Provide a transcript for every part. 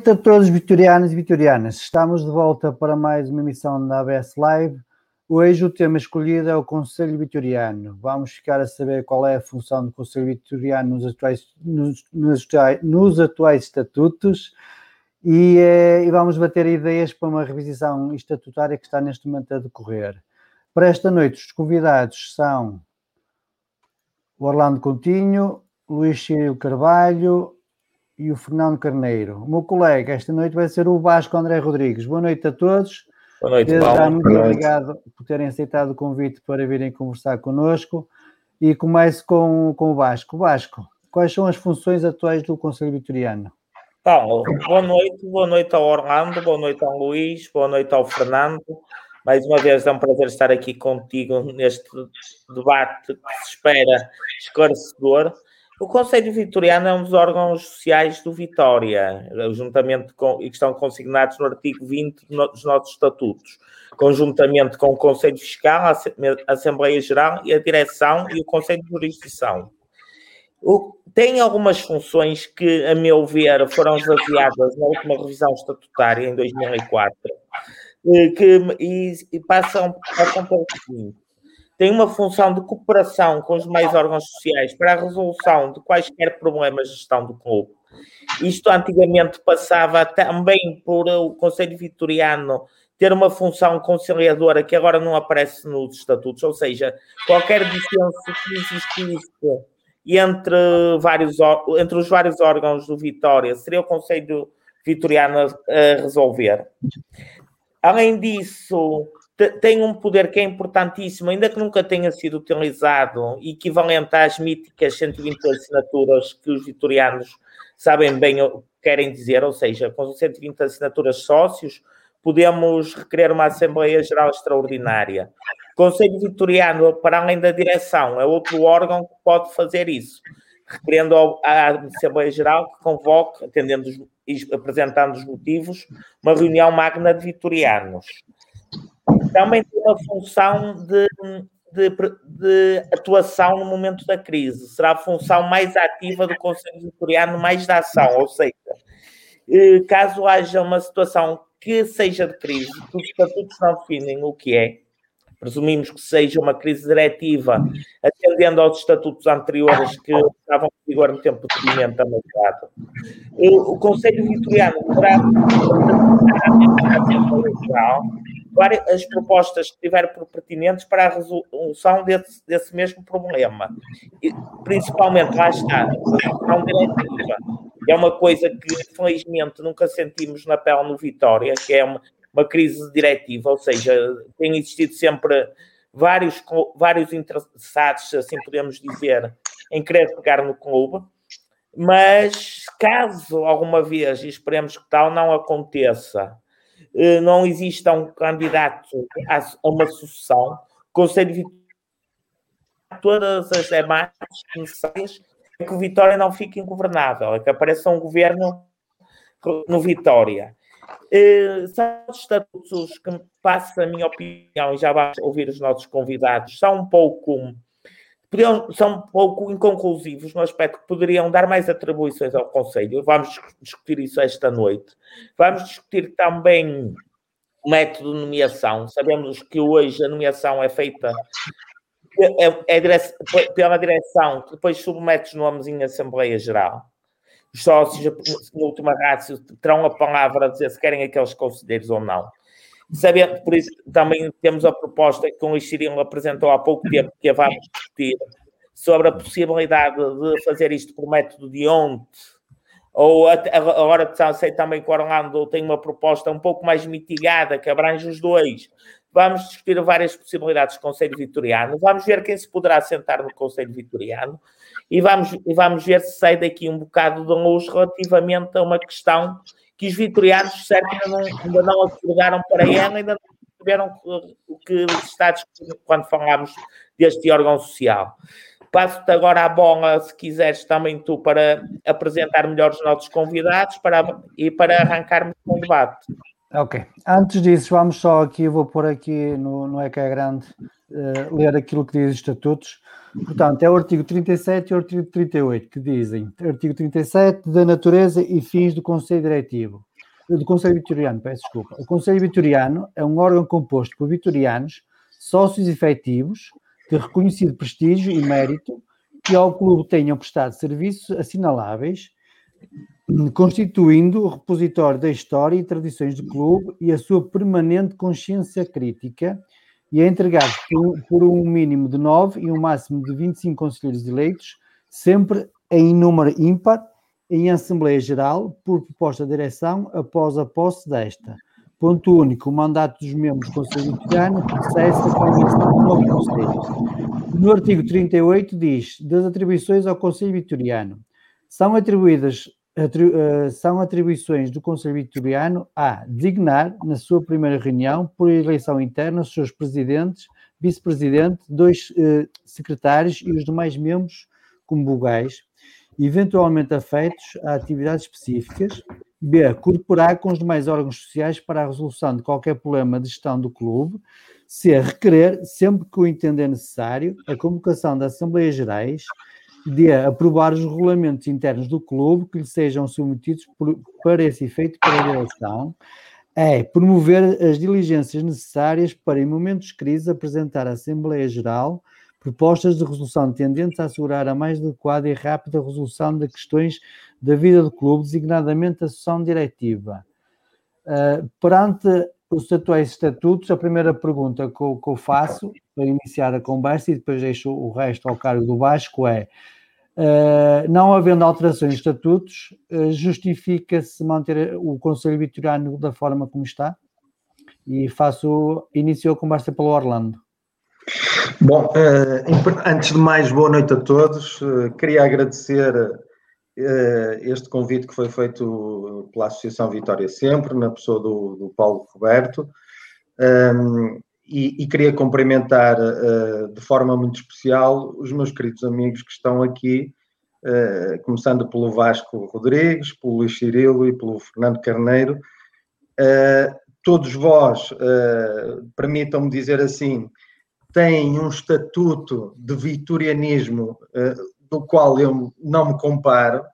noite a todos vitorianos e vitorianas. Estamos de volta para mais uma emissão da ABS Live. Hoje o tema escolhido é o Conselho Vitoriano. Vamos ficar a saber qual é a função do Conselho Vitoriano nos atuais, nos, nos, nos atuais estatutos e, eh, e, vamos bater ideias para uma revisão estatutária que está neste momento a decorrer. Para esta noite, os convidados são Orlando Coutinho, Luís Círio Carvalho, e o Fernando Carneiro. O meu colega esta noite vai ser o Vasco André Rodrigues. Boa noite a todos. Boa noite, Desde Paulo. muito Boa obrigado noite. por terem aceitado o convite para virem conversar connosco. E começo com, com o Vasco. Vasco, quais são as funções atuais do Conselho Vitoriano? Paulo, boa noite, boa noite ao Orlando, boa noite ao Luís, boa noite ao Fernando. Mais uma vez é um prazer estar aqui contigo neste debate que se espera esclarecedor. O Conselho Vitoriano é um dos órgãos sociais do Vitória, juntamente com, e que estão consignados no artigo 20 dos nossos estatutos, conjuntamente com o Conselho Fiscal, a Assembleia Geral e a Direção e o Conselho de Jurisdição. O, tem algumas funções que, a meu ver, foram esvaziadas na última revisão estatutária, em 2004, que, e, e passam, passam pelo seguinte tem uma função de cooperação com os demais órgãos sociais para a resolução de quaisquer problemas de gestão do clube. Isto antigamente passava também por o Conselho Vitoriano ter uma função conciliadora que agora não aparece nos estatutos, ou seja, qualquer dissenso que existisse entre, vários, entre os vários órgãos do Vitória seria o Conselho Vitoriano a resolver. Além disso, tem um poder que é importantíssimo, ainda que nunca tenha sido utilizado, equivalente às míticas 120 assinaturas que os vitorianos sabem bem o que querem dizer, ou seja, com 120 assinaturas sócios, podemos requerer uma Assembleia Geral Extraordinária. O Conselho Vitoriano, para além da direção, é outro órgão que pode fazer isso, requerendo à Assembleia Geral que convoque, atendendo, apresentando os motivos, uma reunião magna de vitorianos também tem uma função de, de, de, atuação no momento da crise. Será a função mais ativa do Conselho Vitoriano, mais da ação, ou seja, eh, caso haja uma situação que seja de crise, que os estatutos não definem o que é, presumimos que seja uma crise diretiva, atendendo aos estatutos anteriores que estavam vigor no tempo de pimenta amarelado. O Conselho Vitoriano poderá as propostas que tiver por pertinentes para a resolução desse, desse mesmo problema. E, principalmente, lá está, a diretiva, é uma coisa que, felizmente, nunca sentimos na pele no Vitória, que é uma, uma crise diretiva, ou seja, tem existido sempre vários, vários interessados, assim podemos dizer, em querer pegar no clube, mas caso alguma vez, e esperemos que tal não aconteça, não exista um candidato a uma sucessão, o Conselho de todas as demandas necessárias é que o Vitória não fique ingovernável, é que apareça um governo no Vitória. Uh, são estatutos que, passa a minha opinião, e já vais ouvir os nossos convidados, são um pouco podiam, são um pouco inconclusivos no aspecto que poderiam dar mais atribuições ao Conselho. Vamos discutir isso esta noite. Vamos discutir também o método de nomeação. Sabemos que hoje a nomeação é feita é, é pela direção, que depois submete os nomes em Assembleia Geral. Os sócios, na última rácio, terão a palavra a dizer se querem aqueles conselheiros ou não. Sabendo, por isso, também temos a proposta que o Luís Cirilo apresentou há pouco tempo, que a vamos discutir, sobre a possibilidade de fazer isto por método de onde, ou agora sei também que o Orlando tem uma proposta um pouco mais mitigada, que abrange os dois. Vamos discutir várias possibilidades do Conselho Vitoriano, vamos ver quem se poderá sentar no Conselho Vitoriano e vamos, e vamos ver se sai daqui um bocado de luz relativamente a uma questão que os vitorianos ainda, não, ainda não acordaram para ela, ainda perceberam o que está discutindo quando falámos deste órgão social. Passo-te agora a bola, se quiseres também tu, para apresentar melhor os nossos convidados para, e para arrancarmos com o debate. Ok. Antes disso, vamos só aqui, vou pôr aqui no, no ECA grande, uh, ler aquilo que diz os estatutos. Portanto, é o artigo 37 e o artigo 38 que dizem, artigo 37 da natureza e fins do Conselho Diretivo, do Conselho Vitoriano, peço desculpa. O Conselho Vitoriano é um órgão composto por vitorianos, sócios efetivos, de reconhecido prestígio e mérito, que ao clube tenham prestado serviços assinaláveis, constituindo o repositório da história e tradições do clube e a sua permanente consciência crítica, e é entregado por, um mínimo de 9 e um máximo de 25 conselheiros eleitos, sempre em número ímpar, em Assembleia Geral, por proposta da direção, após a posse desta. Ponto único, o mandato dos membros do Conselho Vitoriano cessa com a eleição do novo Conselho. No artigo 38 diz, das atribuições ao Conselho Vitoriano, são atribuídas eh, são atribuições do Conselho Vitoriano a designar, na sua primeira reunião, por eleição interna, os seus presidentes, vice-presidente, dois uh, secretários e os demais membros como vogais, eventualmente afetos a atividades específicas. B. Corporar com os demais órgãos sociais para a resolução de qualquer problema de gestão do clube. C. Requerer, sempre que o entender necessário, a convocação das Assembleias Gerais de aprovar os regulamentos internos do clube que lhe sejam submetidos por, para esse efeito para a direção, é promover as diligências necessárias para, em momentos de crise, apresentar à Assembleia Geral propostas de resolução tendentes a assegurar a mais adequada e rápida resolução de questões da vida do clube, designadamente a sessão diretiva. Uh, perante os atuais estatutos, a primeira pergunta que eu, que eu, faço para iniciar a conversa e depois deixo o resto ao cargo do Vasco é uh, não havendo alterações de estatutos, uh, justifica-se manter o Conselho Vitoriano da forma como está? E faço, inicio a conversa pelo Orlando. Bom, uh, antes de mais, boa noite a todos. queria agradecer eh, este convite que foi feito pela Associação Vitória Sempre, na pessoa do, do Paulo Roberto, e, e, queria cumprimentar de forma muito especial os meus queridos amigos que estão aqui, começando pelo Vasco Rodrigues, pelo Luís Cirilo e pelo Fernando Carneiro. Todos vós, permitam-me dizer assim, têm um estatuto de vitorianismo do qual eu não me comparo,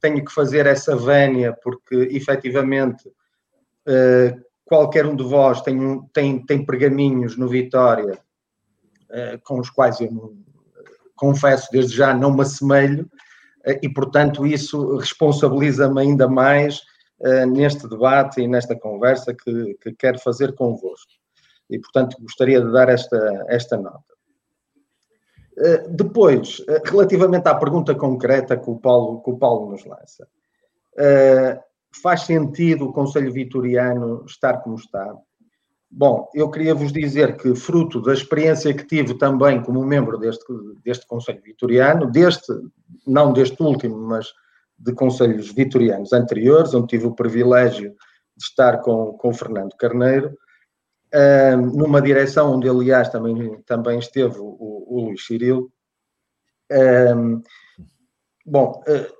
tenho que fazer essa vénia, porque efetivamente uh, qualquer um de vós tem, tem, tem pergaminhos no Vitória uh, com os quais eu confesso desde já não me assemelho, e, portanto, isso responsabiliza-me ainda mais neste debate e nesta conversa que, que quero fazer convosco. E, portanto, gostaria de dar esta, esta nota. Depois, relativamente à pergunta concreta que o Paulo, que o Paulo nos lança, faz sentido o Conselho Vitoriano estar como está? Bom, eu queria vos dizer que, fruto da experiência que tive também como membro deste, deste Conselho Vitoriano, deste, não deste último, mas de conselhos vitorianos anteriores, onde tive o privilégio de estar com, com o Fernando Carneiro, numa direção onde, aliás, também, também esteve o, o Luís Cirilo. Bom, uh,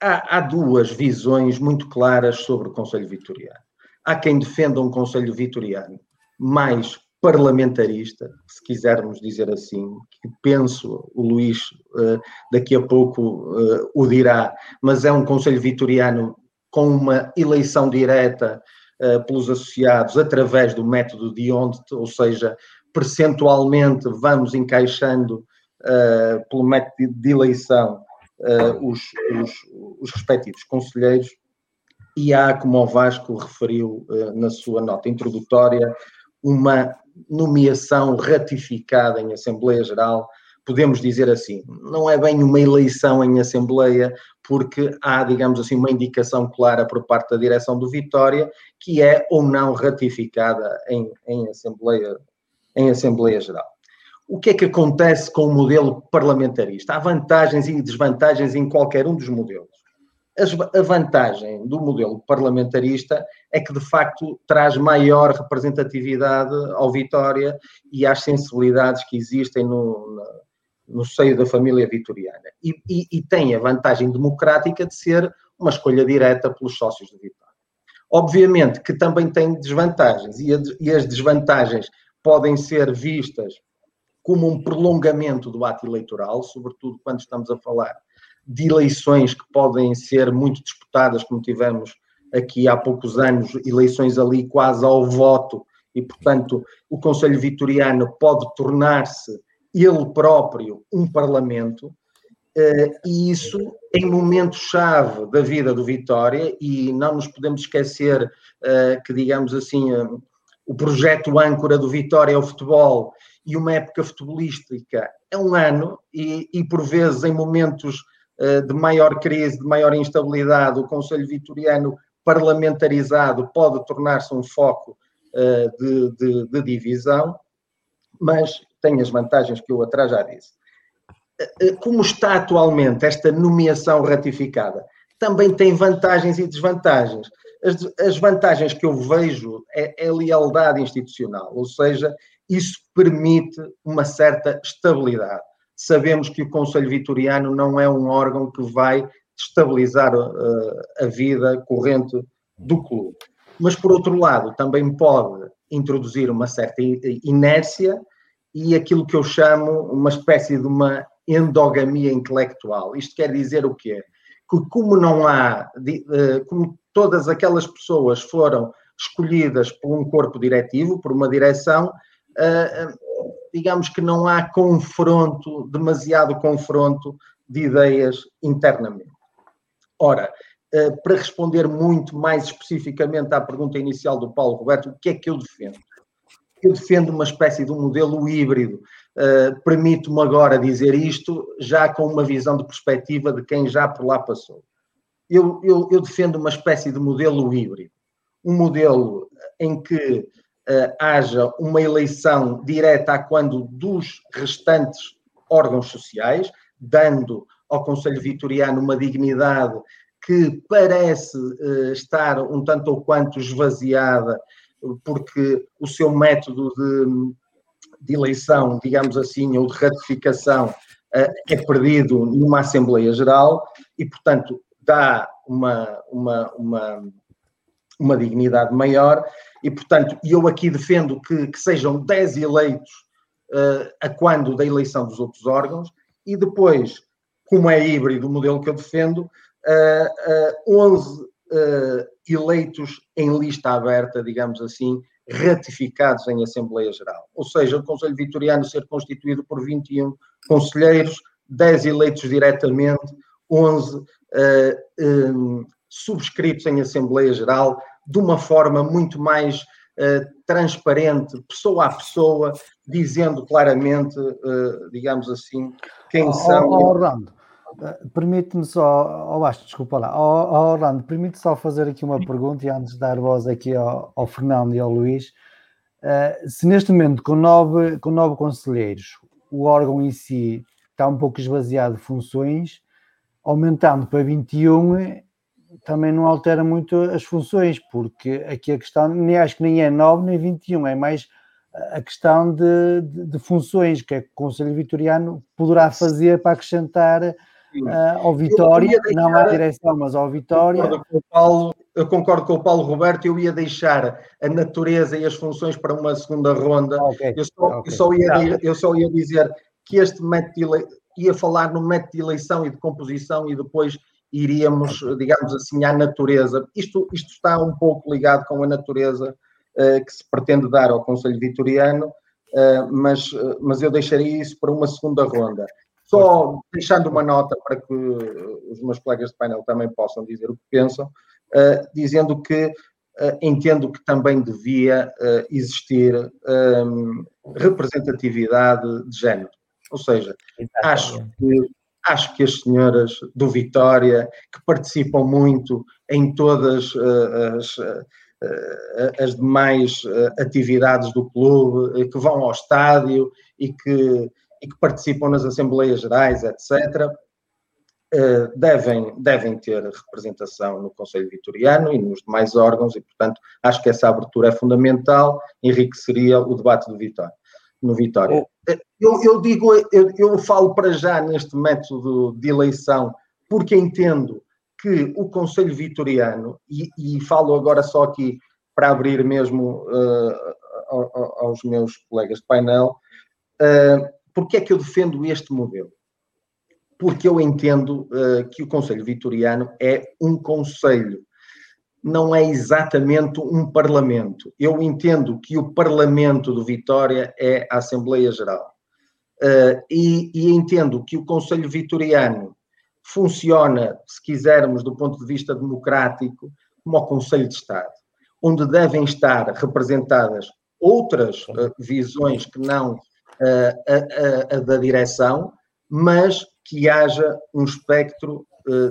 há, há duas visões muito claras sobre o Conselho Vitoriano. Há quem defenda um Conselho Vitoriano mais parlamentarista, se quisermos dizer assim, que penso, o Luís uh, daqui a pouco uh, o dirá, mas é um Conselho Vitoriano com uma eleição direta pelos associados através do método de onde, ou seja, percentualmente vamos encaixando pelo método de eleição os, os, os respectivos conselheiros. E há, como o Vasco referiu na sua nota introdutória, uma nomeação ratificada em Assembleia Geral, podemos dizer assim, não é bem uma eleição em Assembleia, porque há, digamos assim, uma indicação clara por parte da direção do Vitória, que é ou não ratificada em, em, Assembleia, em Assembleia Geral. O que é que acontece com o modelo parlamentarista? Há vantagens e desvantagens em qualquer um dos modelos. A vantagem do modelo parlamentarista é que, de facto, traz maior representatividade ao Vitória e às sensibilidades que existem no, no, seio da família vitoriana. E, e, e, tem a vantagem democrática de ser uma escolha direta pelos sócios do Vitória. Obviamente que também tem desvantagens, e, a, e as desvantagens podem ser vistas como um prolongamento do ato eleitoral, sobretudo quando estamos a falar de eleições que podem ser muito disputadas, como tivemos aqui há poucos anos, eleições ali quase ao voto, e portanto o Conselho Vitoriano pode tornar-se ele próprio um parlamento, eh, e isso em momento-chave da vida do Vitória, e não nos podemos esquecer eh, que, digamos assim, eh, o projeto âncora do Vitória é o futebol, e uma época futebolística é um ano, e, e por vezes em momentos de maior crise, de maior instabilidade, o Conselho Vitoriano parlamentarizado pode tornar-se um foco de, de, de, divisão, mas tem as vantagens que eu atrás já disse. Eh, como está atualmente esta nomeação ratificada? Também tem vantagens e desvantagens. As, as vantagens que eu vejo é, é a lealdade institucional, ou seja, isso permite uma certa estabilidade sabemos que o Conselho Vitoriano não é um órgão que vai estabilizar uh, a vida corrente do clube. Mas, por outro lado, também pode introduzir uma certa inércia e aquilo que eu chamo uma espécie de uma endogamia intelectual. Isto quer dizer o quê? Que como não há, uh, como todas aquelas pessoas foram escolhidas por um corpo diretivo, por uma direção, uh, digamos que não há confronto, demasiado confronto de ideias internamente. Ora, eh, para responder muito mais especificamente à pergunta inicial do Paulo Roberto, o que é que eu defendo? Eu defendo uma espécie de um modelo híbrido. Uh, Permito-me agora dizer isto, já com uma visão de perspectiva de quem já por lá passou. Eu, eu, eu defendo uma espécie de modelo híbrido. Um modelo em que uh, haja uma eleição direta a quando dos restantes órgãos sociais, dando ao Conselho Vitoriano uma dignidade que parece uh, estar um tanto ou quanto esvaziada, porque o seu método de, de eleição, digamos assim, ou de ratificação, uh, é perdido numa Assembleia Geral e, portanto, dá uma, uma, uma, uma dignidade maior. E, portanto, eu aqui defendo que, que sejam 10 eleitos uh, a quando da eleição dos outros órgãos e depois, como é híbrido o modelo que eu defendo, uh, uh, 11 uh, eleitos em lista aberta, digamos assim, ratificados em Assembleia Geral. Ou seja, o Conselho Vitoriano ser constituído por 21 conselheiros, 10 eleitos diretamente, 11 uh, um, subscritos em Assembleia Geral, de uma forma muito mais uh, transparente, pessoa a pessoa, dizendo claramente, uh, digamos assim, quem oh, são. Oh, Orlando, permite-me só, oh, acho, desculpa lá, oh, Orlando, permite só fazer aqui uma pergunta e antes de dar voz aqui ao, ao Fernando e ao Luís. Uh, se neste momento, com nove, com nove conselheiros, o órgão em si está um pouco esvaziado de funções, aumentando para 21, também não altera muito as funções, porque aqui a questão, nem acho que nem é 9 nem 21, é mais a questão de, de, de funções que, é que o Conselho Vitoriano poderá fazer para acrescentar uh, ao Vitória, não à direção, mas ao Vitória. Eu concordo, com o Paulo, eu concordo com o Paulo Roberto, eu ia deixar a natureza e as funções para uma segunda ronda. Okay, eu, só, okay. eu, só ia, eu só ia dizer que este método ia falar no método de eleição e de composição e depois iríamos, digamos assim, à natureza. Isto, isto está um pouco ligado com a natureza uh, que se pretende dar ao Conselho Vitoriano, uh, mas, uh, mas eu deixaria isso para uma segunda ronda. Só deixando uma nota para que os meus colegas de painel também possam dizer o que pensam, dizendo que entendo que também devia existir um, representatividade de género. Ou seja, acho que acho que as senhoras do Vitória, que participam muito em todas uh, as, uh, as demais uh, atividades do clube, que vão ao estádio e que, e que participam nas Assembleias Gerais, etc., devem, devem ter representação no Conselho Vitoriano e nos demais órgãos, e, portanto, acho que essa abertura é fundamental, enriqueceria o debate do Vitória no Vitória. Eu, eu digo, eu, eu falo para já neste método de eleição, porque entendo que o Conselho Vitoriano, e, e falo agora só aqui para abrir mesmo uh, aos meus colegas de painel, uh, porque é que eu defendo este modelo? Porque eu entendo uh, que o Conselho Vitoriano é um conselho não é exatamente um parlamento. Eu entendo que o parlamento de Vitória é a Assembleia Geral. Uh, e, e, entendo que o Conselho Vitoriano funciona, se quisermos, do ponto de vista democrático, como o Conselho de Estado, onde devem estar representadas outras uh, visões que não a, a, da direção, mas que haja um espectro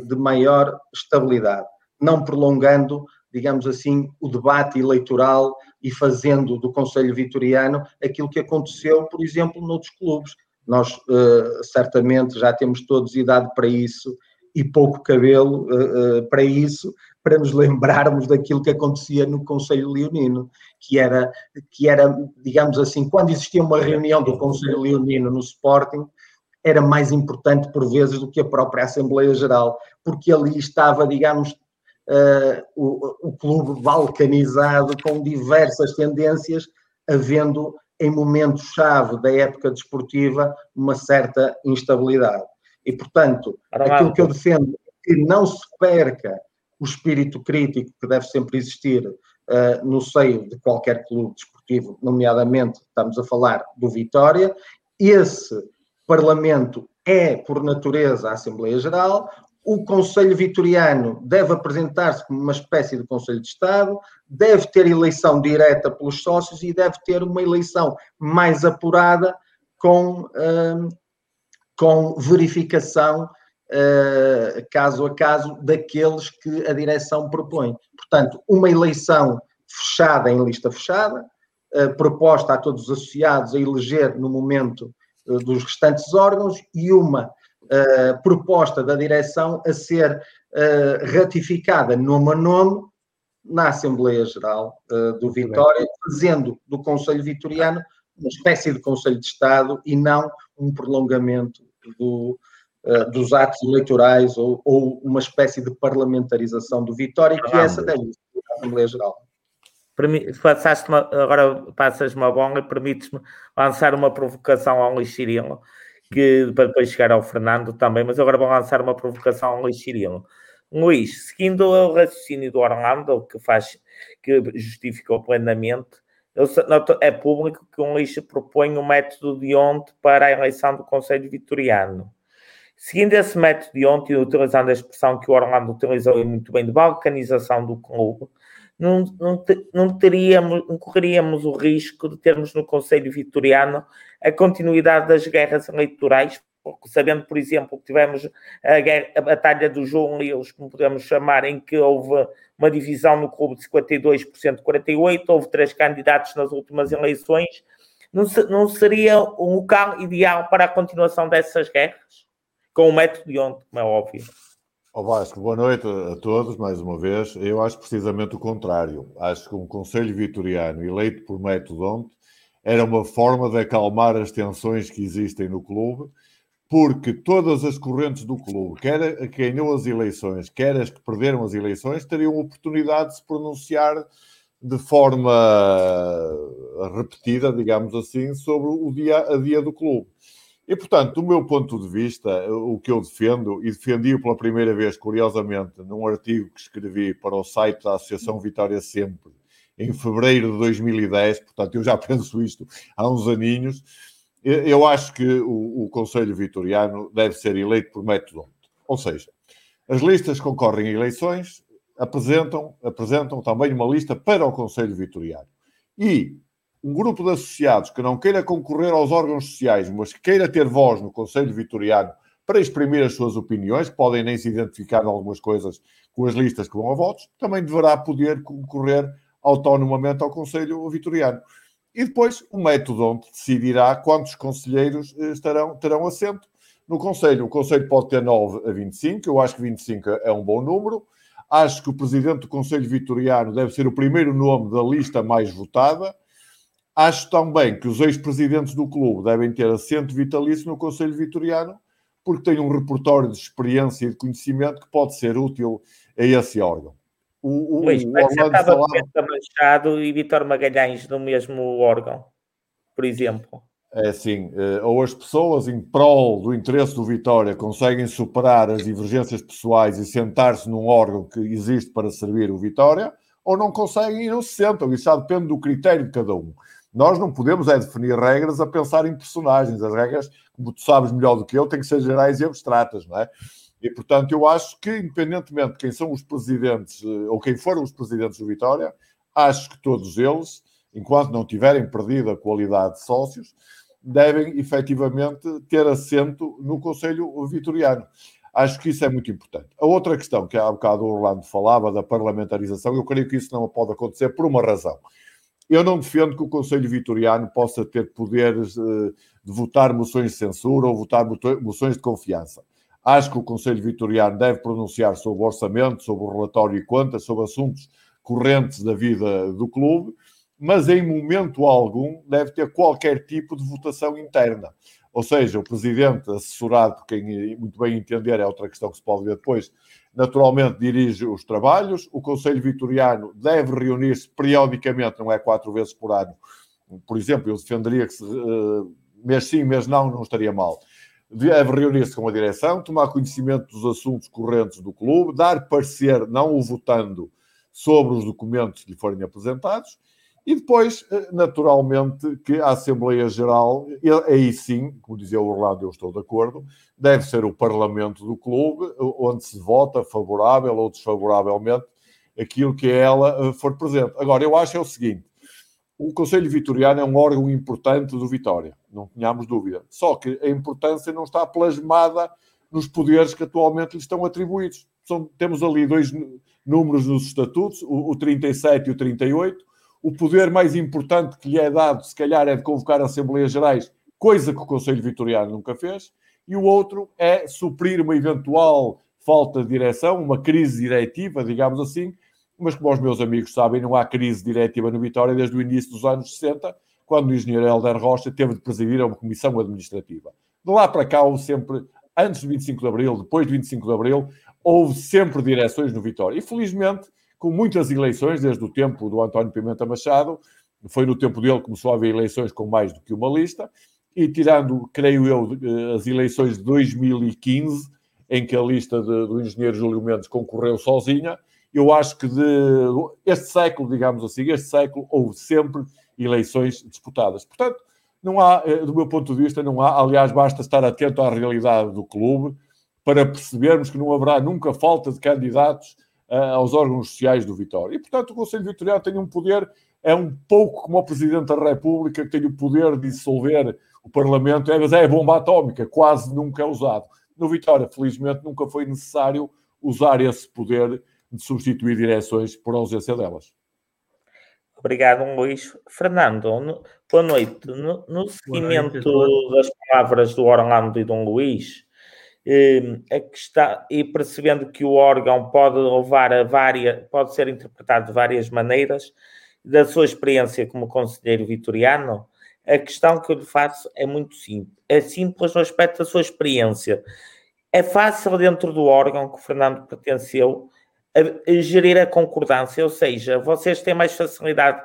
de maior estabilidade não prolongando, digamos assim, o debate eleitoral e fazendo do Conselho Vitoriano aquilo que aconteceu, por exemplo, noutros clubes. Nós uh, certamente já temos todos idade para isso e pouco cabelo uh, para isso, para nos lembrarmos daquilo que acontecia no Conselho Leonino, que era, que era, digamos assim, quando existia uma reunião do Conselho Leonino no Sporting, era mais importante por vezes do que a própria Assembleia Geral, porque ali estava, digamos, uh, o, o clube balcanizado com diversas tendências, havendo em momentos-chave da época desportiva uma certa instabilidade. E, portanto, aquilo que eu defendo é que não se perca o espírito crítico que deve sempre existir uh, no seio de qualquer clube desportivo, nomeadamente estamos a falar do Vitória. Esse Parlamento é, por natureza, a Assembleia Geral, o Conselho Vitoriano deve apresentar-se como uma espécie de Conselho de Estado, deve ter eleição direta pelos sócios e deve ter uma eleição mais apurada com, uh, com verificação uh, caso a caso daqueles que a direção propõe. Portanto, uma eleição fechada em lista fechada, uh, proposta a todos os associados a eleger no momento eh, dos restantes órgãos e uma uh, proposta da direção a ser uh, ratificada nome a nome na Assembleia Geral uh, do Vitória, fazendo do Conselho Vitoriano uma espécie de Conselho de Estado e não um prolongamento do, dos atos eleitorais ou, ou, uma espécie de parlamentarização do Vitória, que essa deve ser a Assembleia Geral. Passaste uma, agora passas uma bola e permites-me lançar uma provocação ao Luís Cirilo que para depois chegar ao Fernando também, mas agora vou lançar uma provocação ao Luís Cirilo. Luís, seguindo o raciocínio do Orlando, que faz, que justificou plenamente, é público que o Luís propõe o um método de ontem para a eleição do Conselho Vitoriano. Seguindo esse método de ontem, utilizando a expressão que o Orlando utilizou muito bem de balcanização do clube, não, não, não, teríamos, não correríamos o risco de termos no Conselho Vitoriano a continuidade das guerras eleitorais, porque sabendo, por exemplo, que tivemos a, guerra, a Batalha do João Leos, como podemos chamar, em que houve uma divisão no clube de 52% 48%, houve três candidatos nas últimas eleições, não, não seria um local ideal para a continuação dessas guerras? Com o método de ontem, como é óbvio. Oh Vasco, boa noite a todos mais uma vez. Eu acho precisamente o contrário. Acho que um Conselho Vitoriano eleito por método ontem era uma forma de acalmar as tensões que existem no clube, porque todas as correntes do clube, quer a que ganhou as eleições, quer as que perderam as eleições, teriam oportunidade de se pronunciar de forma repetida, digamos assim, sobre o dia a dia do clube. E, portanto, do meu ponto de vista, o que eu defendo, e defendi-o pela primeira vez, curiosamente, num artigo que escrevi para o site da Associação Vitória Sempre, em fevereiro de 2010, portanto, eu já penso isto há uns aninhos, eu acho que o, o Conselho Vitoriano deve ser eleito por método. Ou seja, as listas concorrem em eleições, apresentam, apresentam também uma lista para o Conselho Vitoriano. E um grupo de associados que não queira concorrer aos órgãos sociais, mas que queira ter voz no Conselho Vitoriano para exprimir as suas opiniões, podem nem se identificar em algumas coisas com as listas que vão a votos, também deverá poder concorrer autonomamente ao Conselho Vitoriano. E depois o método onde decidirá quantos conselheiros eh, estarão, terão assento no Conselho. O Conselho pode ter 9 a 25, eu acho que 25 é um bom número. Acho que o Presidente do Conselho Vitoriano deve ser o primeiro nome da lista mais votada. Acho também que os ex-presidentes do clube devem ter assento vitalício no Conselho Vitoriano, porque têm um repertório de experiência e de conhecimento que pode ser útil a esse órgão. O, o, Luís, o Orlando falava... Machado e Vitor Magalhães no mesmo órgão, por exemplo. É assim, eh, ou as pessoas em prol do interesse do Vitória conseguem superar as divergências pessoais e sentar-se num órgão que existe para servir o Vitória, ou não conseguem e não se sentam. Isso já depende do critério de cada um. Nós não podemos é definir regras a pensar em personagens. As regras, como tu sabes melhor do que eu, têm que ser gerais e abstratas, não é? E, portanto, eu acho que, independentemente de quem são os presidentes, eh, ou quem foram os presidentes do Vitória, acho que todos eles, enquanto não tiverem perdido a qualidade de sócios, devem efetivamente ter assento no Conselho Vitoriano. Acho que isso é muito importante. A outra questão que há bocado o Orlando falava, da parlamentarização, eu creio que isso não pode acontecer por uma razão. Eu não defendo que o Conselho Vitoriano possa ter poderes eh, de votar moções de censura ou votar moções de confiança. Acho que o Conselho Vitoriano deve pronunciar sobre o orçamento, sobre o relatório e contas, sobre assuntos correntes da vida do clube, mas em momento algum deve ter qualquer tipo de votação interna. Ou seja, o presidente, assessorado por quem muito bem entender, é outra questão que se pode ver depois, naturalmente dirige os trabalhos. O Conselho Vitoriano deve reunir-se periodicamente, não é quatro vezes por ano. Por exemplo, eu defenderia que se, uh, mês sim, mês não, não estaria mal. Deve reunir-se com a direção, tomar conhecimento dos assuntos correntes do clube, dar parecer, não o votando, sobre os documentos que lhe forem apresentados e depois, eh, naturalmente, que a Assembleia Geral, aí sim, como dizia o Orlando, eu estou de acordo, deve ser o Parlamento do clube, onde se vota favorável ou desfavoravelmente aquilo que ela eh, for presente. Agora, eu acho é o seguinte: o Conselho Vitoriano é um órgão importante do Vitória, não tenhamos dúvida. Só que a importância não está plasmada nos poderes que atualmente lhe estão atribuídos. São, temos ali dois números nos estatutos, o, o 37 e o 38 o poder mais importante que lhe é dado, se calhar, é de convocar Assembleias Gerais, coisa que o Conselho Vitoriano nunca fez, e o outro é suprir uma eventual falta de direção, uma crise diretiva, digamos assim, mas como os meus amigos sabem, não há crise diretiva no Vitória desde o início dos anos 60, quando o engenheiro Helder Rocha teve de presidir uma comissão administrativa. De lá para cá, houve sempre, antes do 25 de Abril, depois do 25 de Abril, houve sempre direções no Vitória. E felizmente, com muitas eleições, desde o tempo do António Pimenta Machado, foi no tempo dele que começou a haver eleições com mais do que uma lista, e tirando, creio eu, eh, as eleições de 2015, em que a lista de, do engenheiro Júlio Mendes concorreu sozinha, eu acho que de este século, digamos assim, este século, houve sempre eleições disputadas. Portanto, não há, eh, do meu ponto de vista, não há, aliás, basta estar atento à realidade do clube, para percebermos que não haverá nunca falta de candidatos aos órgãos sociais do Vitória. E, portanto, o Conselho Vitoriano tem um poder, é um pouco como o Presidente da República, que tem o poder de dissolver o Parlamento, é, mas é bomba atómica, quase nunca é usado. No Vitória, felizmente, nunca foi necessário usar esse poder de substituir direções por ausência delas. Obrigado, Luís. Fernando, boa noite. No, no seguimento noite. das palavras do Orlando e do Luís, eh, a questão, e percebendo que o órgão pode levar a várias, pode ser interpretado de várias maneiras, da sua experiência como conselheiro vitoriano, a questão que eu lhe faço é muito simples. É simples no aspecto da sua experiência. É fácil dentro do órgão que o Fernando pertenceu a, a gerir a concordância, ou seja, vocês têm mais facilidade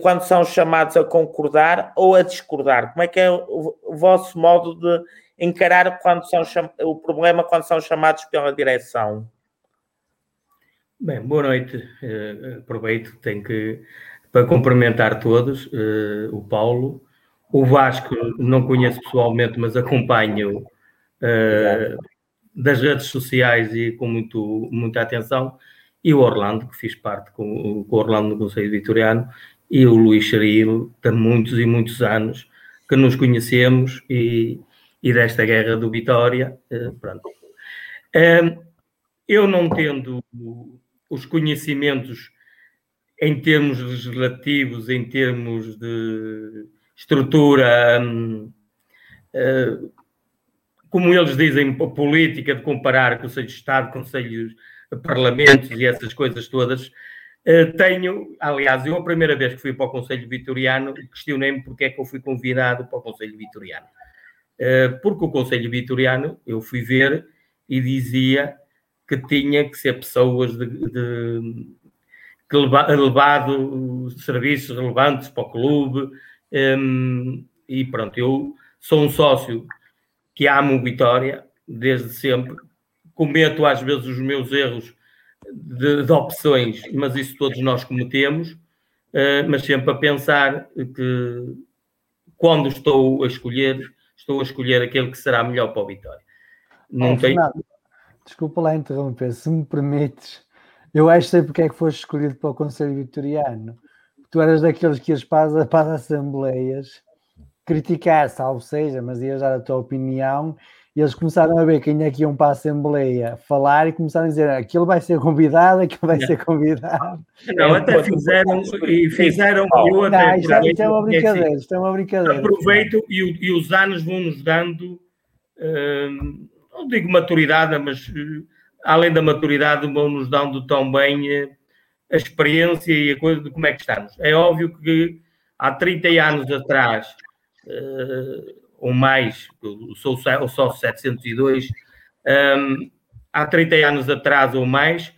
quando são chamados a concordar ou a discordar? Como é que é o, o vosso modo de encarar quando são o problema quando são chamados pela direção? Bem, boa noite. Uh, aproveito, tenho que para cumprimentar todos, uh, o Paulo, o Vasco não conheço pessoalmente, mas acompanho uh, das redes sociais e com muito, muita atenção, e o Orlando, que fiz parte com, com o Orlando no Conselho Vitoriano, e o Luís Charil, de muitos e muitos anos que nos conhecemos e, e desta guerra do Vitória. Uh, pronto. Eu não tendo os conhecimentos em termos legislativos, em termos de estrutura, uh, como eles dizem, política de comparar Conselhos de Estado, Conselhos, Parlamentos e essas coisas todas, tenho, aliás, eu a primeira vez que fui para o Conselho Vitoriano, questionei-me porque é que eu fui convidado para o Conselho Vitoriano. Uh, porque o Conselho Vitoriano, eu fui ver e dizia que tinha que ser pessoas de, de que levado serviços relevantes para o clube. Um, e pronto, eu sou um sócio que amo Vitória desde sempre. Cometo às vezes os meus erros de, de opções, mas isso todos nós cometemos. Uh, mas sempre a pensar que quando estou a escolher, estou a escolher aquele que será melhor para o Vitória. Não oh, tem... Desculpa lá interromper, se me permites, eu acho que sei porque é que foste escolhido para o Conselho Vitoriano. Tu eras daqueles que ias para as, para as assembleias criticar, salvo seja, mas ias dar a tua opinião. E eles começaram a ver quem é que iam para a Assembleia falar e começaram a dizer aquilo vai ser convidado, aquilo vai ser convidado. Não, até fizeram e fizeram. Eu até não, isto, é, isto é uma brincadeira. Isto é uma brincadeira. Aproveito e, e os anos vão nos dando, hum, não digo maturidade, mas além da maturidade, vão nos dando tão bem eh, a experiência e a coisa de como é que estamos. É óbvio que há 30 anos atrás, uh, ou mais, eu sou só 702, um, há 30 anos atrás ou mais,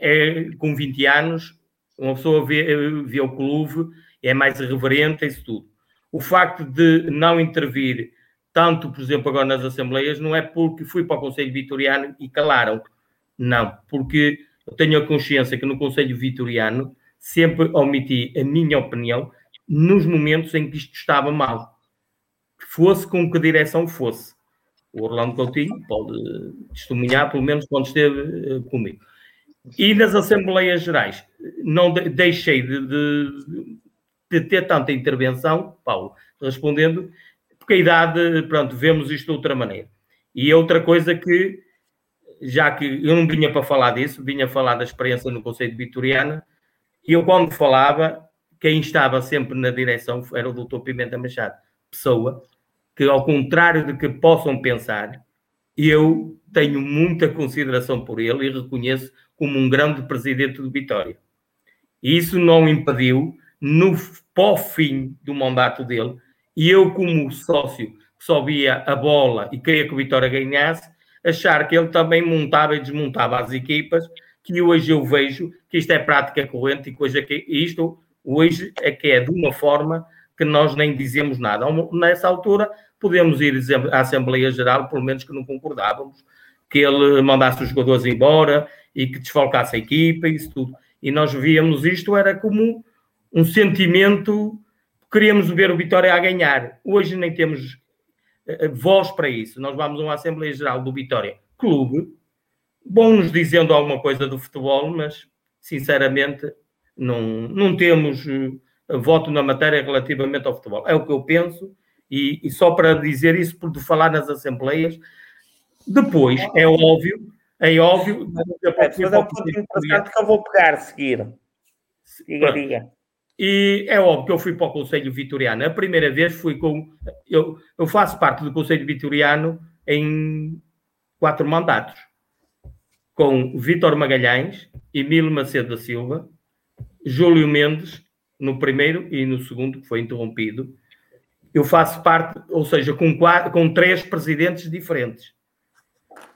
é, com 20 anos, uma pessoa vê, vê o clube, é mais irreverente, isso tudo. O facto de não intervir tanto, por exemplo, agora nas assembleias, não é porque fui para o Conselho Vitoriano e calaram. Não, porque eu tenho a consciência que no Conselho Vitoriano sempre omiti a minha opinião nos momentos em que isto estava mal. Fosse com que direção fosse. O Orlando Coutinho pode testemunhar, pelo menos quando esteve eh, comigo. E nas Assembleias Gerais, não deixei de, de, de, ter tanta intervenção, Paulo, respondendo, porque a idade, pronto, vemos isto de outra maneira. E outra coisa que já que eu não vinha para falar disso, vinha falar da experiência no Conselho Vitoriano, e eu, quando falava, quem estava sempre na direção era o doutor Pimenta Machado, pessoa que, ao contrário de que possam pensar, eu tenho muita consideração por ele e reconheço como um grande presidente do Vitória. E isso não impediu, no pós-fim do mandato dele, e eu, como sócio que só via a bola e queria que o Vitória ganhasse, achar que ele também montava e desmontava as equipas, que hoje eu vejo que isto é prática corrente e que hoje é que isto hoje é que é de uma forma que nós nem dizemos nada. Nessa altura podemos ir à Assembleia Geral, pelo menos que não concordávamos, que ele mandasse os jogadores embora e que desfalcasse a equipa e isso tudo. E nós víamos isto, era como um sentimento, queríamos ver o Vitória a ganhar. Hoje nem temos eh, voz para isso. Nós vamos a uma Assembleia Geral do Vitória clube, bom nos dizendo alguma coisa do futebol, mas sinceramente não, não temos uh, voto na matéria relativamente ao futebol. É o que eu penso, e, e só para dizer isso, por falar nas assembleias, depois é óbvio, é óbvio. É, é um ponto interessante que eu vou pegar a seguir. Diga, diga. E é óbvio que eu fui para o Conselho Vitoriano. A primeira vez fui com. Eu, eu faço parte do Conselho Vitoriano em quatro mandatos, com Vítor Magalhães, Emílio Macedo da Silva, Júlio Mendes, no primeiro e no segundo, que foi interrompido. Eu faço parte, ou seja, com, quatro, com três presidentes diferentes.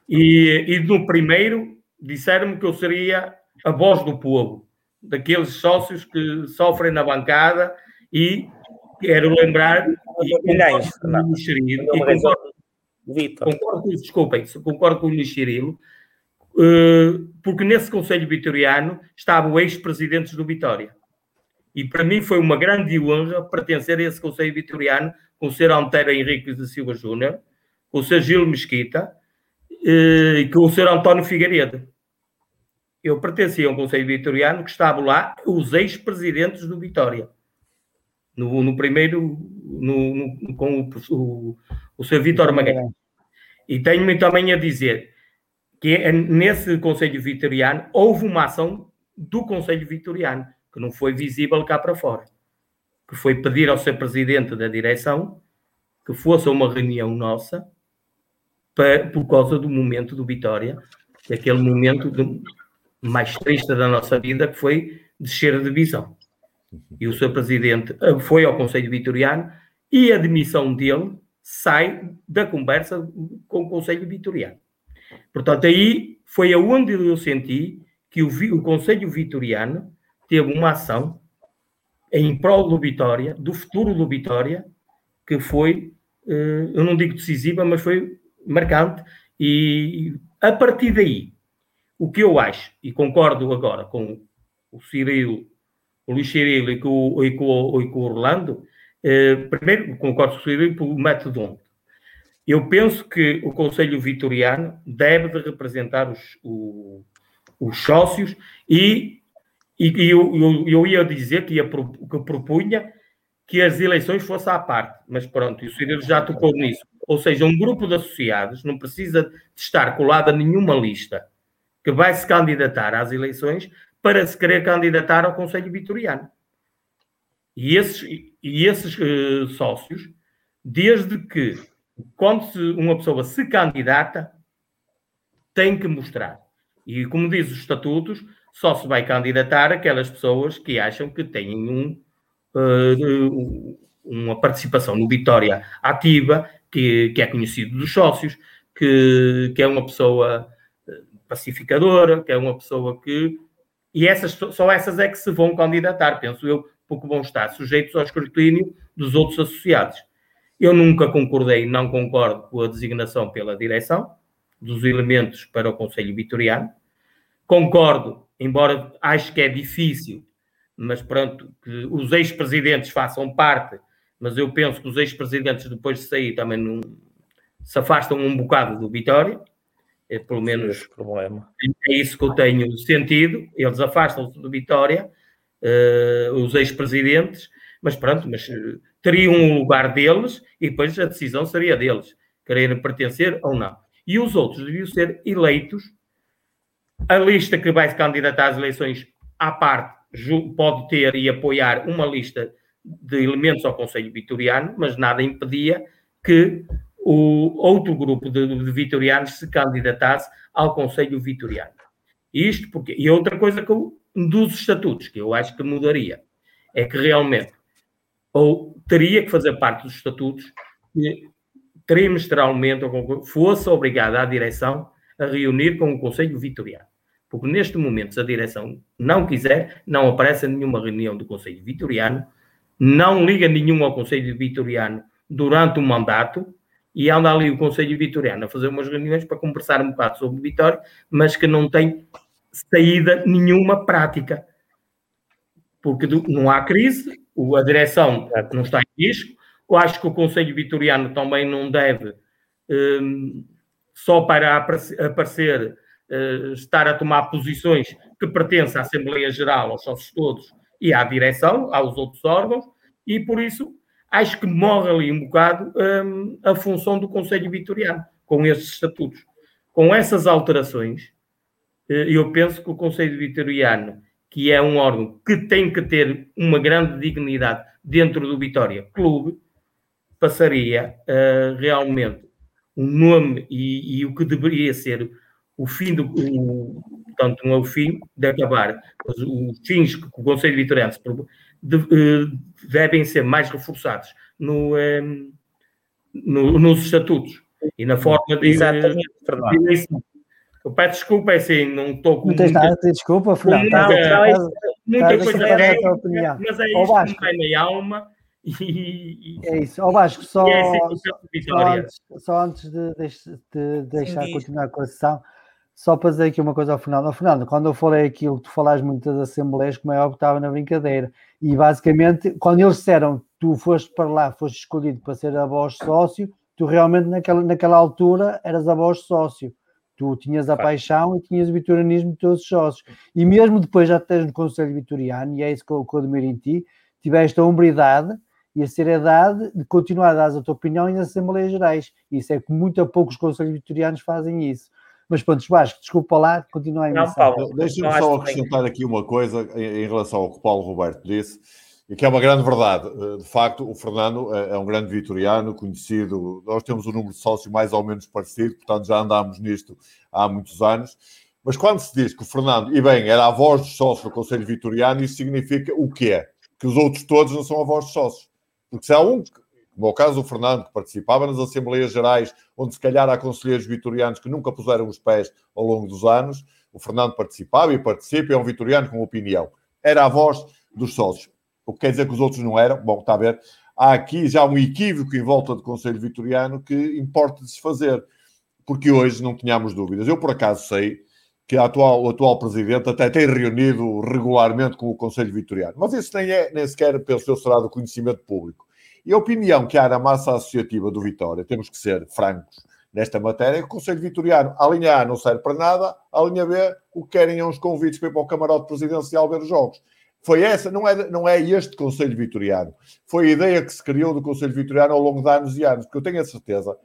E, e no primeiro disseram-me que eu seria a voz do povo daqueles sócios que sofrem na bancada e quero lembrar e concordo desculpem, concordo com o Luís Cirilo, eh, porque nesse Conselho Vitoriano estavam ex-presidentes do Vitória. E para mim foi uma grande honra pertencer a esse Conselho Vitoriano com o Sr. Antero Henrique da Silva Júnior, com o Sr. Gil Mesquita eh, e com o Sr. António Figueiredo eu pertencia a um conselho vitoriano que estavam lá os ex-presidentes do Vitória. No, no primeiro, no, no, com o, o, o Sr. Vitor Magalhães. E tenho-me também a dizer que é nesse Conselho Vitoriano houve uma ação do Conselho Vitoriano que não foi visível cá para fora, que foi pedir ao seu presidente da direção que fosse uma reunião nossa para, por causa do momento do Vitória, aquele momento de, mais triste da nossa vida, que foi descer a divisão. E o seu presidente eh, foi ao Conselho Vitoriano e a demissão dele sai da conversa com o Conselho Vitoriano. Portanto, aí foi aonde eu senti que o, o Conselho Vitoriano teve uma ação em prol do Vitória, do futuro do Vitória, que foi, eh, eu não digo decisiva, mas foi marcante. E a partir daí, o que eu acho, e concordo agora com o Cirilo, o Luís Cirilo e com, e com, e com o Orlando, eh, primeiro concordo com o Cirilo pelo método Eu penso que o Conselho Vitoriano deve de representar os, o, os sócios e, e, e eu, eu, eu, ia dizer que, ia, que propunha que as eleições fossem à parte, mas pronto, e o Cirilo já tocou nisso. Ou seja, um grupo de associados não precisa de estar colado a nenhuma lista que vai se candidatar às eleições para se querer candidatar ao Conselho Vitoriano. E esses, e esses uh, sócios, desde que, quando se, uma pessoa se candidata, tem que mostrar. E como diz os estatutos, só se vai candidatar aquelas pessoas que acham que têm um, uh, uma participação no Vitória ativa, que, que é conhecido dos sócios, que, que é uma pessoa pacificadora, que é uma pessoa que. E essas, só essas é que se vão candidatar, penso eu, porque vão estar sujeitos ao escrutínio dos outros associados. Eu nunca concordei, não concordo com a designação pela direção dos elementos para o Conselho Vitoriano. Concordo, embora acho que é difícil, mas pronto, que os ex-presidentes façam parte, mas eu penso que os ex-presidentes, depois de sair, também não, se afastam um bocado do Vitória é, pelo menos problema. é isso que eu tenho sentido. Eles afastam-se do Vitória, uh, os ex-presidentes, mas pronto, mas uh, teriam um lugar deles e depois a decisão seria deles, quererem pertencer ou não. E os outros deviam ser eleitos. A lista que vai se candidatar às eleições à parte pode ter e apoiar uma lista de elementos ao Conselho Vitoriano, mas nada impedia que o outro grupo de, de vitorianos se candidatasse ao Conselho Vitoriano. Isto porque. E outra coisa que eu, dos estatutos, que eu acho que mudaria, é que realmente, ou teria que fazer parte dos estatutos, que trimestralmente fosse obrigada a direção a reunir com o Conselho Vitoriano. Porque neste momento, se a direção não quiser, não aparece nenhuma reunião do Conselho Vitoriano, não liga nenhum ao Conselho Vitoriano durante o mandato, e anda ali o Conselho Vitoriano a fazer umas reuniões para conversar um bocado sobre Vitória, mas que não tem saída nenhuma prática. Porque não há crise, a direção não está em risco, eu acho que o Conselho Vitoriano também não deve um, só para aparecer, uh, estar a tomar posições que pertencem à Assembleia Geral, aos sócios todos e à direção, aos outros órgãos, e por isso acho que morre ali um bocado um, a função do Conselho Vitoriano, com esses estatutos. Com essas alterações, eh, eu penso que o Conselho Vitoriano, que é um órgão que tem que ter uma grande dignidade dentro do Vitória Clube, passaria uh, realmente um nome e, e, o que deveria ser o fim do. O, portanto, não é o fim de acabar, mas os fins que o Conselho Vitoriano de, uh, devem ser mais reforçados no, um, no, nos estatutos e na forma de. Exatamente, de, eu peço desculpa, é assim, não estou com. Não tens nada de desculpa, Fernando. Muita, muita, muita coisa a é, mas é isto que me na alma. E, é isso. Ó Vasco, só, é só, antes, só antes de, de, de deixar Sim, continuar com a sessão, só para dizer aqui uma coisa ao Fernando. Ao Fernando, quando eu falei aquilo, tu falaste muito das assembleias, como é óbvio, estava na brincadeira. E basicamente, quando eles disseram tu foste para lá, foste escolhido para ser a voz sócio, tu realmente naquela, naquela altura eras a voz sócio. Tu tinhas a paixão e tinhas o vitorianismo de todos os sócios. E mesmo depois já tens no Conselho Vitoriano, e é isso que eu, que eu admiro em ti, tiveste a hombridade e a seriedade de continuar a dar a tua opinião nas Assembleias Gerais. Isso é que muito a poucos Conselhos Vitorianos fazem isso. Mas pronto, Vasco, desculpa lá, continua a Não, Deixa-me só acrescentar aqui uma coisa em, em relação ao que o Paulo Roberto disse e que é uma grande verdade. Eh, de facto, o Fernando é, é um grande vitoriano, conhecido. Nós temos um número de sócios mais ou menos parecido, portanto já andámos nisto há muitos anos. Mas quando se diz que o Fernando, e bem, era a voz dos sócios do Conselho Vitoriano, isso significa o quê? Que os outros todos não são a voz dos sócios. Porque se há um, como é o caso do Fernando, que participava nas Assembleias Gerais, onde se calhar há conselheiros vitorianos que nunca puseram os pés ao longo dos anos, o Fernando participava e participa, é um vitoriano com opinião. Era a voz dos sócios o que quer dizer que os outros não eram. Bom, está a ver. Há aqui já um equívoco em volta do Conselho Vitoriano que importa desfazer, porque hoje não tínhamos dúvidas. Eu, por acaso, sei que atual, o atual presidente até tem reunido regularmente com o Conselho Vitoriano, mas isso nem, é, nem sequer, penso eu, será do conhecimento público. E a opinião que há na massa associativa do Vitória, temos que ser francos nesta matéria, é que o Conselho Vitoriano, a linha A não serve para nada, a linha B, o que querem é uns convites para ir para o camarote presidencial ver os jogos. Foi essa, não é, não é este Conselho Vitoriano. Foi a ideia que se criou do Conselho Vitoriano ao longo de anos e anos, porque eu tenho a certeza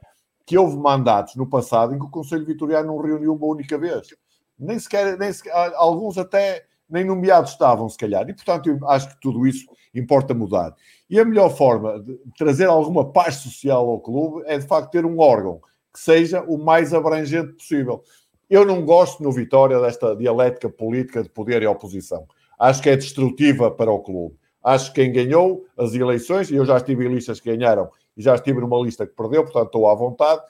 que houve mandatos no passado em que o Conselho Vitoriano não reuniu uma única vez. Nem sequer, nem sequer alguns até nem nomeados estavam, se calhar. E, portanto, eu acho que tudo isso importa mudar. E a melhor forma de trazer alguma paz social ao clube é, de facto, ter um órgão que seja o mais abrangente possível. Eu não gosto no Vitória desta dialética política de poder e oposição acho que é destrutiva para o clube. Acho que quem ganhou as eleições, e eu já estive em listas que ganharam e já estive numa lista que perdeu, portanto estou à vontade.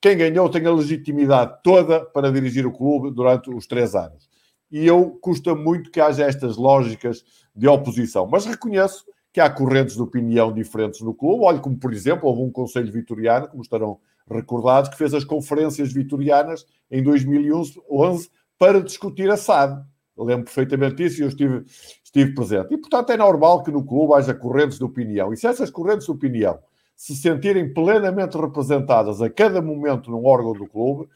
Quem ganhou tem a legitimidade toda para dirigir o clube durante os três anos. E eu custa muito que haja estas lógicas de oposição, mas reconheço que há correntes de opinião diferentes no clube. Olhe, como por exemplo, houve um Conselho Vitoriano, como estarão recordados, que fez as conferências vitorianas em 2011 para discutir a SAD. Lembro perfeitamente disso e eu estive, estive presente. E, portanto, é normal que no clube haja correntes de opinião. E se essas correntes de opinião se sentirem plenamente representadas a cada momento num órgão do clube,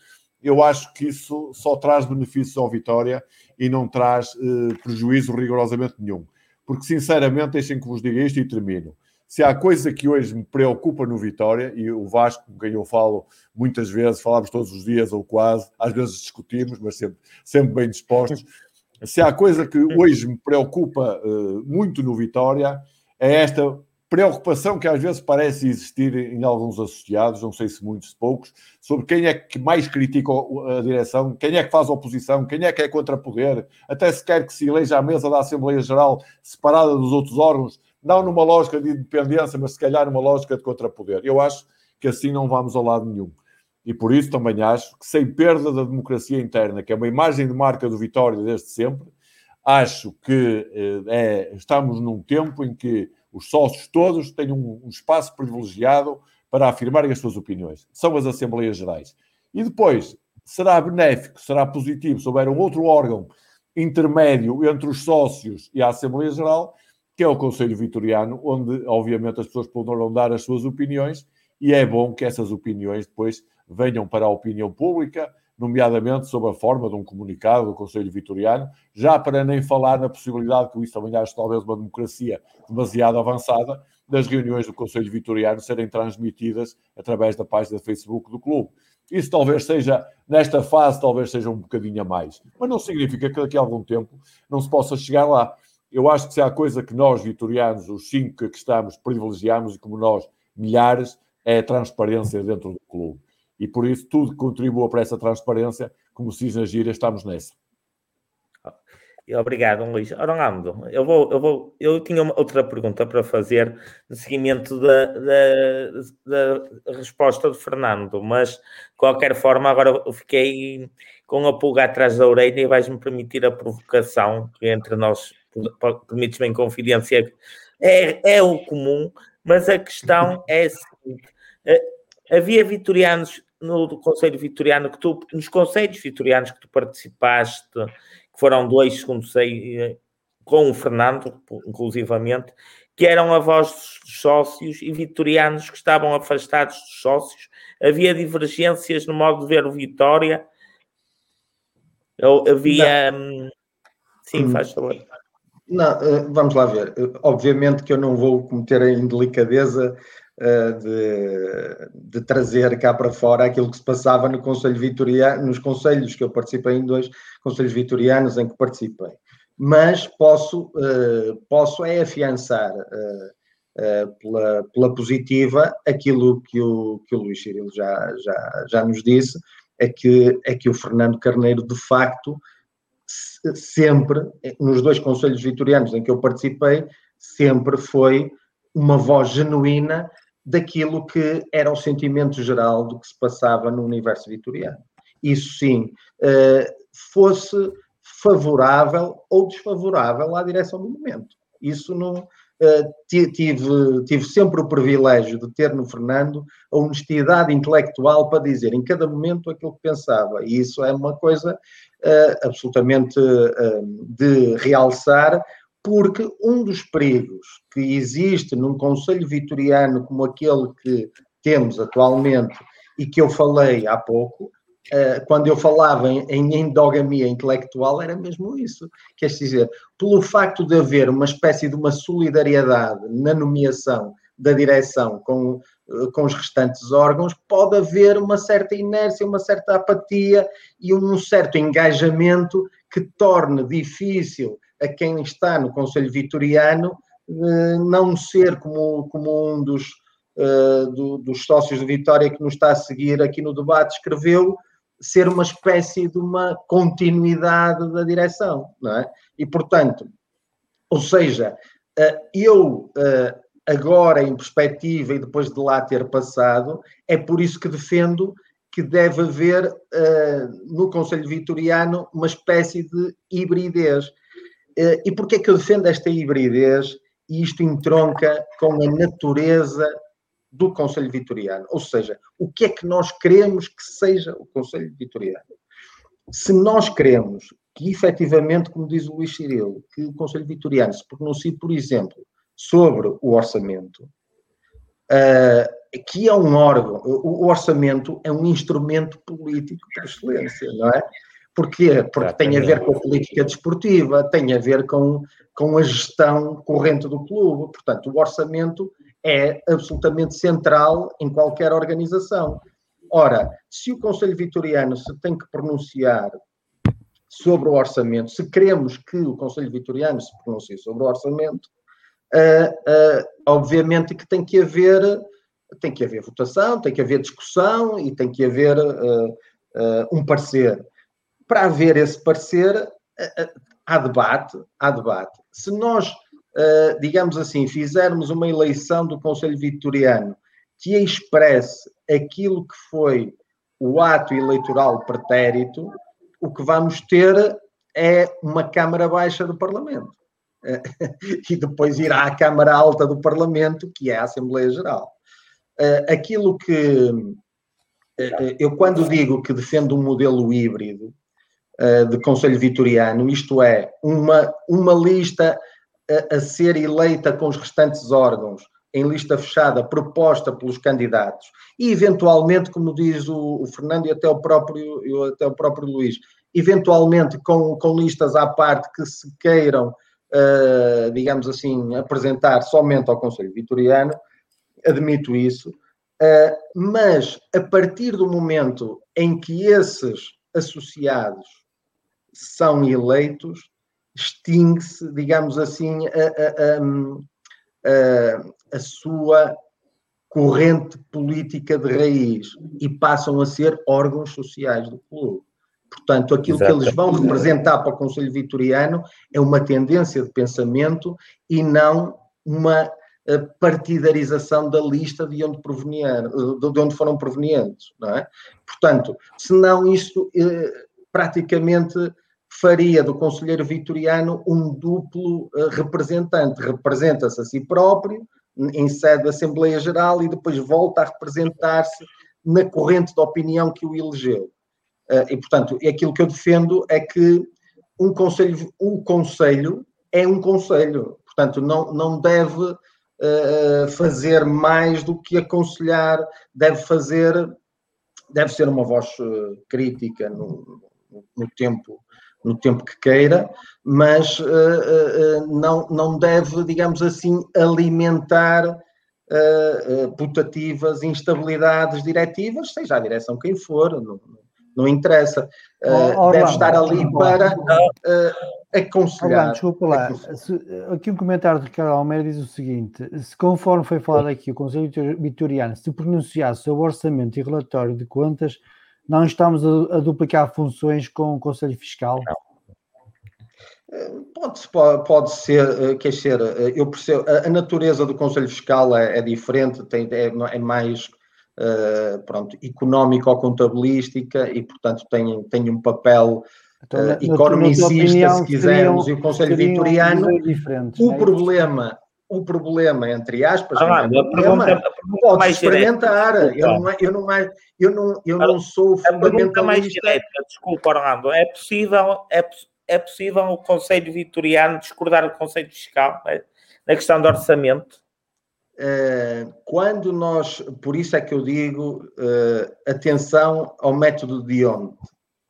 eu acho que isso só traz benefícios ao Vitória e não traz eh, prejuízo rigorosamente nenhum. Porque, sinceramente, deixem que vos diga isto e termino. Se há coisa que hoje me preocupa no Vitória, e o Vasco, com quem eu falo muitas vezes, falamos todos os dias ou quase, às vezes discutimos, mas sempre, sempre bem dispostos, se há coisa que hoje me preocupa uh, muito no Vitória, é esta preocupação que às vezes parece existir em alguns associados, não sei se muitos, poucos, sobre quem é que mais critica a direção, quem é que faz oposição, quem é que é contra poder, até se quer que se eleja a mesa da Assembleia Geral separada dos outros órgãos, não numa lógica de independência, mas se calhar numa lógica de contrapoder. Eu acho que assim não vamos a lado nenhum e por isso também acho que, sem perda da democracia interna, que é uma imagem de marca do Vitória desde sempre, acho que eh, é, estamos num tempo em que os sócios todos têm um, um espaço privilegiado para afirmarem as suas opiniões. São as Assembleias Gerais. E depois, será benéfico, será positivo se houver um outro órgão intermédio entre os sócios e a Assembleia Geral, que é o Conselho Vitoriano, onde, obviamente, as pessoas poderão dar as suas opiniões e é bom que essas opiniões depois venham para a opinião pública, nomeadamente sob a forma de um comunicado do Conselho Vitoriano, já para nem falar na possibilidade, que isso também acho talvez uma democracia demasiado avançada, das reuniões do Conselho Vitoriano serem transmitidas através da página Facebook do clube. Isso talvez seja, nesta fase, talvez seja um bocadinho a mais. Mas não significa que daqui a algum tempo não se possa chegar lá. Eu acho que se há coisa que nós, vitorianos, os cinco que estamos, privilegiamos, e como nós, milhares, é a transparência dentro do clube. E por isso, tudo que contribua para essa transparência, como se diz na estamos nessa. Obrigado, Luís. Orlando, eu vou, eu vou, eu tinha outra pergunta para fazer no seguimento da, da, da resposta do Fernando, mas de qualquer forma, agora eu fiquei com a pulga atrás da orelha e vais-me permitir a provocação que entre nós, permites-me em confidência, é, é o comum, mas a questão é a seguinte: eh, havia vitorianos no Conselho Vitoriano que tu, nos Conselhos Vitorianos que tu participaste que foram dois, segundo sei, eh, com o Fernando, inclusivamente, que eram avós dos sócios e vitorianos que estavam afastados dos sócios. Havia divergências no modo de ver o Vitória. Havia. Não. Hum, sim, hum. faz favor. Não, eh, vamos lá ver. Obviamente que eu não vou cometer a indelicadeza eh, de, de, trazer cá para fora aquilo que se passava no Conselho Vitoriano, nos conselhos que eu participei em dois conselhos vitorianos em que participei. Mas posso, uh, posso é afiançar uh, pela, pela positiva aquilo que o, que o Luís Cirilo já, já, já nos disse, é que, é que o Fernando Carneiro, de facto, sempre, nos dois conselhos vitorianos em que eu participei, sempre foi uma voz genuína daquilo que era o sentimento geral do que se passava no universo vitoriano. Isso sim, eh, fosse favorável ou desfavorável à direção do momento. Isso não. Eh, tive, tive sempre o privilégio de ter no Fernando a honestidade intelectual para dizer em cada momento aquilo que pensava, e isso é uma coisa uh, absolutamente de realçar, porque um dos perigos que existe num Conselho Vitoriano como aquele que temos atualmente e que eu falei há pouco, eh, quando eu falava em endogamia intelectual, era mesmo isso. Quer dizer, pelo facto de haver uma espécie de uma solidariedade na nomeação da direção com, eh, com os restantes órgãos, pode haver uma certa inércia, uma certa apatia e um certo engajamento que torne difícil a quem está no Conselho Vitoriano eh, não ser como, como um dos, uh, do, dos sócios de Vitória que nos está a seguir aqui no debate escreveu, ser uma espécie de uma continuidade da direção, não é? E, portanto, ou seja, uh, eu uh, agora em perspectiva e depois de lá ter passado, é por isso que defendo que deve haver no Conselho Vitoriano uma espécie de hibridez eh, e porquê é que eu defendo esta hibridez e isto entronca com a natureza do Conselho Vitoriano? Ou seja, o que é que nós queremos que seja o Conselho Vitoriano? Se nós queremos que, efetivamente, como diz o Luís Cirilo, que o Conselho Vitoriano se pronuncie, por exemplo, sobre o orçamento, uh, que é um órgão, o orçamento é um instrumento político por excelência, não é? Porquê? Porque tem a ver com a política desportiva, tem a ver com, com a gestão corrente do clube. Portanto, o orçamento é absolutamente central em qualquer organização. Ora, se o Conselho Vitoriano se tem que pronunciar sobre o orçamento, se queremos que o Conselho Vitoriano se pronuncie sobre o orçamento, uh, uh, obviamente que tem que haver tem que haver votação, tem que haver discussão e tem que haver uh, um parecer para haver esse parecer, eh, eh, há debate, há debate. Se nós, eh, digamos assim, fizermos uma eleição do Conselho Vitoriano que expresse aquilo que foi o ato eleitoral pretérito, o que vamos ter é uma Câmara Baixa do Parlamento. E depois irá à Câmara Alta do Parlamento, que é a Assembleia Geral. Aquilo que eu, quando digo que defendo um modelo híbrido, uh, de Conselho Vitoriano, isto é, uma, uma lista a, a, ser eleita com os restantes órgãos em lista fechada proposta pelos candidatos. E, eventualmente, como diz o, o Fernando e até o próprio, até o próprio Luís, eventualmente com, com listas à parte que se queiram, uh, digamos assim, apresentar somente ao Conselho Vitoriano, admito isso, uh, mas a partir do momento em que esses associados são eleitos, extingue-se, digamos assim, a, a, a, a, sua corrente política de raiz e passam a ser órgãos sociais do clube. Portanto, aquilo Exato. que eles vão representar para o Conselho Vitoriano é uma tendência de pensamento e não uma eh, partidarização da lista de onde, de onde foram provenientes. Não é? Portanto, senão isto eh, praticamente faria do conselheiro vitoriano um duplo eh, representante. Representa-se a si próprio em sede da Assembleia Geral e depois volta a representar-se na corrente de opinião que o elegeu. Eh, e, portanto, aquilo que eu defendo é que um conselho, um conselho é um conselho. Portanto, não, não deve uh, fazer mais do que aconselhar, deve fazer, deve ser uma voz crítica no, no tempo no tempo que queira, mas uh, uh, não, não deve, digamos assim, alimentar putativas, instabilidades diretivas, seja a direção quem for, não, não interessa. Oh, deve estar ali para aconselhar. desculpa lá. Aqui um comentário de Ricardo Almeida diz o seguinte: se conforme foi falado aqui, o Conselho Vitoriano se pronunciasse sobre o orçamento e relatório de contas não estamos a, a duplicar funções com o Conselho Fiscal? Pode, pode ser, eh, quer ser, eh, eu percebo, a, natureza do Conselho Fiscal é, é diferente, tem, é, é mais uh, pronto, económico ou contabilística e, portanto, tem, tem um papel então, uh, economicista, opinião, se quisermos, seriam, e o Conselho Vitoriano. O é problema o problema, entre aspas, ah, é um problema, pode experimentar. Eu não, eu, não, eu, não, eu não sou fundamentalista. mais direta, desculpa, Orlando. É possível, é, é possível o Conselho Vitoriano discordar do Conselho Fiscal na questão do orçamento? Uh, quando nós, por isso é que eu digo, uh, atenção ao método de onde.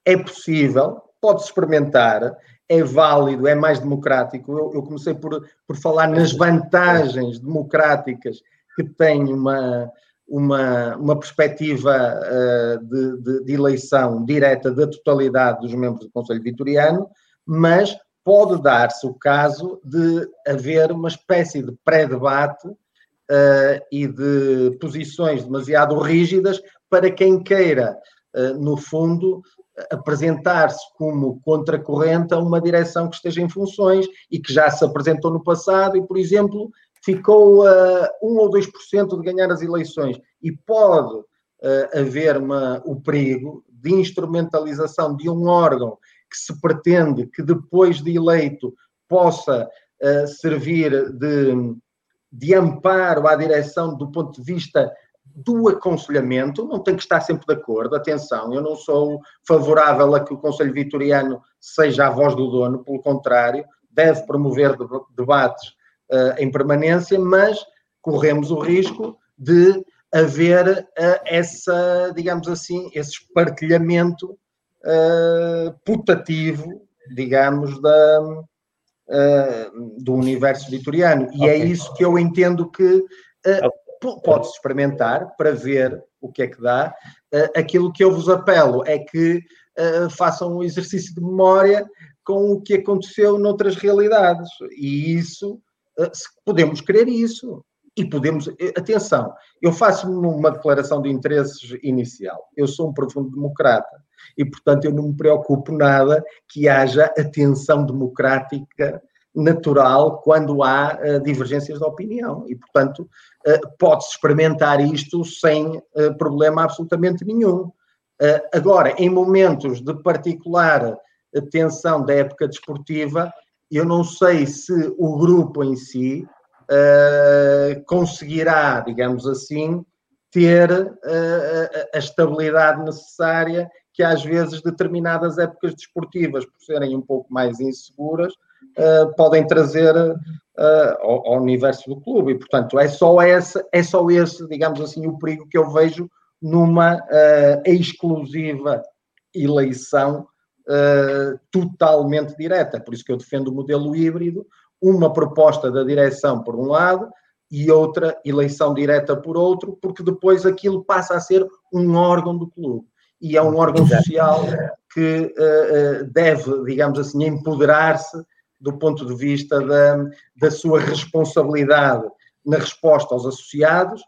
É possível, pode-se experimentar, é válido, é mais democrático. Eu, eu, comecei por, por falar nas vantagens democráticas que tem uma, uma, uma perspectiva uh, de, de, de, eleição direta da totalidade dos membros do Conselho Vitoriano, mas pode dar-se o caso de haver uma espécie de pré-debate uh, e de posições demasiado rígidas para quem queira, uh, no fundo, apresentar-se como contracorrente a uma direção que esteja em funções e que já se apresentou no passado e, por exemplo, ficou a 1 ou 2% de ganhar as eleições e pode uh, haver uma, o perigo de instrumentalização de um órgão que se pretende que depois de eleito possa uh, servir de, de amparo à direção do ponto de vista do aconselhamento, não tem que estar sempre de acordo, atenção, eu não sou favorável a que o Conselho Vitoriano seja a voz do dono, pelo contrário, deve promover debates uh, em permanência, mas corremos o risco de haver uh, essa, digamos assim, esse espartilhamento uh, putativo, digamos, da, do universo vitoriano. E é okay. é isso que eu entendo que pode-se experimentar para ver o que é que dá. Uh, aquilo que eu vos apelo é que uh, façam um exercício de memória com o que aconteceu noutras realidades. E isso, uh, podemos querer isso. E podemos, atenção, eu faço uma declaração de interesses inicial. Eu sou um profundo democrata e, portanto, eu não me preocupo nada que haja atenção democrática natural quando há uh, divergências de opinião e, portanto, uh, pode-se experimentar isto sem uh, problema absolutamente nenhum. agora, em momentos de particular tensão da época desportiva, eu não sei se o grupo em si conseguirá, digamos assim, ter a estabilidade necessária que às vezes determinadas épocas desportivas, por serem um pouco mais inseguras, uh, podem trazer uh, ao, ao, universo do clube. E, portanto, é só, esse, é só esse, digamos assim, o perigo que eu vejo numa uh, exclusiva eleição totalmente direta. Por isso que eu defendo o modelo híbrido, uma proposta da direção por um lado e outra eleição direta por outro, porque depois aquilo passa a ser um órgão do clube. E é um órgão social que uh, deve, digamos assim, empoderar-se do ponto de vista da, da sua responsabilidade na resposta aos associados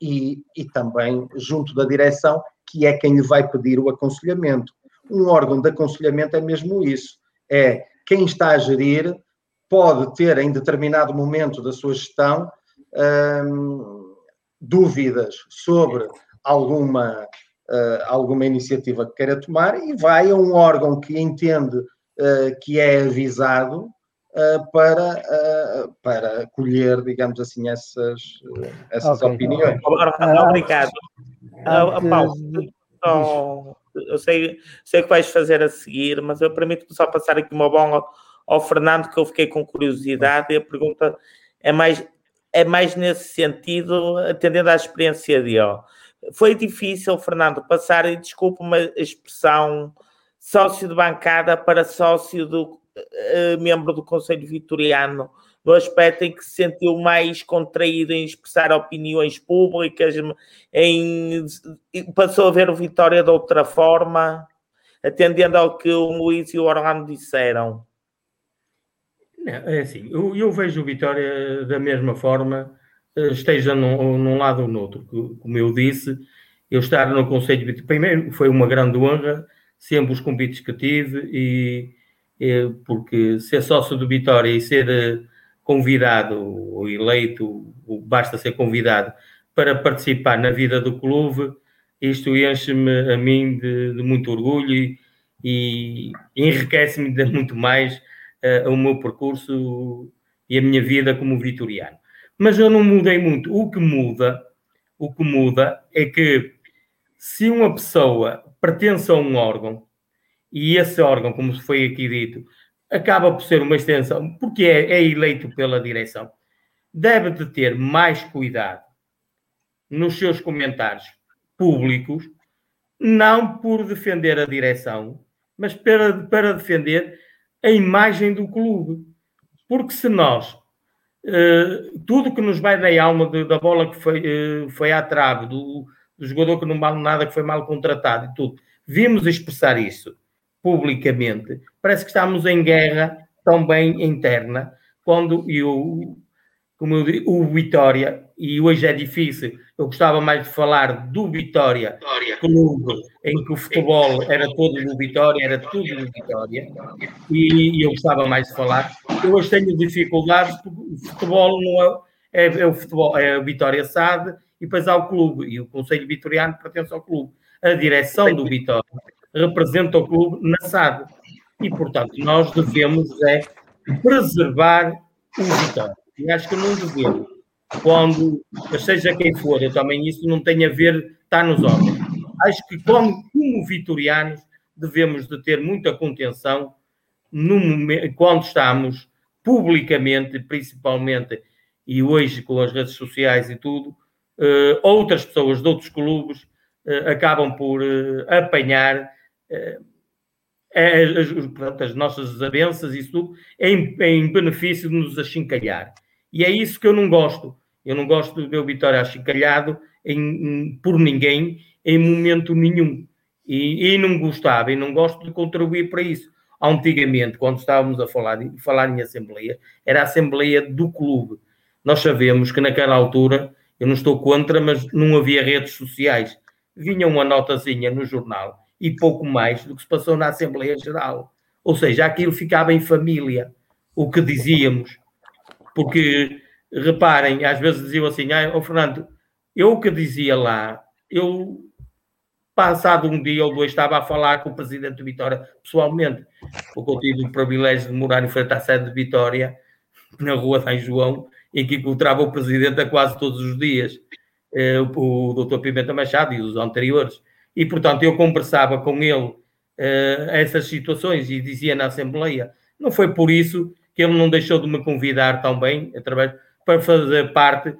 e, e também junto da direção, que é quem lhe vai pedir o aconselhamento. Um órgão de aconselhamento é mesmo isso. É quem está a gerir pode ter em determinado momento da sua gestão hum, dúvidas sobre alguma, uh, alguma iniciativa que queira tomar e vai a um órgão que entende que é avisado uh, para, para colher, digamos assim, essas, essas okay. opiniões. Obrigado. Uh, Paulo, então, eu sei, sei que vais fazer a seguir, mas eu permito-me só passar aqui uma bola ao, Fernando, que eu fiquei com curiosidade, e a pergunta é mais, é mais nesse sentido, atendendo à experiência dele. Foi difícil, Fernando, passar, e desculpa uma expressão, sócio de bancada para sócio do uh, membro do Conselho Vitoriano no aspecto em que se sentiu mais contraído em expressar opiniões públicas, em, passou a ver o Vitória de outra forma, atendendo ao que o Luís e o Orlando disseram? É assim, eu, eu, vejo o Vitória da mesma forma, eh, esteja num, num lado ou no outro. Como eu disse, eu estar no Conselho Vitória, primeiro foi uma grande honra, sempre os convites que tive, e, e porque ser sócio do Vitória e ser eh, convidado ou eleito, ou basta ser convidado para participar na vida do clube, isto enche-me a mim de, de, muito orgulho e, e enriquece-me muito mais uh, o meu percurso e a minha vida como vitoriano. Mas eu não mudei muito. O que muda, o que muda é que se uma pessoa pertence a um órgão e esse órgão, como foi aqui dito, acaba por ser uma extensão, porque é, é eleito pela direção, deve de ter mais cuidado nos seus comentários públicos, não por defender a direção, mas para, para defender a imagem do clube. Porque se nós, uh, tudo que nos vai da alma de, da bola que foi, uh, foi à trave, do, do jogador que não vale nada, que foi mal contratado e tudo, vimos expressar isso publicamente, parece que estamos em guerra também interna, quando eu, como eu digo, o Vitória, e hoje é difícil, eu gostava mais de falar do Vitória, clube em que o futebol era todo do Vitória, era tudo do Vitória, e, e, eu gostava mais de falar. Eu hoje tenho dificuldades porque o futebol não é, é, é o futebol, é a Vitória SAD, e depois há o clube, e o Conselho Vitoriano pertence ao clube. A direção do Vitória representa o clube na SAD. E, portanto, nós devemos é preservar o Vitória. E acho que não devemos. Quando, seja quem for, eu também isso não tem a ver, está nos olhos. Acho que como, como vitorianos devemos de ter muita contenção no momento, quando estamos publicamente, principalmente, e hoje com as redes sociais e tudo, outras pessoas de outros clubes uh, acabam por uh, apanhar as, as nossas desavenças e isso em, em benefício de nos achincalhar. E é isso que eu não gosto. Eu não gosto de ver o Vitória achincalhado em, em, por ninguém em momento nenhum. E, e, não gostava, e não gosto de contribuir para isso. Antigamente, quando estávamos a falar, falar em Assembleia, era a Assembleia do Clube. Nós sabemos que naquela altura, eu não estou contra, mas não havia redes sociais. Vinha uma notazinha no jornal e pouco mais do que se passou na Assembleia Geral. Ou seja, aquilo ficava em família, o que dizíamos. Porque, reparem, às vezes diziam assim, ah, oh, Fernando, eu o que dizia lá, eu, passado um dia ou dois, estava a falar com o Presidente de Vitória, pessoalmente, porque eu tive o privilégio de morar em frente à sede de Vitória, na rua São João, em que encontrava o Presidente a quase todos os dias, eh, o, o Dr. Pimenta Machado e os anteriores. E, portanto, eu conversava com ele uh, essas situações e dizia na Assembleia. Não foi por isso que ele não deixou de me convidar também, através, para fazer parte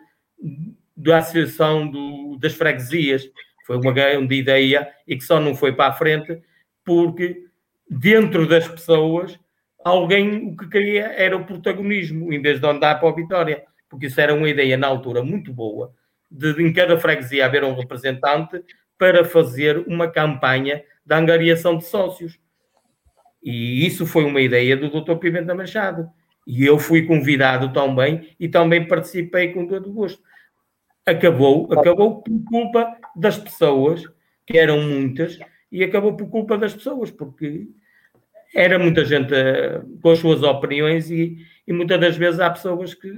da Associação do, das Freguesias. Foi uma grande ideia e que só não foi para a frente porque dentro das pessoas alguém o que queria era o protagonismo em vez de andar para a vitória, porque isso era uma ideia na altura muito boa de em cada freguesia haver um representante para fazer uma campanha de angariação de sócios. E isso foi uma ideia do Dr. Pimenta Machado. E eu fui convidado também e também participei com todo o gosto. Acabou, acabou por culpa das pessoas, que eram muitas, e acabou por culpa das pessoas, porque era muita gente uh, com as suas opiniões e, e, muitas das vezes há pessoas que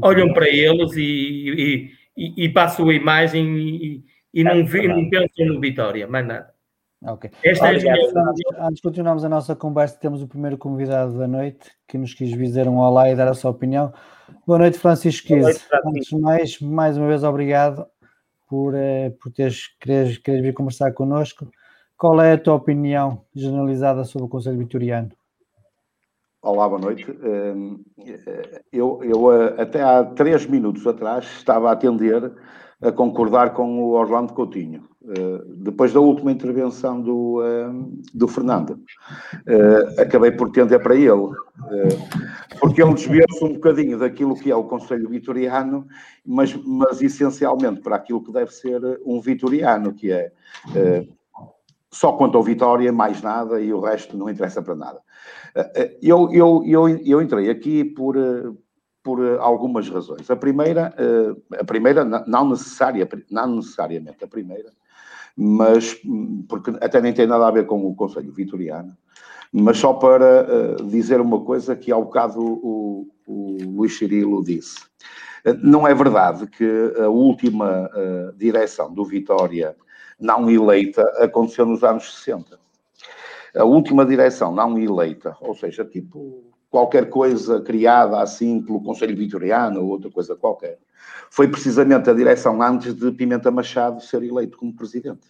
olham para eles e, e, e passam a imagem e, e não, vi, não pensam no Vitória, mais nada. Ok. Esta Olha, é a minha... antes, antes de continuarmos a nossa conversa, temos o primeiro convidado da noite que nos quis dizer um olá e dar a sua opinião. Boa noite, Francisco Quise. Antes de mais, mais uma vez, obrigado por, eh, por teres queres, queres vir conversar connosco. Qual é a tua opinião generalizada sobre o Conselho Vitoriano? Olá, boa noite. Hum, eu, eu, eh, até há três minutos atrás estava a atender a concordar com o Orlando Coutinho, eh, depois da última intervenção do, hum, do Fernando. Eh, acabei por tender para ele, porque ele desviou-se um bocadinho daquilo que é o Conselho Vitoriano, mas, mas essencialmente para aquilo que deve ser um vitoriano, que é só quanto ao Vitória, mais nada, e o resto não interessa para nada. Eh, eh, eu, eu, eu, eu entrei aqui por, eh, por algumas razões. A primeira, a primeira não, necessária, não necessariamente a primeira, mas porque até nem tem nada a ver com o Conselho Vitoriano, mas só para dizer uma coisa que há bocado o, o Luís Cirilo disse. Não é verdade que a última direção do Vitória não eleita aconteceu nos anos 60. A última direção não eleita, ou seja, tipo qualquer coisa criada assim pelo Conselho Vitoriano ou outra coisa qualquer, foi precisamente a direção antes de Pimenta Machado ser eleito como presidente,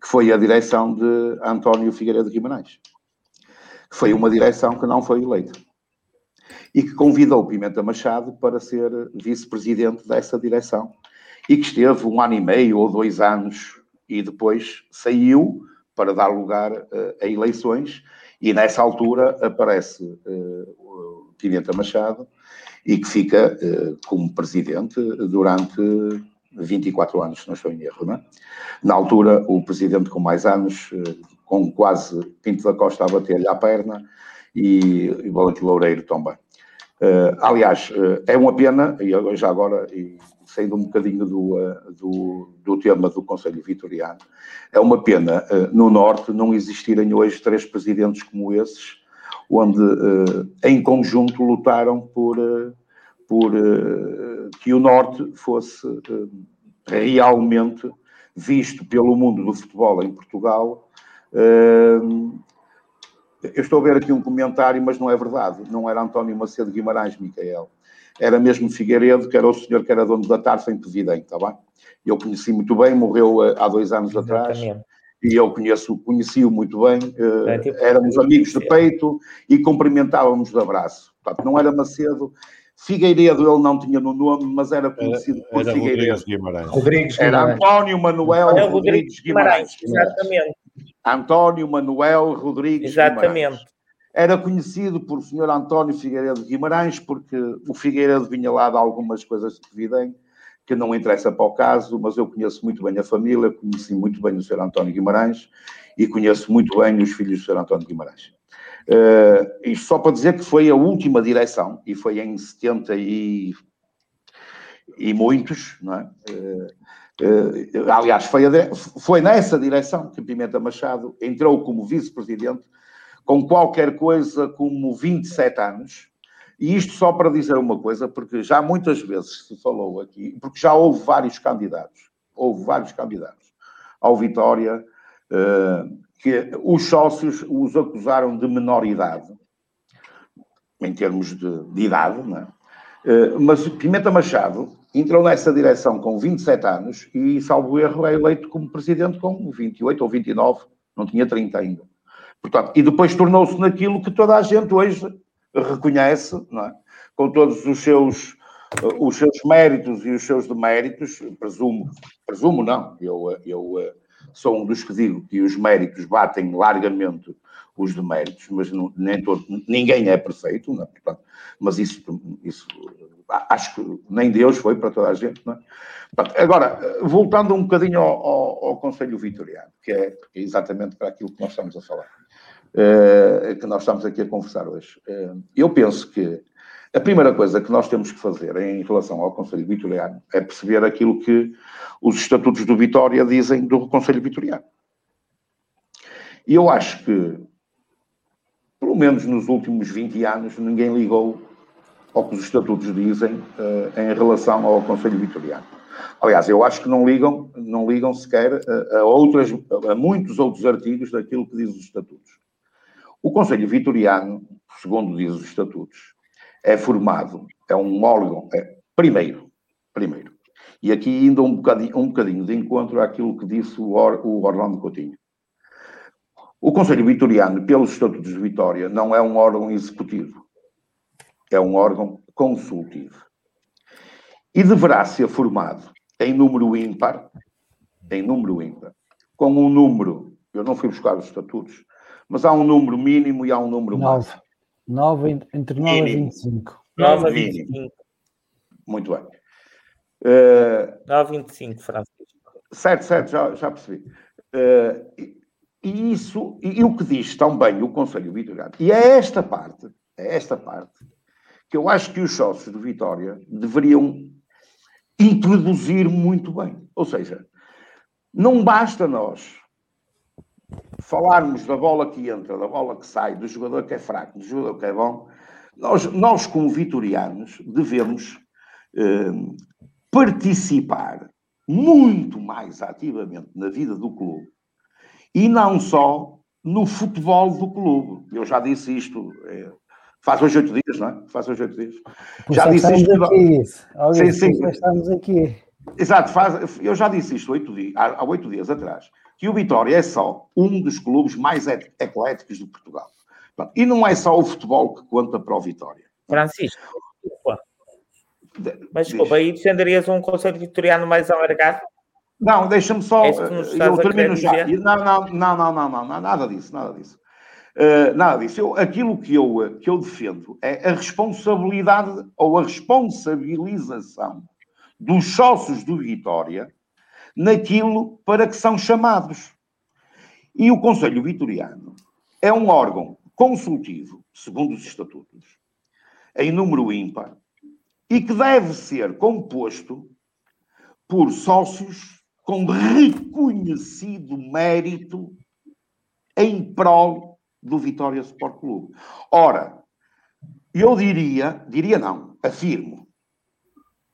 que foi a direção de António Figueiredo Guimarães. Foi uma direção que não foi eleita. E que convidou Pimenta Machado para ser vice-presidente dessa direção. E que esteve um ano e meio ou dois anos e depois saiu para dar lugar uh, a eleições e nessa altura aparece uh, Pimenta Machado e que fica uh, como presidente durante 24 anos, se não estou em erro, não é? Na altura, o presidente com mais anos, com quase Pinto da Costa a bater-lhe à perna e, e Valente Loureiro também. aliás, é uma pena, e já agora, e saindo um bocadinho do, eh, do, do, tema do Conselho Vitoriano, é uma pena eh, no Norte não existirem hoje três presidentes como esses, onde eh, em conjunto lutaram por, por que o Norte fosse realmente visto pelo mundo do futebol em Portugal. Eu estou a ver aqui um comentário, mas não é verdade. Não era António Macedo Guimarães, Micael era mesmo Figueiredo, que era o senhor que era dono da Tarfa em Pevidem, está bem? Eu conheci muito bem, morreu eh, há dois anos Exatamente. atrás. E eu conheço, conheci-o muito bem, é, tipo, éramos amigos de peito e cumprimentávamos de abraço. Portanto, não era Macedo, Figueiredo ele não tinha no nome, mas era conhecido era, por era Figueiredo. Rodrigues Guimarães. Rodrigues Guimarães. Era António Manuel era Rodrigues Guimarães. Guimarães. Exatamente. António Manuel Rodrigues Exatamente. Guimarães era conhecido por senhor António Figueiredo Guimarães, porque o Figueiredo vinha lá de algumas coisas de Videm, que não interessa para o caso, mas eu conheço muito bem a família, conheci muito bem o senhor António Guimarães e conheço muito bem os filhos do senhor António Guimarães. Uh, isto só para dizer que foi a última direção, e foi em 70 e, e muitos, não é? Uh, uh, aliás, foi, a, foi nessa direção que Pimenta Machado entrou como vice-presidente com qualquer coisa como 27 anos. E isto só para dizer uma coisa, porque já muitas vezes se falou aqui, porque já houve vários candidatos, houve vários candidatos ao Vitória, eh, que os sócios os acusaram de menor idade, em termos de, de idade, não é? Eh, mas Pimenta Machado entrou nessa direção com 27 anos e, salvo erro, é eleito como presidente com 28 ou 29, não tinha 30 ainda. Portanto, e depois tornou-se naquilo que toda a gente hoje reconhece, é? com todos os seus, os seus méritos e os seus deméritos, presumo, presumo não, eu, eu sou um dos que digo que os méritos batem largamente os deméritos, mas não, nem todo, ninguém é perfeito, não é? Portanto, mas isso, isso acho que nem Deus foi para toda a gente. Não é? Portanto, agora, voltando um bocadinho ao, ao, ao, Conselho Vitoriano, que é exatamente para aquilo que nós estamos a falar, que nós estamos aqui a conversar hoje, uh, eu penso que a primeira coisa que nós temos que fazer em relação ao Conselho Vitoriano é perceber aquilo que os estatutos do Vitória dizem do Conselho Vitoriano. E eu acho que pelo menos nos últimos 20 anos, ninguém ligou ao que os estatutos dizem uh, em relação ao Conselho Vitoriano. Aliás, eu acho que não ligam, não ligam sequer a, a, outras, a muitos outros artigos daquilo que diz os estatutos. O Conselho Vitoriano, segundo diz os estatutos, é formado, é um órgão, é, primeiro, primeiro, e aqui ainda um bocadinho, um bocadinho de encontro àquilo que disse o, Or, o Orlando Coutinho. O Conselho Vitoriano, pelos Estatutos de Vitória, não é um órgão executivo, é um órgão consultivo. E deverá ser formado em número ímpar, em número ímpar, com um número, eu não fui buscar os estatutos, mas há um número mínimo e há um número máximo. 9, entre 9 e 25. 9 a 25. Muito bem. Uh, 9 a 25, Francisco. Certo, certo, já, já percebi. Uh, e isso, e, e o que diz também o Conselho Vitoriano, e é esta parte, é esta parte, que eu acho que os sócios do Vitória deveriam introduzir muito bem. Ou seja, não basta nós falarmos da bola que entra, da bola que sai, do jogador que é fraco, do jogador que é bom. Nós, nós como vitorianos, devemos eh, participar muito mais ativamente na vida do clube e não só no futebol do clube. Eu já disse isto. É, faz hoje oito dias, não é? Faz hoje oito dias. já disse isto. Aqui, sim, sim. estamos aqui. Exato, faz, eu já disse isto oito dias, há oito dias atrás, que o Vitória é só um dos clubes mais ecléticos de Portugal. E não é só o futebol que conta para o Vitória. Francisco, desculpa. Mas desculpa, aí defenderias um conceito vitoriano mais alargado? Não, deixa-me só. É eu termino já. Não, não, não, não, não, não, nada disso, nada disso. Uh, nada disso. Eu, aquilo que eu, que eu defendo é a responsabilidade ou a responsabilização dos sócios do Vitória naquilo para que são chamados. E o Conselho Vitoriano é um órgão consultivo, segundo os estatutos, em número ímpar, e que deve ser composto por sócios com reconhecido mérito em prol do Vitória Sport Clube. Ora, eu diria, diria não, afirmo,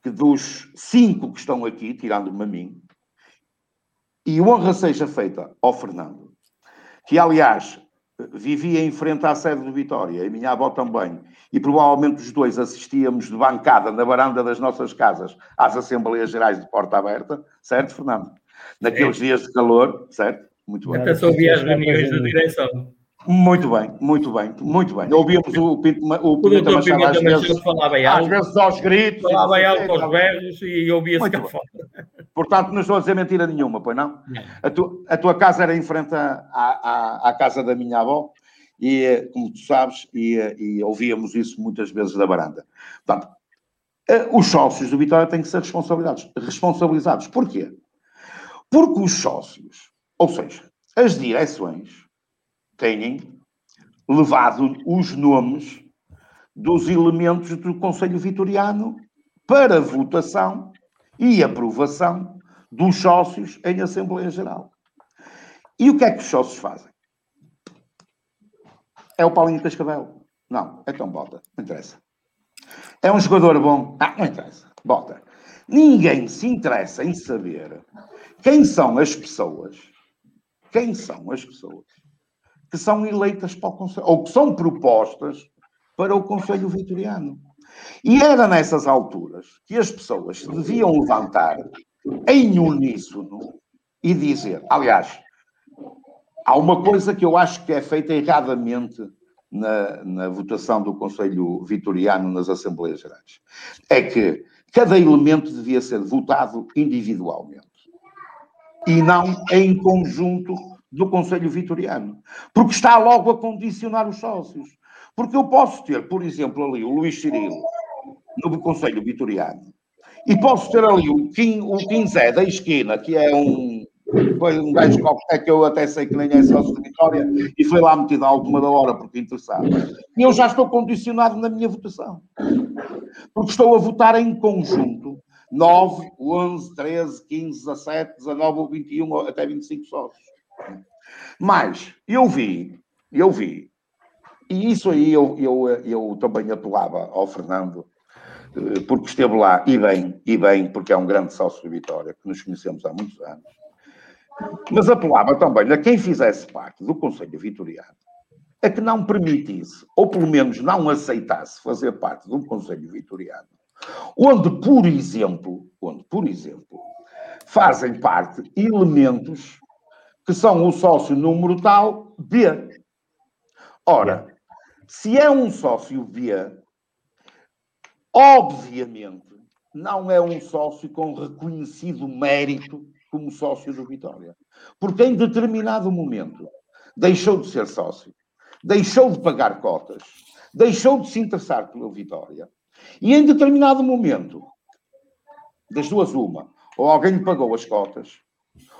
que dos cinco que estão aqui, tirando-me a mim, e honra seja feita ao Fernando, que aliás vivia em frente à sede do Vitória, e minha avó também, e provavelmente os dois assistíamos de bancada na varanda das nossas casas às Assembleias Gerais de Porta Aberta, certo, Fernando? Naqueles é. dias de calor, certo? Muito bem. Até só ouvia as reuniões da direção. Muito bem, muito bem, muito bem. Ouvíamos o, Pinto, o Pimenta Machado às vezes, falava alto, às vezes aos gritos. Falava alto aos berros e ouvia-se cá fora. Portanto, não estou a dizer mentira nenhuma, pois não? A, tu, a, tua casa era em frente à, à, à, casa da minha avó e, como tu sabes, e, e ouvíamos isso muitas vezes da varanda. Portanto, eh, os sócios do Vitória têm que ser responsabilizados. Responsabilizados. Porquê? Porque os sócios, ou seja, as direções, têm levado os nomes dos elementos do Conselho Vitoriano para votação e aprovação dos sócios em Assembleia Geral. E o que é que os sócios fazem? É o Paulinho Cascavel? Não, então bota, não interessa. É um jogador bom? Ah, não interessa, bota. Ninguém se interessa em saber quem são as pessoas, quem são as pessoas que são eleitas para o Conselho, ou que são propostas para o Conselho Vitoriano. E era nessas alturas que as pessoas se deviam levantar em uníssono e dizer, aliás, há uma coisa que eu acho que é feita erradamente na, na votação do Conselho Vitoriano nas Assembleias Gerais. É que cada elemento devia ser votado individualmente e não em conjunto do Conselho Vitoriano, porque está logo a condicionar os sócios. Porque eu posso ter, por exemplo, ali o Luís Cirilo no Conselho Vitoriano e posso ter ali o Kim, o Kim da esquina, que é um, foi um gajo qualquer que eu até sei que nem é sócio de Vitória e foi lá metido à última da hora porque interessava. E eu já estou condicionado na minha votação. Porque estou a votar em conjunto 9, 11, 13, 15, 17, 19, 21, até 25 sócios. Mas eu vi, eu vi, e isso aí eu, eu, eu também apelava ao Fernando, eh, porque esteve lá, e bem, e bem, porque é um grande sócio de Vitória, que nos conhecemos há muitos anos. Mas apelava também a quem fizesse parte do Conselho Vitoriano a que não permitisse, ou pelo menos não aceitasse fazer parte um Conselho Vitoriano, onde, por exemplo, onde, por exemplo, fazem parte elementos que são o sócio número tal B. Ora, se é um sócio B, obviamente não é um sócio com reconhecido mérito como sócio do Vitória. Porque em determinado momento deixou de ser sócio, deixou de pagar cotas, deixou de se interessar pela Vitória. E em determinado momento, das duas uma, ou alguém lhe pagou as cotas,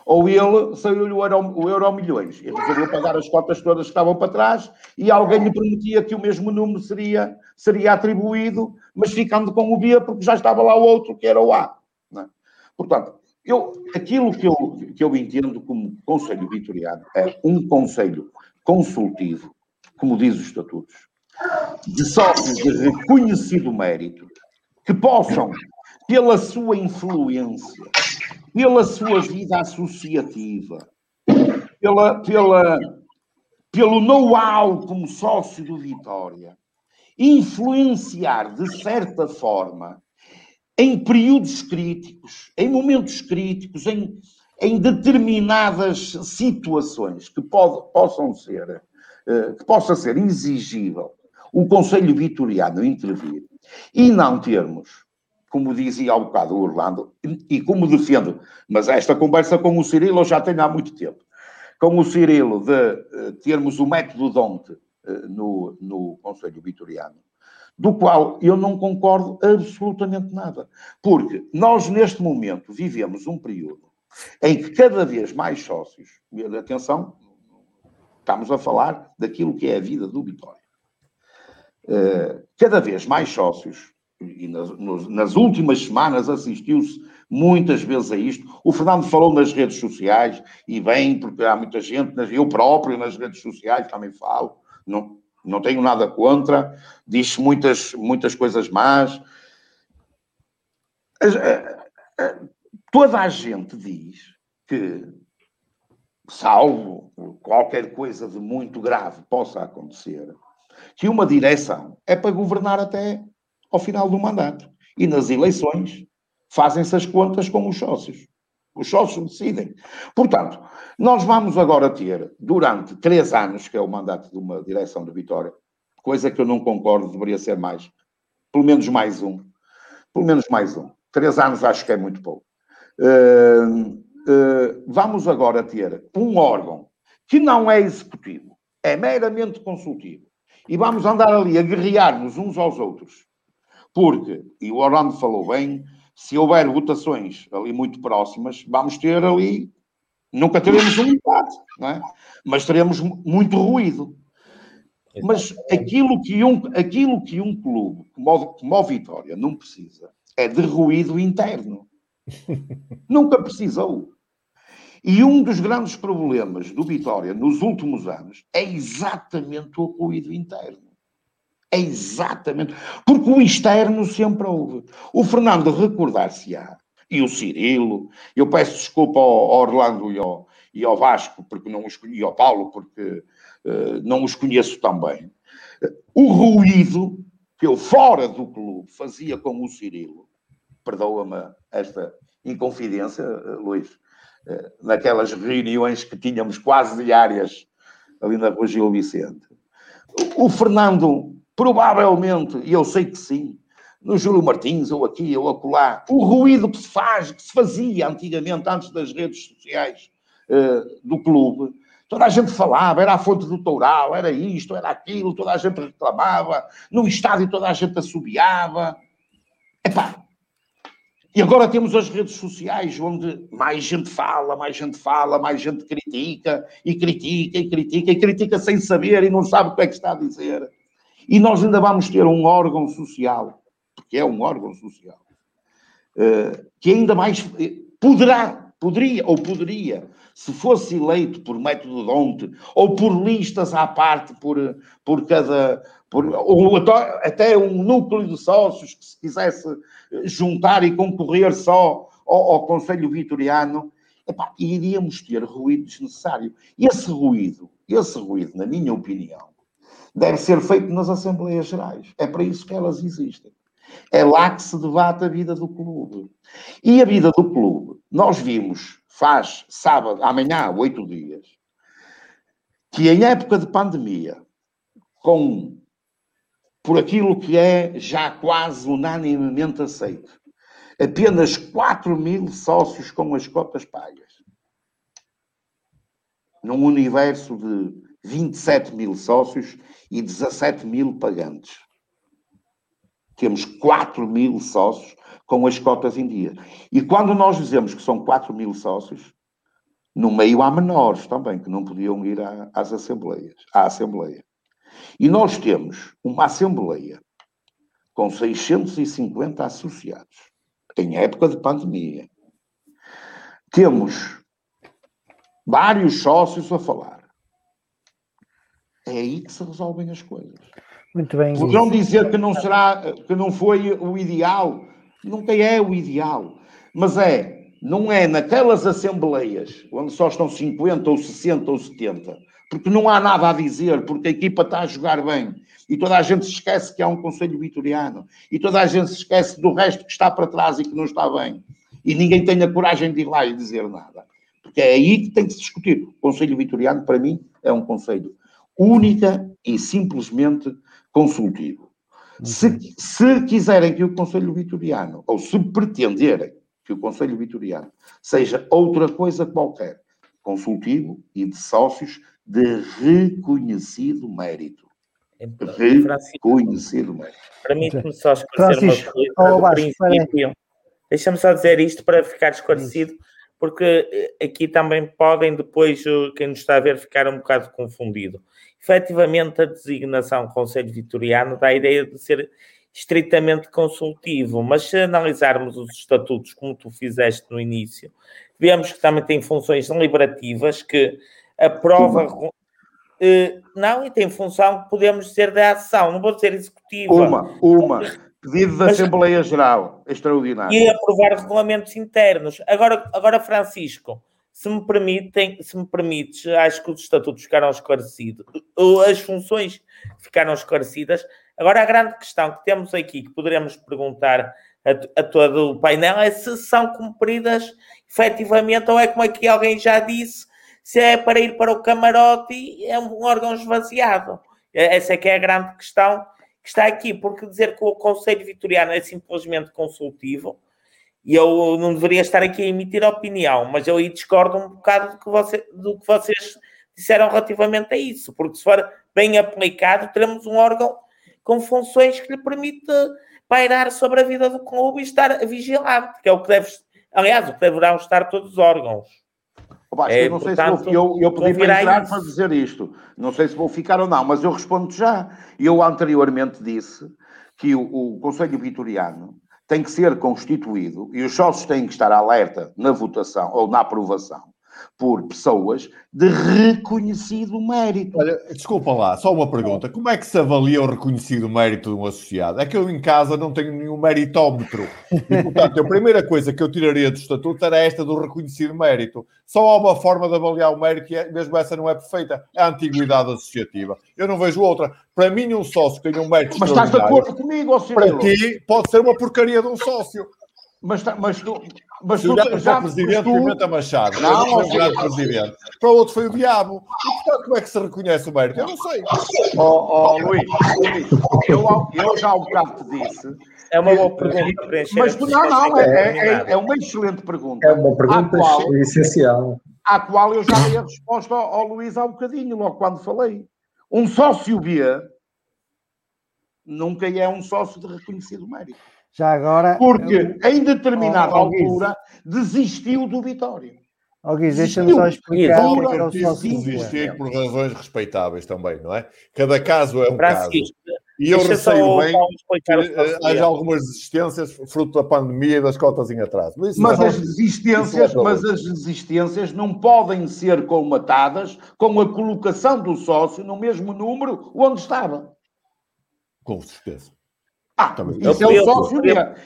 ou ele saiu-lhe o euro, o euro milhões e resolveu pagar as cotas todas que estavam para trás e alguém lhe prometia que o mesmo número seria, seria atribuído, mas ficando com o B porque já estava lá o outro que era o A. É? Portanto, eu, aquilo que eu, que eu entendo como Conselho Vitoriano é um conselho consultivo, como diz os estatutos, de sócios de reconhecido mérito, que possam, pela sua influência, pela sua vida associativa, pela, pela, pelo know-how como sócio do Vitória, influenciar de certa forma em períodos críticos, em momentos críticos, em, em determinadas situações que pode, possam ser, uh, que possa ser exigível o Conselho Vitoriano intervir e não termos como dizia há um bocado o Orlando, e como defendo, mas esta conversa com o Cirilo eu já tenho há muito tempo, com o Cirilo de uh, termos o método Donte uh, no, no Conselho Vitoriano, do qual eu não concordo absolutamente nada. Porque nós, neste momento, vivemos um período em que cada vez mais sócios, atenção, estamos a falar daquilo que é a vida do Vitória, uh, cada vez mais sócios e nas, nos, nas últimas semanas assistiu-se muitas vezes a isto. O Fernando falou nas redes sociais, e bem, porque há muita gente, eu próprio nas redes sociais também falo, não, não tenho nada contra, diz muitas, muitas coisas más. Toda a gente diz que, salvo qualquer coisa de muito grave possa acontecer, que uma direção é para governar até ao final do mandato. E nas eleições fazem-se as contas com os sócios. Os sócios decidem. Portanto, nós vamos agora ter, durante três anos, que é o mandato de uma direção de Vitória, coisa que eu não concordo, deveria ser mais. Pelo menos mais um. Pelo menos mais um. Três anos acho que é muito pouco. Uh, uh, vamos agora ter um órgão que não é executivo, é meramente consultivo. E vamos andar ali a guerrear-nos uns aos outros porque, e o Orlando falou bem, se houver votações ali muito próximas, vamos ter ali, nunca teremos um empate, não é? mas teremos muito ruído. Mas aquilo que um, aquilo que um clube como, como o Vitória não precisa é de ruído interno. Nunca precisou. E um dos grandes problemas do Vitória nos últimos anos é exatamente o ruído interno. É exatamente. Porque o externo sempre houve. O Fernando recordar-se-á, e o Cirilo, eu peço desculpa ao Orlando e ao, e ao Vasco, porque não os, e ao Paulo, porque uh, não os conheço tão bem. O ruído que eu, fora do clube, fazia com o Cirilo, perdoa-me esta inconfidência, uh, Luís, uh, naquelas reuniões que tínhamos quase diárias ali na Rua Gil Vicente o Fernando, provavelmente, e eu sei que sim, no Júlio Martins, ou aqui, ou acolá, o ruído que se faz, que se fazia antigamente, antes das redes sociais uh, do clube, toda a gente falava, era a fonte do Toural, era isto, era aquilo, toda a gente reclamava, no estádio toda a gente assobiava. Epá, e agora temos as redes sociais, onde mais gente fala, mais gente fala, mais gente critica, e critica, e critica, e critica sem saber e não sabe o que é que está a dizer. E nós ainda vamos ter um órgão social, porque é um órgão social, eh, que ainda mais eh, poderá, poderia, ou poderia, se fosse eleito por método de ou por listas à parte, por, por cada por, ou até um núcleo de sócios que se quisesse juntar e concorrer só ao, ao Conselho Vitoriano, epá, iríamos ter ruído desnecessário. E esse ruído, esse ruído, na minha opinião, deve ser feito nas Assembleias Gerais. É para isso que elas existem. É lá que se debate a vida do clube. E a vida do clube, nós vimos, faz sábado, amanhã, oito dias, que em época de pandemia, com por aquilo que é já quase unanimemente aceito. Apenas 4 mil sócios com as cotas pagas. Num universo de 27 mil sócios e 17 mil pagantes. Temos 4 mil sócios com as cotas em dia. E quando nós dizemos que são 4 mil sócios, no meio há menores também, que não podiam ir às assembleias, à Assembleia. E nós temos uma Assembleia com 650 associados, em época de pandemia. Temos vários sócios a falar. É aí que se resolvem as coisas. Muito bem. Poderão dizer que não será, que não foi o ideal. Nunca é o ideal. Mas é, não é naquelas assembleias onde só estão 50 ou 60 ou 70 porque não há nada a dizer, porque a equipa está a jogar bem e toda a gente se esquece que há um Conselho Vitoriano e toda a gente se esquece do resto que está para trás e que não está bem e ninguém tem a coragem de ir lá e dizer nada. Porque é aí que tem que se discutir. O Conselho Vitoriano, para mim, é um conselho única e simplesmente consultivo. Se, se quiserem que o Conselho Vitoriano, ou se pretenderem que o Conselho Vitoriano seja outra coisa qualquer, consultivo e de sócios, de reconhecido mérito. Então, reconhecido mérito. Permite-me só esclarecer uma coisa. Deixa-me só dizer isto para ficar esclarecido, porque eh, aqui também podem depois, quem nos está a ver, ficar um bocado confundido. Efetivamente, a designação Conselho Vitoriano dá a ideia de ser estritamente consultivo, mas se analisarmos os estatutos, como tu fizeste no início, vemos que também tem funções deliberativas que a prova. Uh, não, e tem função que podemos dizer de ação, não vou dizer executiva. Uma, uma. Pedido da Assembleia Geral, extraordinário. E aprovar regulamentos internos. Agora, agora, Francisco, se me permitem, se me permites, acho que os estatutos ficaram esclarecidos, as funções ficaram esclarecidas. Agora, a grande questão que temos aqui, que poderemos perguntar a, a todo o painel, é se são cumpridas efetivamente, ou é como aqui alguém já disse, se é para ir para o camarote, é um órgão esvaziado. Essa é que é a grande questão que está aqui, porque dizer que o Conselho Vitoriano é simplesmente consultivo, e eu não deveria estar aqui a emitir opinião, mas eu aí discordo um bocado do que, você, do que vocês disseram relativamente a isso, porque se for bem aplicado, teremos um órgão com funções que lhe permite pairar sobre a vida do clube e estar vigilante, que é o que deve, aliás, o que deverão estar todos os órgãos. Opa, é, eu não portanto, sei se vou, eu, eu pedi para entrar para dizer isto. Não sei se vou ficar ou não, mas eu respondo já. Eu anteriormente disse que o, o Conselho Vitoriano tem que ser constituído e os sócios têm que estar alerta na votação ou na aprovação por pessoas de reconhecido mérito. Olha, desculpa lá, só uma pergunta. Como é que se avalia o reconhecido mérito de um associado? É que eu em casa não tenho nenhum meritómetro. E, portanto, a primeira coisa que eu tiraria do estatuto era esta do reconhecido mérito. Só há uma forma de avaliar o mérito e é, mesmo essa não é perfeita. É a antiguidade associativa. Eu não vejo outra. Para mim, um sócio que tem um mérito Mas estás de acordo comigo, Para ti, pode ser uma porcaria de um sócio. Mas, tá, mas tu, mas tu, já, já presidente tu... Pimenta Machado, não, não foi o presidente. Para o outro foi o diabo. E, como é que se reconhece o mérito? Eu não sei. Ó oh, Luís, eu, eu já há um bocado te disse. É uma boa pergunta para encher. Mas não, não, é, é, é, uma excelente pergunta. É uma pergunta qual, essencial. À qual eu já dei a resposta ao, ao Luís há um bocadinho, logo quando falei. Um sócio B nunca é um sócio de reconhecido mérito. Já agora. Porque em determinada oh, altura desistiu do Vitória. Oh, deixa-me só explicar o que é, o sócio Desistir por razões respeitáveis também, não é? Cada caso é um caso. E eu receio bem que eh, haja algumas desistências fruto da pandemia e das cotas em atraso. Mas, mas as desistências, é mas as desistências não podem ser colmatadas com a colocação do sócio no mesmo número onde estava. Com certeza. Ah, isso é, o sócio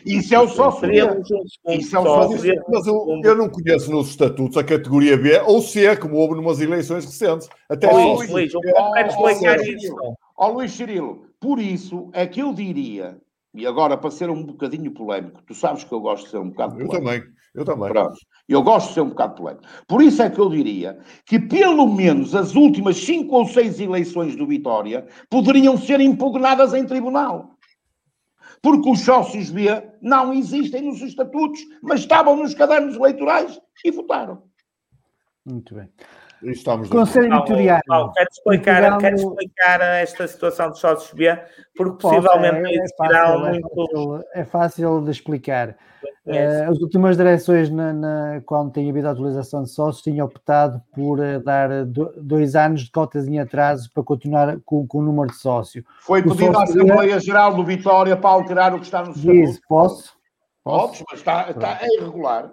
isso é o sócio Isso é o sócio Mas eu, eu não conheço nos estatutos a categoria B ou C, como houve numas eleições recentes. Até oh, Luís, Luís, eu quero explicar isso. Ó Luís Cirilo, por isso é que eu diria, e agora para ser um bocadinho polémico, tu sabes que eu gosto de ser um bocado polémico. Eu também, eu também. Pronto. Eu gosto de ser um bocado polémico. Por isso é que eu diria que pelo menos as últimas cinco ou seis eleições do Vitória poderiam ser impugnadas em tribunal porque os sócios B não existem nos estatutos, mas estavam nos cadernos eleitorais e votaram. Muito bem. Estamos Conselho Vitoriano. quero explicar, quero explicar esta situação dos sócios B, porque possivelmente é, é, fácil, muito... é, fácil, é fácil de explicar. Uh, as últimas direções, na, na, quando tem havido a atualização de sócios, tinham optado por uh, dar do, dois anos de cotas em atraso para continuar com, com o número de sócio. Foi pedido à Assembleia Geral do Vitória para alterar o que está no Diz, posso? Posso, mas está, está é irregular.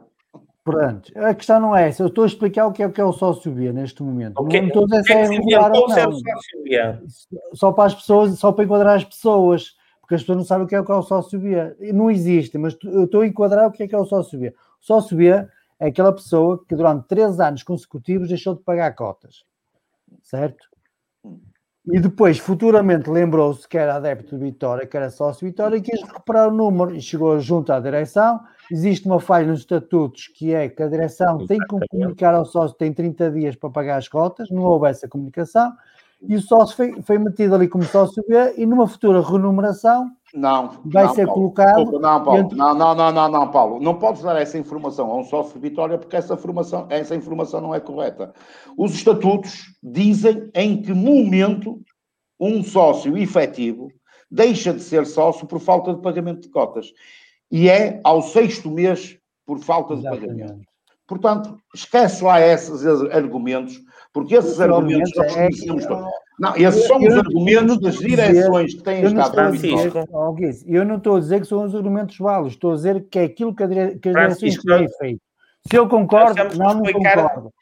Pronto, a questão não é essa. Eu estou a explicar o que é, o, que é o sócio B neste momento. Okay. Não estou a dizer se é irregular ou não. Só para as pessoas, só para enquadrar as pessoas porque as pessoas não sabem o que é, o, que é o sócio B. Não existe, mas eu estou a enquadrar o que é, que é o sócio B. O sócio B é aquela pessoa que durante três anos consecutivos deixou de pagar cotas, certo? E depois, futuramente, lembrou-se que era adepto de Vitória, que era sócio Vitória, e quis recuperar o número e chegou junto à direção. Existe uma falha nos estatutos que é que a direção tem que comunicar ao sócio tem 30 dias para pagar as cotas, não houve essa comunicação e o sócio foi, foi metido ali como sócio B e numa futura renumeração não, vai não, ser Paulo. colocado. Não, Paulo, entre... não, não, não, não, não, Paulo. Não podes dar essa informação a um sócio Vitória porque essa informação, essa informação não é correta. Os estatutos dizem em que momento um sócio efetivo deixa de ser sócio por falta de pagamento de cotas. E é ao sexto mês por falta Exatamente. de pagamento. Portanto, esquece lá esses argumentos, porque esses argumentos nós é conhecemos é, todos. Não, esses são os argumentos das direções que têm estado a dizer, Eu não estou a dizer que são os argumentos válidos, estou a dizer que é aquilo que, a dire... que as direções têm feito. Se eu concordo, não, não concordo.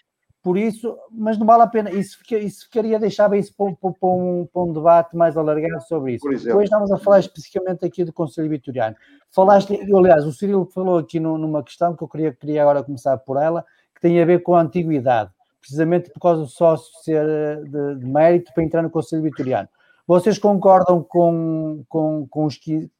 Por isso, mas não vale a pena. Isso, isso ficaria, deixava isso para, para, para, um, para, um, debate mais alargado sobre isso. Depois estamos a falar especificamente aqui do Conselho Vitoriano. Falaste, aliás, o Cirilo falou aqui numa questão que eu queria, queria agora começar por ela, que tem a ver com a antiguidade precisamente por causa do sócio ser de, de mérito para entrar no Conselho Vitoriano. Vocês concordam com, com, com os que.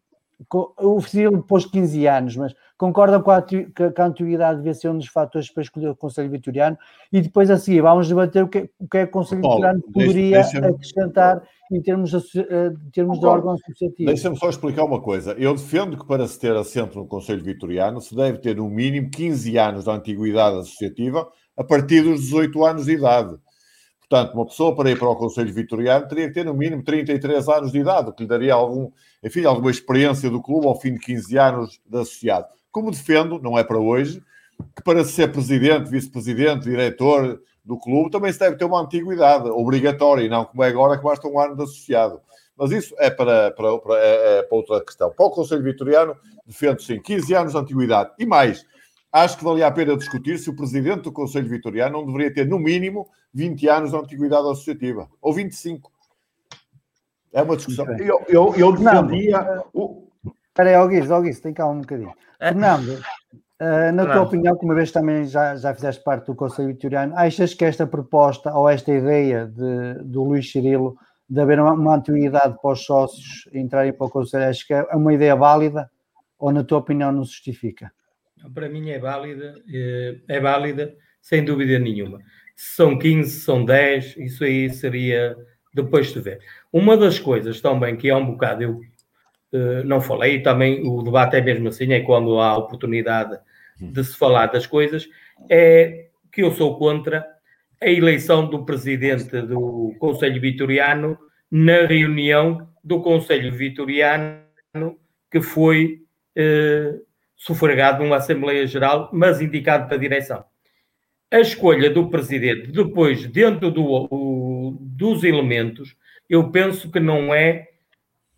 Com, o Ciro pôs 15 anos, mas concordam com a, que a antiguidade devia ser um dos fatores para escolher o Conselho Vitoriano? E depois a seguir vamos debater o que, o que é que o Conselho Paulo, Vitoriano poderia deixa, acrescentar em termos, de, eh, de termos de órgão associativo. Deixa-me só explicar uma coisa. Eu defendo que para se ter assento no Conselho Vitoriano se deve ter no mínimo 15 anos de antiguidade associativa a partir dos 18 anos de idade. Portanto, uma pessoa para ir para o Conselho Vitoriano teria que ter no mínimo 33 anos de idade, o que lhe daria algum, enfim, alguma experiência do clube ao fim de 15 anos de associado. Como defendo, não é para hoje, que para ser presidente, vice-presidente, diretor do clube, também se deve ter uma antiguidade obrigatória, e não como é agora que basta um ano de associado. Mas isso é para, para, para, é, é para outra questão. Para o Conselho Vitoriano, defendo sim 15 anos de antiguidade. E mais, acho que valia a pena discutir se o presidente do Conselho Vitoriano não deveria ter, no mínimo, 20 anos de antiguidade associativa, ou 25. É uma discussão. Eu, eu, eu defendia. Espera aí, Augusto, Augusto, tem calma um bocadinho. É. Fernando, uh, na tua opinião, que uma vez também já, já fizeste parte do Conselho Vitoriano, achas que esta proposta ou esta ideia de, do Luís Cirilo de haver uma, uma antiguidade para os sócios entrarem para o Conselho, acho que é uma ideia válida ou, na tua opinião, não se justifica? para mim é válida, eh, é válida sem dúvida nenhuma. Se são 15, se são 10, isso aí seria depois de ver. Uma das coisas também que é um bocado eu não falei, e também o debate é mesmo assim, é quando há oportunidade de se falar das coisas, é que eu sou contra a eleição do presidente do Conselho Vitoriano na reunião do Conselho Vitoriano que foi eh, sufragado numa Assembleia Geral, mas indicado para a direção. A escolha do presidente, depois, dentro do, o, dos elementos, eu penso que não é,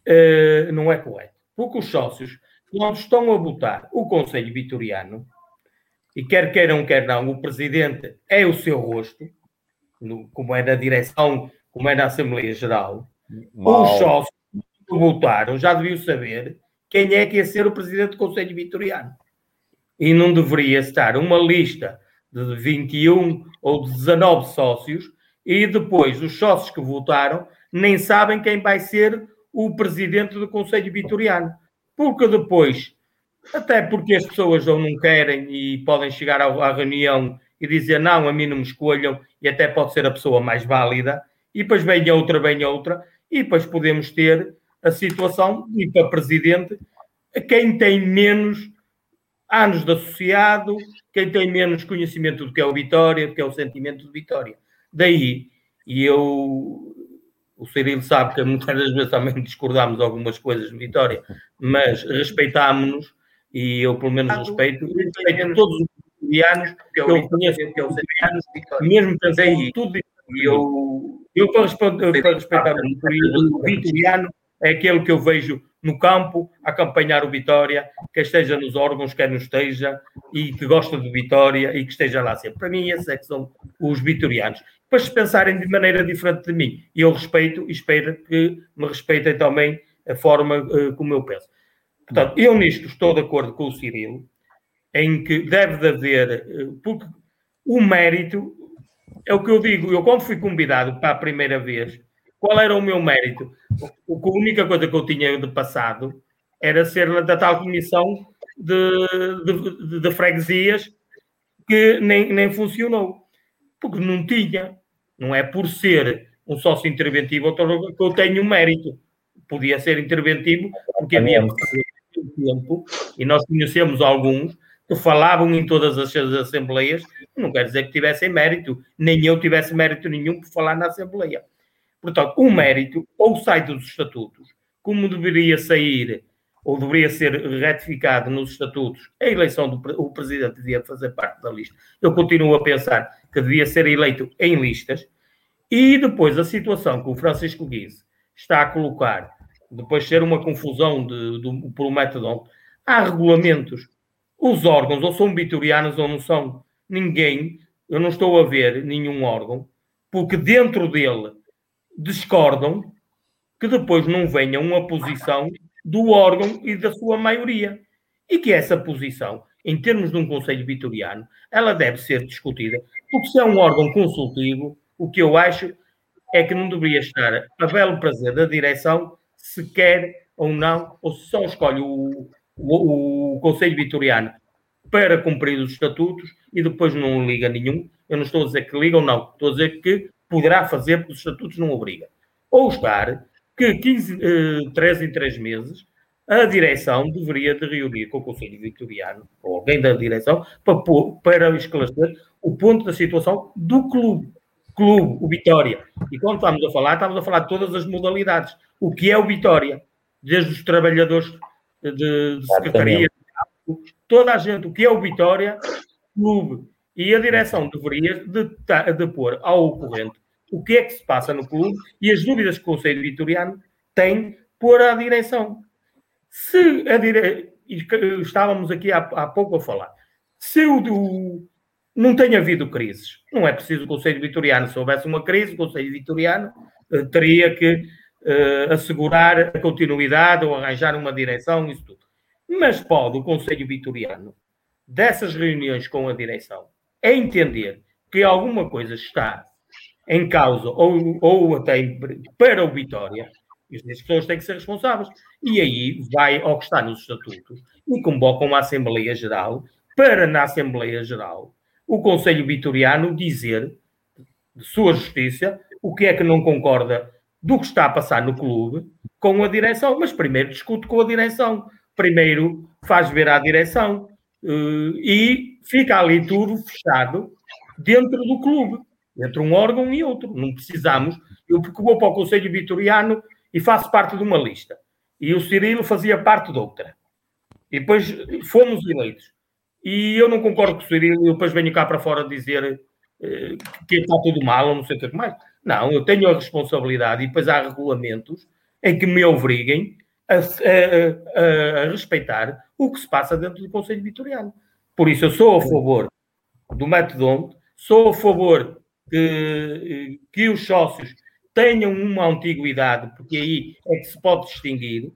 eh, não é correto. Porque os sócios, quando estão a votar o Conselho Vitoriano, e quer queiram, quer não, o presidente é o seu rosto, no, como é na direção, como é na Assembleia Geral, Mal. os sócios que votaram já deviam saber quem é que ia ser o presidente do Conselho Vitoriano. E não deveria estar uma lista de 21 ou de 19 sócios e depois os sócios que votaram nem sabem quem vai ser o presidente do Conselho Vitoriano. Porque depois, até porque as pessoas ou não querem e podem chegar à reunião e dizer não, a mim não me escolham, e até pode ser a pessoa mais válida, e depois vem outra, vem outra, e depois podemos ter a situação de ir para presidente quem tem menos anos de associado, quem tem menos conhecimento do que é o Vitória, do que é o sentimento de Vitória. Daí, e eu, o Cirilo sabe que muitas das vezes também discordámos algumas coisas de Vitória, mas respeitámos-nos, e eu pelo menos respeito, respeito todos os vitorianos que eu conheço, que eu sei, mesmo pensei tudo e eu, eu para, responder, para respeitar o vitoriano, é aquele que eu vejo no campo a acompanhar o Vitória, que esteja nos órgãos, quer não esteja, e que gosta do Vitória e que esteja lá sempre. Para mim, esses é que são os vitorianos. Depois, se pensarem de maneira diferente de mim, e eu respeito e espero que me respeitem também a forma uh, como eu penso. Portanto, eu nisto estou de acordo com o Cirilo, em que deve de haver, uh, porque o mérito, é o que eu digo, eu quando fui convidado para a primeira vez, qual era o meu mérito? O, a única coisa que eu tinha de passado era ser da tal comissão de, de, de freguesias que nem, nem funcionou. Porque não tinha. Não é por ser um sócio interventivo que eu tenho mérito. Podia ser interventivo porque havia tempo, e nós conhecemos alguns que falavam em todas as assembleias, não quer dizer que tivessem mérito, nem eu tivesse mérito nenhum por falar na assembleia. Portanto, o mérito ou sai dos estatutos, como deveria sair ou deveria ser retificado nos estatutos, a eleição do o presidente devia fazer parte da lista. Eu continuo a pensar que devia ser eleito em listas. E depois a situação que o Francisco Guise está a colocar, depois de ser uma confusão de, de, por há regulamentos. Os órgãos ou são vitorianos ou não são. Ninguém, eu não estou a ver nenhum órgão, porque dentro dele discordam que depois não venha uma posição do órgão e da sua maioria. E que essa posição, em termos de um Conselho Vitoriano, ela deve ser discutida. Porque se é um órgão consultivo, o que eu acho é que não deveria estar a belo prazer da direção se quer ou não, ou se só escolhe o, o, o Conselho Vitoriano para cumprir os estatutos e depois não liga nenhum. Eu não estou a dizer que liga ou não, estou a dizer que poderá fazer, porque os estatutos não obrigam. Ou estar que 15, eh, 3 em 3 meses a direção deveria de reunir com o Conselho Vitoriano, ou alguém da direção, para, para esclarecer o ponto da situação do clube. Clube, o Vitória. E quando estamos a falar, estamos a falar de todas as modalidades. O que é o Vitória? Desde os trabalhadores de, de secretaria, toda a gente, o que é o Vitória? Clube. E a direção deveria de, de pôr ao corrente o que é que se passa no clube e as dúvidas que o Conselho Vitoriano tem por a direção. Se a dire... Estávamos aqui há, há pouco a falar. Se o, o, não tem havido crises, não é preciso o Conselho Vitoriano. Se houvesse uma crise, o Conselho Vitoriano uh, teria que uh, assegurar a continuidade ou arranjar uma direção, isso tudo. Mas pode o Conselho Vitoriano, dessas reuniões com a direção, é entender que alguma coisa está em causa ou, ou até para o Vitória, as pessoas têm que ser responsáveis. E aí vai ao que está nos estatutos e convocam uma Assembleia Geral para, na Assembleia Geral, o Conselho Vitoriano dizer de sua justiça, o que é que não concorda do que está a passar no clube com a direção, mas primeiro discute com a direção, primeiro faz ver à direção uh, e fica ali tudo fechado dentro do clube, entre um órgão e outro. Não precisamos. Eu vou para o Conselho Vitoriano e faço parte de uma lista. E o Cirilo fazia parte de outra. E depois fomos eleitos. E eu não concordo com o Cirilo, e depois venho cá para fora dizer uh, que está tudo mal, ou não sei o que mais. Não, eu tenho a responsabilidade e depois há regulamentos em que me obriguem a, a, a, a respeitar o que se passa dentro do Conselho Vitoriano. Por isso, eu sou a favor do método sou a favor que, que os sócios tenham uma antiguidade, porque aí é que se pode distinguir.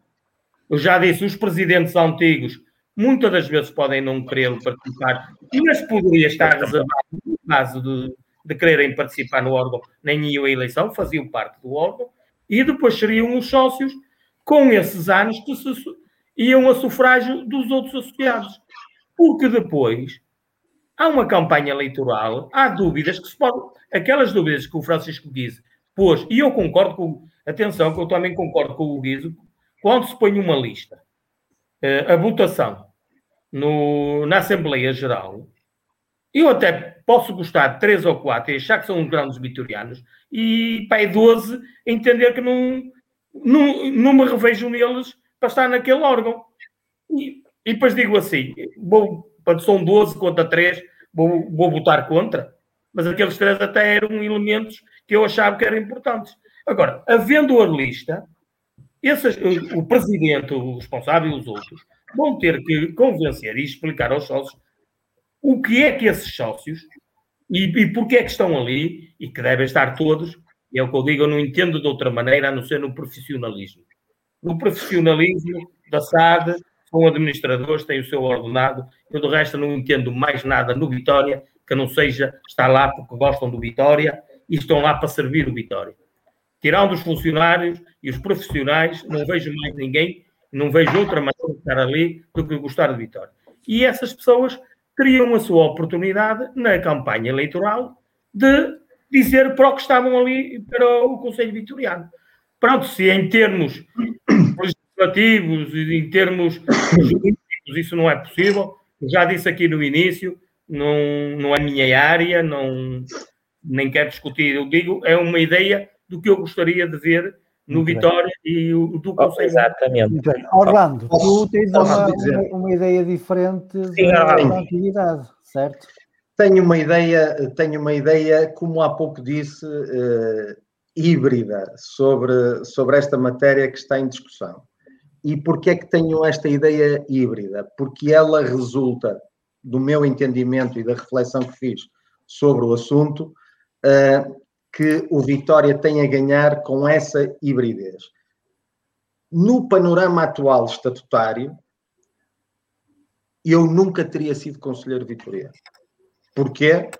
Eu já disse, os presidentes antigos muitas das vezes podem não querer participar, mas poderia estar reservado no caso de de quererem participar no órgão, nem iam à eleição, faziam parte do órgão, e depois seriam os sócios com esses anos que se, iam a sufrágio dos outros associados. Porque depois há uma campanha eleitoral, há dúvidas que se podem. Aquelas dúvidas que o Francisco Guizo pôs, e eu concordo com. Atenção, que eu também concordo com o Guizo, quando se põe uma lista, eh, a votação no, na Assembleia Geral, eu até posso gostar de três ou quatro e achar que são grandes vitorianos e, pai, 12, entender que não, não, não me revejo neles para estar naquele órgão. E, e depois digo assim, vou, são 12 contra 3, vou, vou votar contra. Mas aqueles três até eram elementos que eu achava que eram importantes. Agora, havendo a lista, esses, o presidente, o responsável e os outros vão ter que convencer e explicar aos sócios o que é que esses sócios e, e porquê é que estão ali e que devem estar todos, é o que eu digo, eu não entendo de outra maneira a não ser no profissionalismo. No profissionalismo da SAD, são administradores, têm o seu ordenado, eu do resto não entendo mais nada no Vitória que não seja estar lá porque gostam do Vitória e estão lá para servir o Vitória. Tirando os funcionários e os profissionais, não vejo mais ninguém, não vejo outra maneira de estar ali do que gostar do Vitória. E essas pessoas teriam a sua oportunidade na campanha eleitoral de dizer para o que estavam ali para o Conselho Vitoriano. Pronto, se em termos legislativos e em termos jurídicos isso não é possível, já disse aqui no início, não, não é minha área, não, nem quero discutir. Eu digo, é uma ideia do que eu gostaria de ver no Vitória e o do Conselho. Exatamente. Orlando, tu tens uma, uma, uma, ideia diferente Sim, da atividade, certo? Tenho uma ideia, tenho uma ideia, como há pouco disse, uh, híbrida sobre, sobre esta matéria que está em discussão. E porquê é que tenho esta ideia híbrida? Porque ela resulta do meu entendimento e da reflexão que fiz sobre o assunto, uh, que o Vitória tem a ganhar com essa hibridez. No panorama atual estatutário, eu nunca teria sido conselheiro vitoriano. Porquê?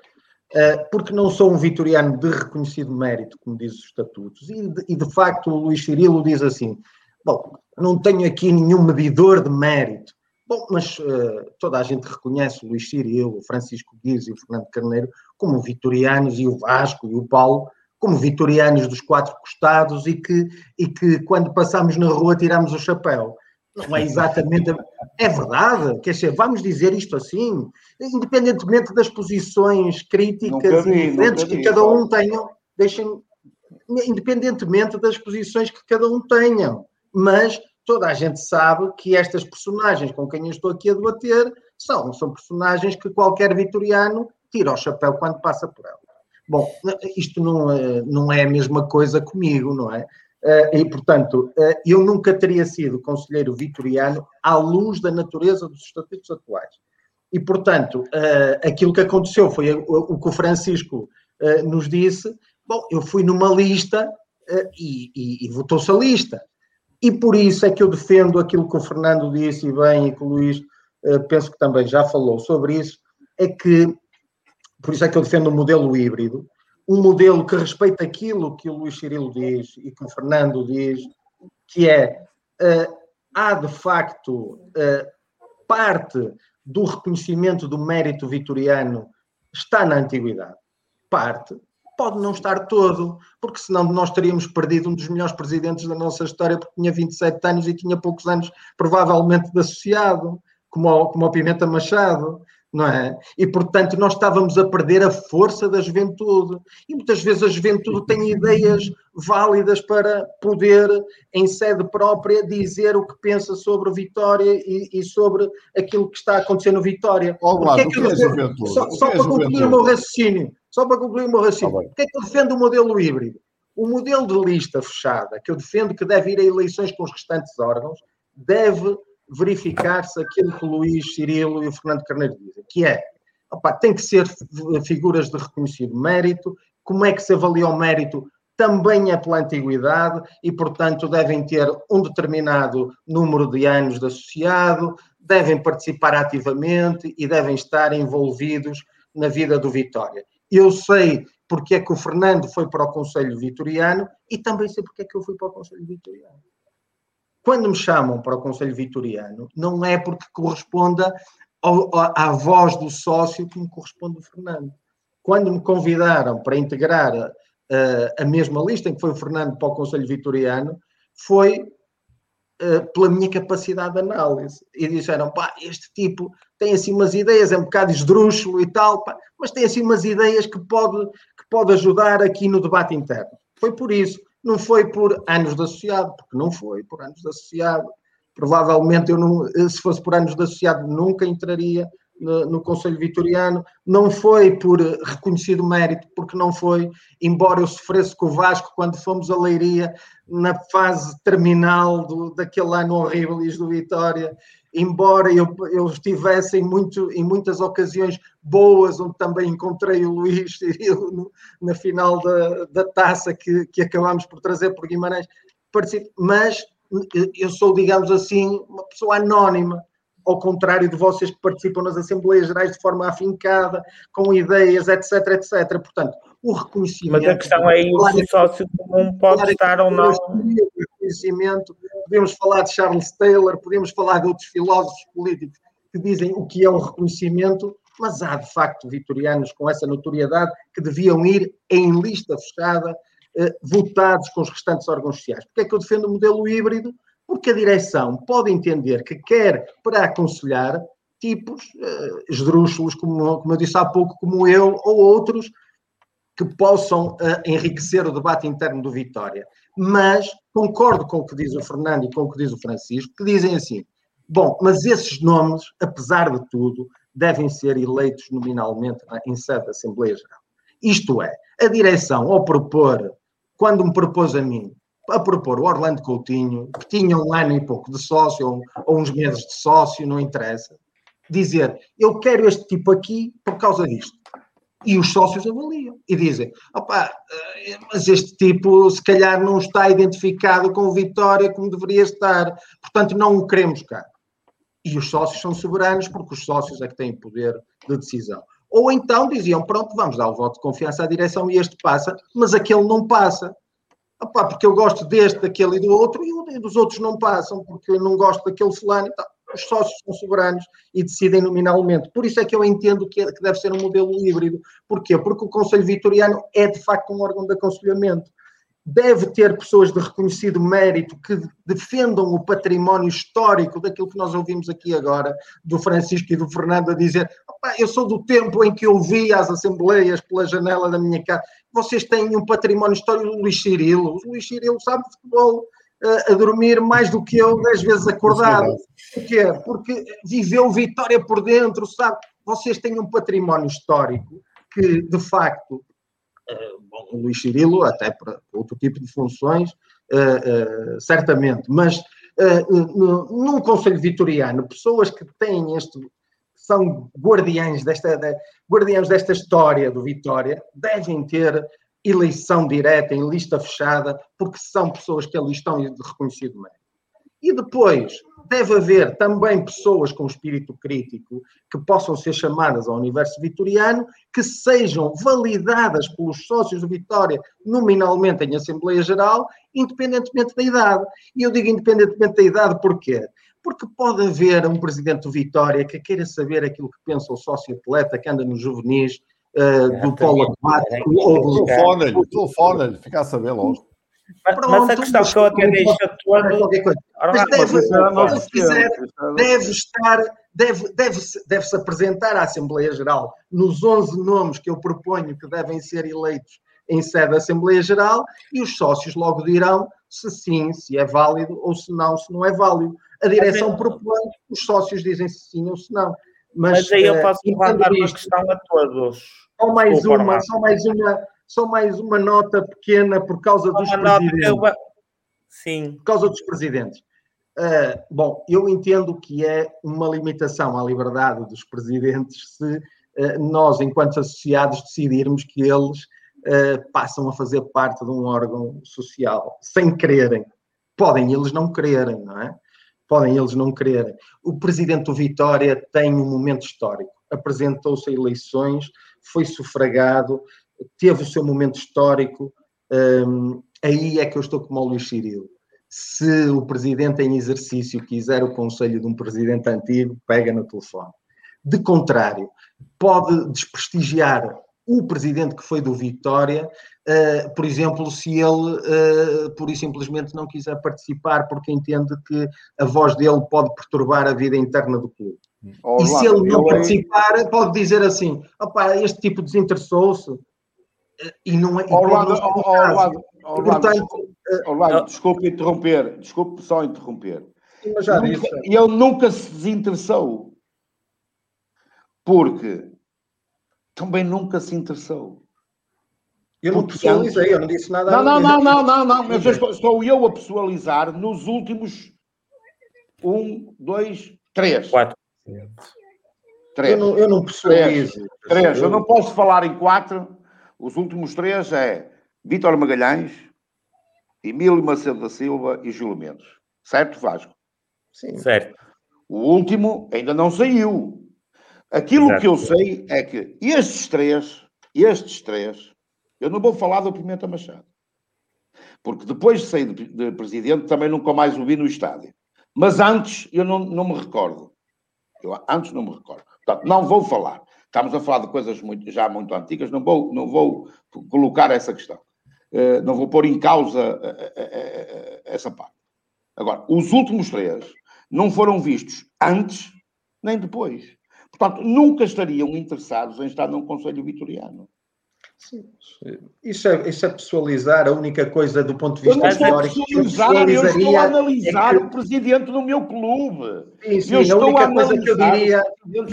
Uh, porque não sou um vitoriano de reconhecido mérito, como diz os estatutos, e de, e de facto o Luís Cirilo diz assim: bom, não tenho aqui nenhum medidor de mérito. Bom, mas uh, toda a gente reconhece o Luís Cirilo, o Francisco Guiz e o Fernando Carneiro como vitorianos e o Vasco e o Paulo como vitorianos dos quatro costados e que, e que quando passamos na rua tiramos o chapéu. Não é exatamente. É verdade, quer dizer, vamos dizer isto assim, independentemente das posições críticas vi, e diferentes que cada um tenha, deixem, independentemente das posições que cada um tenha. Mas toda a gente sabe que estas personagens com quem eu estou aqui a debater são, são personagens que qualquer vitoriano tira o chapéu quando passa por ela. Bom, isto não, é, não é a mesma coisa comigo, não é? Eh, e, portanto, eh, eu nunca teria sido conselheiro vitoriano à luz da natureza dos estatutos atuais. E, portanto, aquilo que aconteceu foi o que o Francisco nos disse. Bom, eu fui numa lista e, e, e votou-se a lista. E por isso é que eu defendo aquilo que o Fernando disse e bem, e que o Luís penso que também já falou sobre isso, é que, por isso é que eu defendo o um modelo híbrido, um modelo que respeita aquilo que o Luís Cirilo diz e que o Fernando diz, que é uh, há de facto uh, parte do reconhecimento do mérito vitoriano está na antiguidade. Parte, pode não estar todo, porque senão nós teríamos perdido um dos melhores presidentes da nossa história, porque tinha 27 anos e tinha poucos anos, provavelmente, de associado, como o, como o Pimenta Machado não é? E, portanto, nós estávamos a perder a força da juventude. E muitas vezes a juventude tem ideias válidas para poder, em sede própria, dizer o que pensa sobre Vitória e, e sobre aquilo que está acontecendo no Vitória. Olá, é que é juventude? Só, só é para concluir o meu raciocínio, só para concluir o meu raciocínio, tá porque é que eu defendo o modelo híbrido? O modelo de lista fechada, que eu defendo que deve ir a eleições com os restantes órgãos, deve verificar-se aquilo que o Luís Cirilo e o Fernando Carneiro dizem, que é, opa, tem que ser figuras de reconhecido mérito, como é que se avalia o mérito? Também é pela antiguidade e, portanto, devem ter um determinado número de anos de associado, devem participar ativamente e devem estar envolvidos na vida do Vitória. Eu sei porque é que o Fernando foi para o Conselho Vitoriano e também sei porque é que eu fui para o Conselho Vitoriano. Quando me chamam para o Conselho Vitoriano, não é porque corresponda ao, à voz do sócio que me corresponde o Fernando. Quando me convidaram para integrar uh, a mesma lista em que foi o Fernando para o Conselho Vitoriano, foi uh, pela minha capacidade de análise. E disseram, pá, este tipo tem assim umas ideias, é um bocado esdrúxulo e tal, pá, mas tem assim umas ideias que pode, que pode ajudar aqui no debate interno. Foi por isso. Não foi por anos de associado, porque não foi por anos de associado. Provavelmente eu não, se fosse por anos de associado, nunca entraria no, no Conselho Vitoriano. Não foi por reconhecido mérito, porque não foi, embora eu sofresse com o Vasco quando fomos a Leiria, na fase terminal do, daquele ano horrível do Vitória, embora eu, eu estivesse em, muito, em muitas ocasiões boas, onde também encontrei o Luís Cirilo na final da, da taça que, que acabámos por trazer por Guimarães, mas eu sou, digamos assim, uma pessoa anónima, ao contrário de vocês que participam nas Assembleias Gerais de forma afincada, com ideias, etc, etc. Portanto, o reconhecimento... Mas a questão é o sócio comum pode estar ou não... Reconhecimento podemos falar de Charles Taylor, podemos falar de outros filósofos políticos que dizem o que é um reconhecimento, mas há de facto vitorianos com essa notoriedade que deviam ir em lista fechada, eh, votados com os restantes órgãos sociais. Porque é que eu defendo o modelo híbrido? Porque a direção pode entender que quer para aconselhar tipos eh, esdrúxulos, como, como eu disse há pouco, como eu, ou outros que possam uh, enriquecer o debate interno do Vitória. Mas concordo com o que diz o Fernando e com o que diz o Francisco, que dizem assim: bom, mas esses nomes, apesar de tudo, devem ser eleitos nominalmente em sede da Assembleia Geral. Isto é, a direção, ao propor, quando me propôs a mim, a propor o Orlando Coutinho, que tinha um ano e pouco de sócio, ou, ou uns meses de sócio, não interessa, dizer, eu quero este tipo aqui por causa disto e os sócios avaliam e dizem: opá, eh, mas este tipo se calhar não está identificado com o Vitória como deveria estar, portanto não o queremos cá. E os sócios são soberanos porque os sócios é que têm poder de decisão. Ou então diziam: pronto, vamos dar o voto de confiança à direção e este passa, mas aquele não passa. Opá, porque eu gosto deste, daquele e do outro, e dos outros não passam, porque eu não gosto daquele fulano e tal os sócios são soberanos e decidem nominalmente. Por isso é que eu entendo que, é, que deve ser um modelo híbrido. Porquê? Porque o Conselho Vitoriano é de facto um órgão de aconselhamento. Deve ter pessoas de reconhecido mérito que defendam o património histórico daquilo que nós ouvimos aqui agora, do Francisco e do Fernando, a dizer: eu sou do tempo em que eu via as assembleias pela janela da minha casa. Vocês têm um património histórico do Luís Cirilo. O Luís Cirilo sabe futebol a dormir mais do que eu, dez vezes acordado. Porquê? Porque viveu Vitória por dentro, sabe? Vocês têm um património histórico que, de facto, eh, bom, o Luís Cirilo, até para outro tipo de funções, uh, uh, certamente, mas num Conselho Vitoriano, pessoas que têm este, são guardiães desta, de, guardiães desta história do Vitória, devem ter eleição direta, em lista fechada, porque são pessoas que ali estão de reconhecido mérito. E depois, deve haver também pessoas com espírito crítico que possam ser chamadas ao universo vitoriano, que sejam validadas pelos sócios do Vitória nominalmente em Assembleia Geral, independentemente da idade. E eu digo independentemente da idade porquê? Porque pode haver um presidente do Vitória que queira saber aquilo que pensa o sócio atleta que anda nos juvenis uh, do polo aquático ou do... Telefone-lhe, fica a saber logo. Mas, Pronto, mas a questão que eu até deixo todo... Mas deve, se quiser, deve estar, deve, deve, deve se apresentar à Assembleia Geral nos 11 nomes que eu proponho que devem ser eleitos em sede da Assembleia Geral e os sócios logo dirão se sim, se é válido ou se não, se não é válido. A direção propõe, os sócios dizem se sim ou se não. Mas, mas aí eu posso levantar uma questão a todos. Só mais Desculpa, uma, só mais uma, só mais uma nota pequena por causa dos presidentes. Eu... Sim. Por causa dos presidentes. Uh, bom, eu entendo que é uma limitação à liberdade dos presidentes se uh, nós, enquanto associados, decidirmos que eles uh, passam a fazer parte de um órgão social sem quererem. Podem eles não quererem, não é? Podem eles não quererem. O presidente do Vitória tem um momento histórico. Apresentou-se a eleições, foi sufragado, teve o seu momento histórico. Um, aí é que eu estou como o Luís Cirilo. Se o presidente em exercício quiser o conselho de um presidente antigo, pega no telefone. De contrário, pode desprestigiar o presidente que foi do Vitória, uh, por exemplo, se ele uh, pura e simplesmente não quiser participar porque entende que a voz dele pode perturbar a vida interna do clube. Oh, e se ele não participar, pode dizer assim: este tipo desinteressou-se, e não é. Orlando, Orlando, desculpe interromper, desculpe só interromper. Mas já nunca, disse. Ele nunca se desinteressou. Porque também nunca se interessou. Eu não pessoalizei, eu não disse nada. Não, não, não, não, não, não, mas estou eu a pessoalizar nos últimos um, dois, três. Quatro. Três. Eu não, eu não pessoalizo. Três. três. Eu não posso falar em quatro os últimos três é Vítor Magalhães, Emílio Macedo da Silva e Júlio Mendes. Certo, Vasco? Sim. Certo. O último ainda não saiu. Aquilo Exato. que eu sei é que estes três, estes três, eu não vou falar do Pimenta Machado. Porque depois de sair de, de presidente também nunca mais o vi no estádio. Mas antes eu não, não me recordo. Eu antes não me recordo. Portanto, não vou falar. Estamos a falar de coisas muito, já muito antigas, não vou, não vou colocar essa questão. Uh, não vou pôr em causa uh, uh, essa parte. Agora, os últimos três não foram vistos antes nem depois. Portanto, nunca estariam interessados em estar num Conselho Vitoriano. Sim. Isso é, isso é pessoalizar a única coisa do ponto de vista eu teórico. Eu, eu estou a analisar é que... o presidente do meu clube. Sim, sim, eu estou a única a coisa que eu diria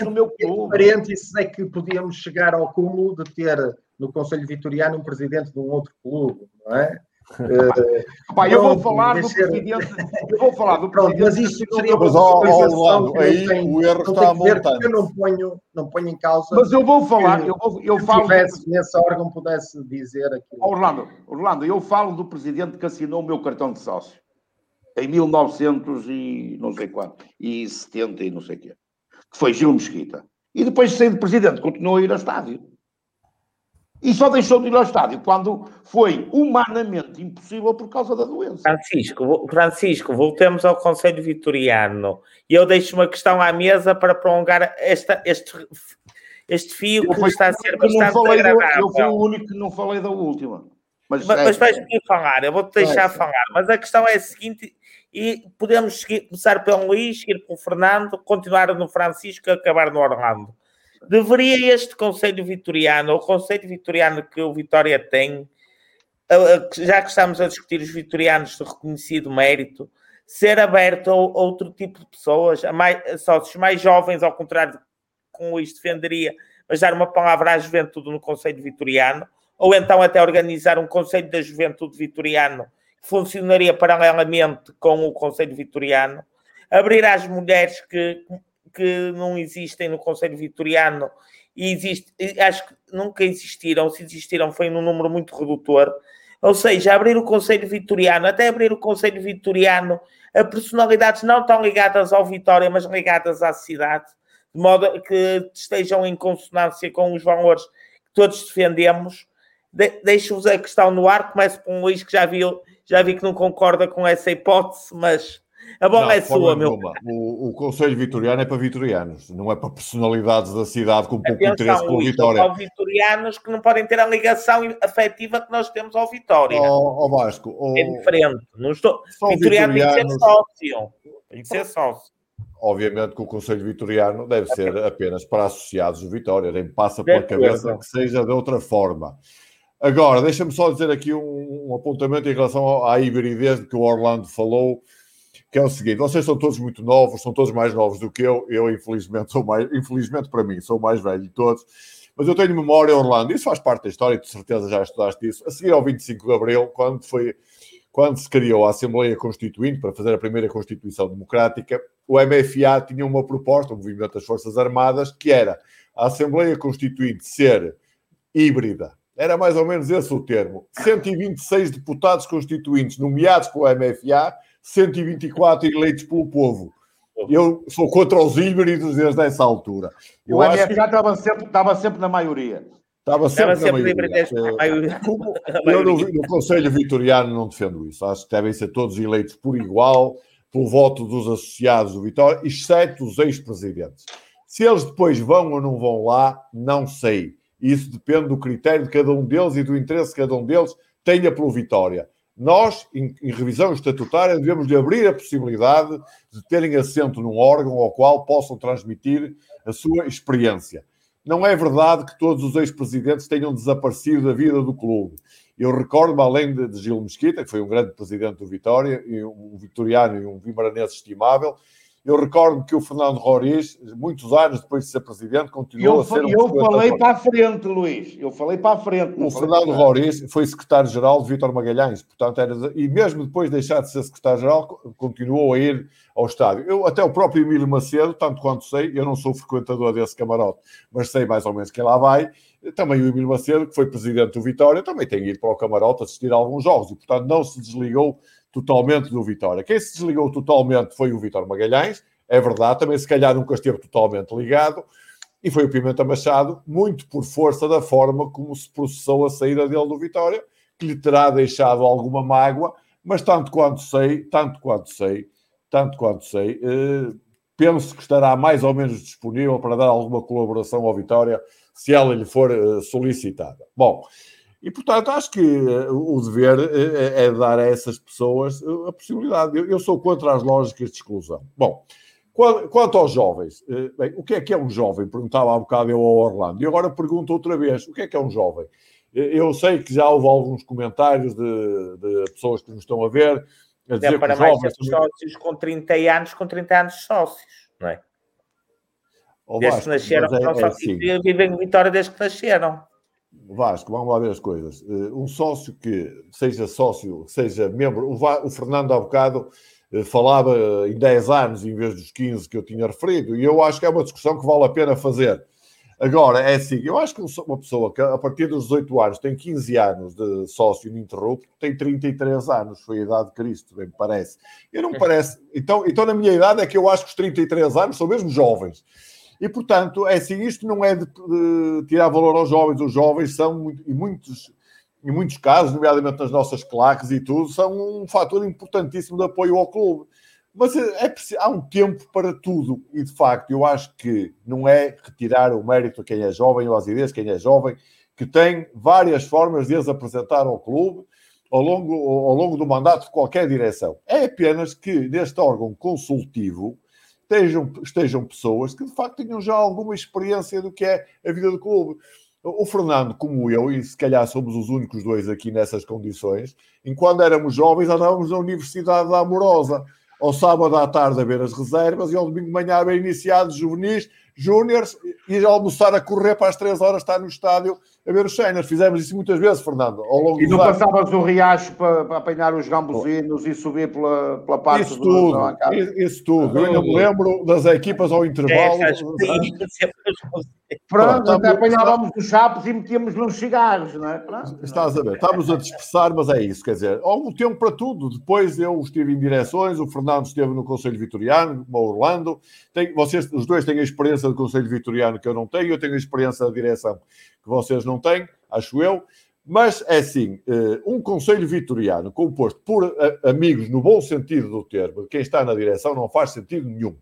do meu clube. parênteses é que podíamos chegar ao cúmulo de ter no Conselho Vitoriano um presidente de um outro clube, não é? Uh, Pá, eu vou falar do presidente. Eu vou falar do pronto, presidente. Mas isso seria mas, ó, ó, aí tem, o erro está a montar. Eu não ponho, não ponho em causa. Mas eu vou falar. eu, vou, eu falo. tivesse nesse órgão pudesse dizer aquilo. Orlando, Orlando, eu falo do presidente que assinou o meu cartão de sócio em 1900 e não sei quanto, e 70 e não sei o quê, que foi Gil Mesquita. E depois de sair de presidente, continuou a ir ao estádio e só deixou de ir ao estádio quando foi humanamente impossível por causa da doença. Francisco, Francisco, voltemos ao Conselho Vitoriano. E eu deixo uma questão à mesa para prolongar esta, este, este fio eu que fui, está a ser bastante falei agradável. Do, eu fui o único que não falei da última. Mas, mas, é, mas vais-me falar, eu vou-te deixar é, falar. Mas a questão é a seguinte, e podemos seguir, começar pelo Luís, seguir pelo Fernando, continuar no Francisco e acabar no Orlando. Deveria este Conselho Vitoriano, ou o Conselho Vitoriano que o Vitória tem, já que estamos a discutir os vitorianos de reconhecido mérito, ser aberto a outro tipo de pessoas, a, mais, a sócios mais jovens, ao contrário com o Luís defenderia, mas dar uma palavra à juventude no Conselho Vitoriano, ou então até organizar um Conselho da Juventude Vitoriano que funcionaria paralelamente com o Conselho Vitoriano, abrir às mulheres que que não existem no Conselho Vitoriano e existe, acho que nunca existiram, se existiram foi num número muito redutor. Ou seja, abrir o Conselho Vitoriano, até abrir o Conselho Vitoriano a personalidades não tão ligadas ao Vitória, mas ligadas à cidade, de modo que estejam em consonância com os valores que todos defendemos. De, Deixo-vos a questão no ar, começo com o Luís, que já, viu, já vi que não concorda com essa hipótese, mas A bola não, é sua, meu. O, o Conselho Vitoriano é para vitorianos, não é para personalidades da cidade com pouco Atenção, interesse pelo Vitória. São vitorianos que não podem ter a ligação afetiva que nós temos ao Vitória. Ao, ao Vasco. Ao... É diferente. Não estou... Vitoriano tem que ser sócio. Tem que ser sócio. Obviamente que o Conselho Vitoriano deve ser apenas para associados do Vitória, nem passa pela cabeça que seja de outra forma. Agora, deixa-me só dizer aqui um, um, apontamento em relação à hibridez que o Orlando falou, que é o seguinte: vocês são todos muito novos, são todos mais novos do que eu. Eu, infelizmente, sou mais, infelizmente para mim, sou mais velho de todos. Mas eu tenho memória, Orlando, isso faz parte da história, de certeza já estudaste isso. A seguir ao 25 de Abril, quando foi quando se criou a Assembleia Constituinte para fazer a primeira Constituição Democrática, o MFA tinha uma proposta, o Movimento das Forças Armadas, que era a Assembleia Constituinte ser híbrida. Era mais ou menos esse o termo. 126 deputados constituintes nomeados pelo MFA, 124 eleitos pelo povo. Eu sou contra os híbridos desde essa altura. Eu o MFA que... estava, sempre, estava sempre na maioria. Estava sempre, Estava sempre na maioria. Como, eu no, no, Conselho Vitoriano não defendo isso. Acho que devem ser todos eleitos por igual, pelo voto dos associados do Vitória, exceto os ex-presidentes. Se eles depois vão ou não vão lá, não sei. Isso depende do critério de cada um deles e do interesse que cada um deles tenha pelo Vitória. Nós, em, em revisão estatutária, devemos de abrir a possibilidade de terem assento num órgão ao qual possam transmitir a sua experiência. Não é verdade que todos os ex-presidentes tenham desaparecido da vida do clube. Eu recordo-me, além de, de Gil Mesquita, que foi um grande presidente do Vitória, um vitoriano e um vimaranense estimável, eu recordo que o Fernando Roriz, muitos anos depois de ser presidente, continuou eu, a ser um Eu falei para a frente, Luís. Eu falei para a frente. O Fernando Roriz foi secretário-geral de Vítor Magalhães, portanto, era, e mesmo depois de deixar de ser secretário-geral, continuou a ir ao estádio. Eu, até o próprio Emílio Macedo, tanto quanto sei, eu não sou frequentador desse camarote, mas sei mais ou menos quem lá vai. Também o Emílio Macedo, que foi presidente do Vitória, também tem ido para o camarote assistir a alguns jogos e, portanto, não se desligou totalmente do Vitória. Quem se desligou totalmente foi o Vitor Magalhães, é verdade, também se calhar nunca esteve totalmente ligado, e foi o Pimenta Machado, muito por força da forma como se processou a saída dele do Vitória, que lhe terá deixado alguma mágoa, mas tanto quanto sei, tanto quanto sei, tanto quanto sei, eh, penso que estará mais ou menos disponível para dar alguma colaboração ao Vitória, se ela lhe for eh, solicitada. Bom, e, portanto, acho que uh, o dever uh, é dar a essas pessoas a possibilidade. Eu, sou contra as lógicas de exclusão. Bom, quanto, aos jovens, bem, o que é que é um jovem? Perguntava há bocado eu ao Orlando. E agora pergunto outra vez: o que é que é um jovem? Eu sei que já houve alguns comentários de, de pessoas que nos estão a ver. A dizer é para que mais jovens... sócios com 30 anos, com 30 anos sócios, não é? desde que nasceram, é, é assim. vivem em Vitória desde que nasceram. Vasco, vamos lá ver as coisas. Eh, um sócio que seja sócio, seja membro, o, Fernando há bocado eh, falava em 10 anos em vez dos 15 que eu tinha referido, e eu acho que é uma discussão que vale a pena fazer. Agora, é assim, eu acho que uma pessoa que a partir dos 18 anos tem 15 anos de sócio ininterrupto, tem 33 anos, foi a idade de Cristo, bem me parece. Eu não me parece. Então, então, na minha idade, é que eu acho que os 33 anos são mesmo jovens. E, portanto, é assim, isto não é de, de tirar valor aos jovens. Os jovens são, em muitos, em muitos casos, nomeadamente nas nossas claques e tudo, são um fator importantíssimo de apoio ao clube. Mas é, é, há um tempo para tudo. E, de facto, eu acho que não é retirar o mérito a quem é jovem ou às ideias, quem é jovem, que tem várias formas de as apresentar ao clube ao longo, ao longo do mandato de qualquer direção. É apenas que neste órgão consultivo estejam, estejam pessoas que de facto tenham já alguma experiência do que é a vida do clube. O Fernando, como eu, e se calhar somos os únicos dois aqui nessas condições, enquanto éramos jovens andávamos na Universidade da Amorosa, ao sábado à tarde a ver as reservas e ao domingo de manhã ver iniciados juvenis, júniores, e almoçar a correr para as três horas estar no estádio a ver os cenas. Fizemos isso muitas vezes, Fernando, ao longo E não passavas o riacho para, para, apanhar os gambuzinos e subir pela, pela parte isso do tudo, isso, isso tudo. Eu ainda me lembro das equipas ao intervalo. É, Pronto, até apanhávamos os chapos e metíamos nos cigarros, não é? Pronto. Estás a ver, estamos a dispersar, mas é isso, quer dizer, há um tempo para tudo. Depois eu estive em direções, o Fernando esteve no Conselho Vitoriano, o Orlando. Tem, vocês, os dois têm a experiência do Conselho Vitoriano que eu não tenho, eu tenho a experiência da direção que vocês não têm, acho eu. Mas é assim: eh, um conselho vitoriano composto por amigos, no bom sentido do termo, quem está na direção, não faz sentido nenhum.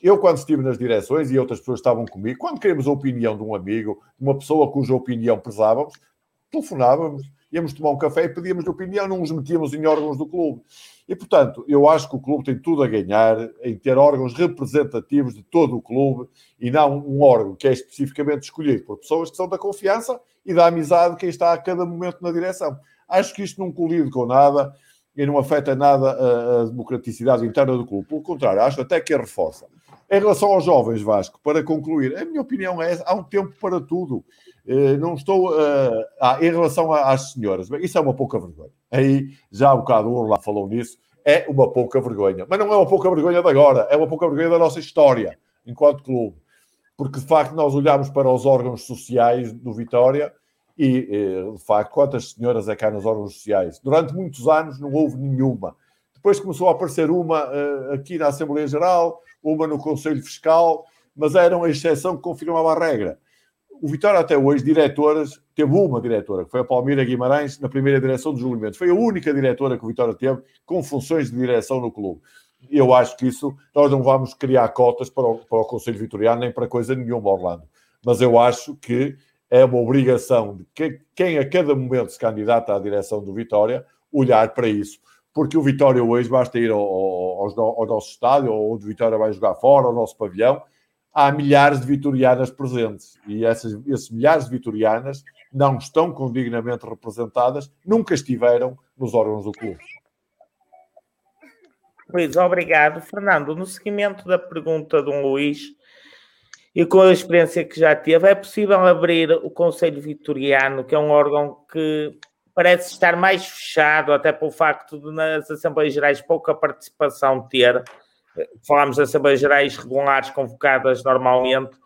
Eu, quando estive nas direções e outras pessoas estavam comigo, quando queremos a opinião de um amigo, uma pessoa cuja opinião prezávamos, telefonávamos, íamos tomar um café e pedíamos opinião, não nos metíamos em órgãos do clube. E, portanto, eu acho que o clube tem tudo a ganhar em ter órgãos representativos de todo o clube e não um órgão que é especificamente escolhido por pessoas que são da confiança e da amizade de quem está a cada momento na direção. Acho que isto não colide com nada e não afeta nada a, a democraticidade interna do clube. Pelo contrário, acho até que a reforça. Em relação aos jovens, Vasco, para concluir, a minha opinião é há um tempo para tudo. Uh, não estou. Uh, ah, em relação às senhoras, isso é uma pouca vergonha. Aí, já há um bocado o Orlá falou nisso, é uma pouca vergonha. Mas não é uma pouca vergonha de agora, é uma pouca vergonha da nossa história, enquanto clube. Porque, de facto, nós olhamos para os órgãos sociais do Vitória e, eh, de facto, quantas senhoras é cá nos órgãos sociais? Durante muitos anos não houve nenhuma. Depois começou a aparecer uma aqui na Assembleia Geral, uma no Conselho Fiscal, mas eram a exceção que confirmava a regra. O Vitória até hoje, diretoras, teve uma diretora, que foi a Palmeira Guimarães, na primeira direção dos julgamentos. Foi a única diretora que o Vitória teve com funções de direção no clube. Eu acho que isso, nós não vamos criar cotas para o, para o Conselho Vitoriano, nem para coisa nenhuma, Orlando. Mas eu acho que é uma obrigação de que, quem a cada momento se candidata à direção do Vitória olhar para isso porque o Vitória hoje basta ir ao, ao, ao nosso estádio, ou onde o Vitória vai jogar fora, ao nosso pavilhão, há milhares de vitorianas presentes e essas, esses milhares de vitorianas não estão condignamente representadas, nunca estiveram nos órgãos do clube. Luís, obrigado. Fernando, no seguimento da pergunta de um Luís, e com a experiência que já teve, é possível abrir o Conselho Vitoriano, que é um órgão que parece estar mais fechado, até pelo facto de nas Assembleias Gerais pouca participação ter. Falámos de Assembleias Gerais regulares convocadas normalmente.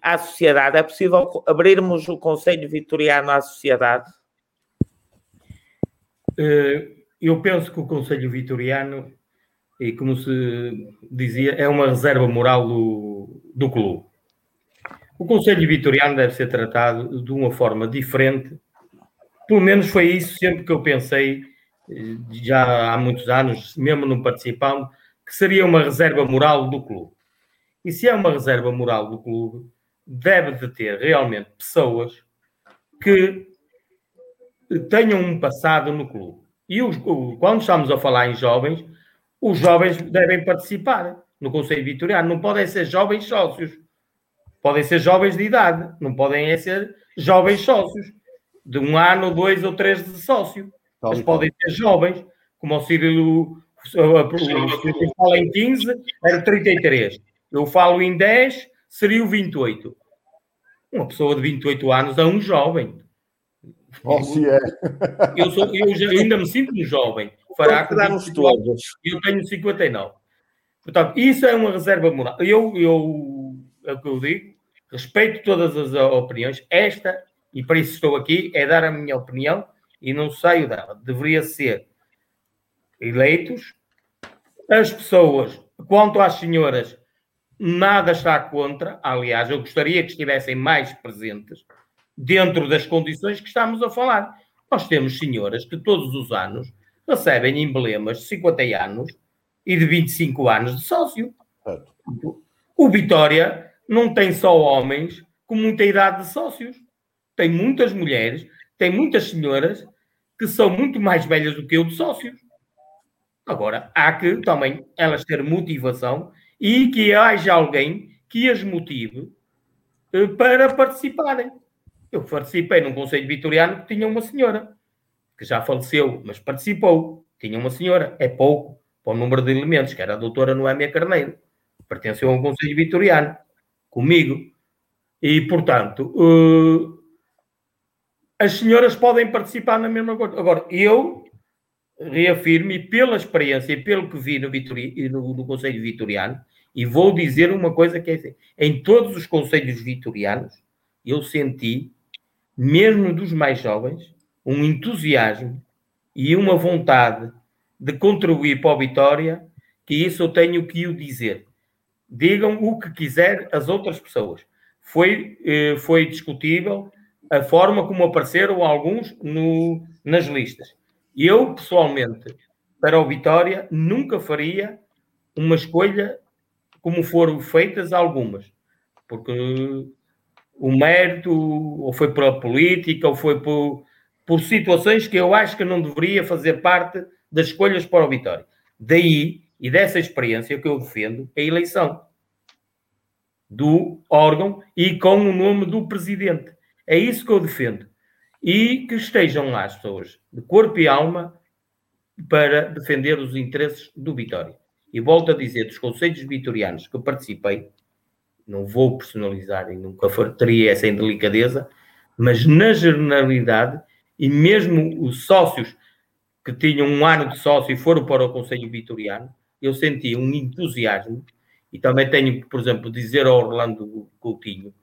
À sociedade, é possível abrirmos o Conselho Vitoriano à sociedade? Eh, eu penso que o Conselho Vitoriano, e como se dizia, é uma reserva moral do, do clube. O Conselho Vitoriano deve ser tratado de uma forma diferente pelo menos foi isso sempre que eu pensei, eh, já há muitos anos, mesmo não participando, que seria uma reserva moral do clube. E se é uma reserva moral do clube, deve de ter realmente pessoas que tenham um passado no clube. E os, quando estamos a falar em jovens, os jovens devem participar no Conselho Vitoriano. Não podem ser jovens sócios. Podem ser jovens de idade. Não podem ser jovens sócios de um ano, dois ou três de sócio. Tá Mas podem ser jovens, como o Cirilo, o Cirilo fala em 15, era 33. Eu falo em 10, seria o 28. Uma pessoa de 28 anos é um jovem. Oh, se é. Eu, sou, eu, já, ainda me sinto um jovem. Fará com todos. Eu tenho 59. Portanto, isso é uma reserva moral. Eu, eu, é o que eu digo, respeito todas as opiniões. Esta e para isso estou aqui, é dar a minha opinião e não saio dela. Deveria ser eleitos as pessoas, quanto às senhoras, nada está contra, aliás, eu gostaria que estivessem mais presentes dentro das condições que estamos a falar. Nós temos senhoras que todos os anos recebem emblemas de 50 anos e de 25 anos de sócio. O Vitória não tem só homens com muita idade de sócios tem muitas mulheres, tem muitas senhoras que são muito mais velhas do que eu de sócios. Agora, há que também elas ter motivação e que haja alguém que as motive eh, para participarem. Eu participei num conselho vitoriano que tinha uma senhora, que já faleceu, mas participou. Tinha uma senhora, é pouco para o número de elementos, que era a doutora Noémia Carneiro. Pertenceu a um conselho vitoriano, comigo. E, portanto, uh, as senhoras podem participar na mesma coisa. Agora, eu reafirmo, e pela experiência e pelo que vi no, Vitori, no, no Conselho Vitoriano, e vou dizer uma coisa que é assim, em todos os conselhos vitorianos, eu senti, mesmo dos mais jovens, um entusiasmo e uma vontade de contribuir para a vitória, que isso eu tenho que o dizer. Digam o que quiser as outras pessoas. Foi, eh, foi discutível, a forma como apareceram alguns no, nas listas. Eu, pessoalmente, para o Vitória, nunca faria uma escolha como foram feitas algumas, porque o mérito ou foi pela política ou foi por, por situações que eu acho que não deveria fazer parte das escolhas para o Vitória. Daí e dessa experiência que eu defendo a eleição do órgão e com o nome do presidente. É isso que eu defendo. E que estejam lá as pessoas de corpo e alma para defender os interesses do Vitória. E volto a dizer, dos conselhos vitorianos que participei, não vou personalizar e nunca teria essa indelicadeza, mas na generalidade, e mesmo os sócios que tinham um ano de sócio e foram para o Conselho Vitoriano, eu senti um entusiasmo e também tenho por exemplo, dizer ao Orlando Coutinho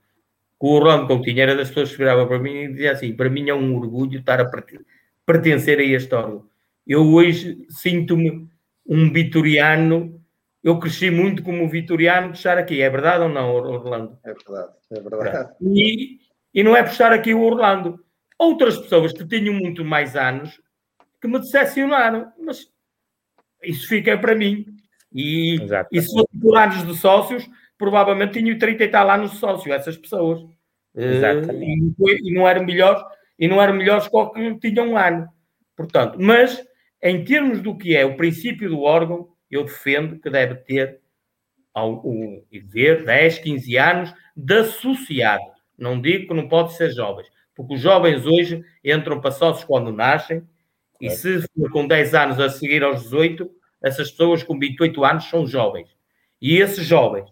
o Orlando Coutinho era das pessoas que virava para mim e dizia assim: para mim é um orgulho estar a pertencer a este órgão. Eu hoje sinto-me um vitoriano. Eu cresci muito como vitoriano de estar aqui. É verdade ou não, Orlando? É verdade, é verdade. E, e não é por estar aqui o Orlando. Outras pessoas que tinham muito mais anos que me decepcionaram, mas isso fica para mim. E, e se fosse por anos de sócios, provavelmente tinham 30 e tal anos de sócio, essas pessoas. Exatamente. E, não eram melhores, e não eram melhores que que tinham um ano. Portanto, mas em termos do que é o princípio do órgão, eu defendo que deve ter um, ver 10, 15 anos de associado. Não digo que não pode ser jovens, porque os jovens hoje entram para sócios quando nascem, e é. se for com 10 anos a seguir aos 18, essas pessoas com 28 anos são jovens. E esses jovens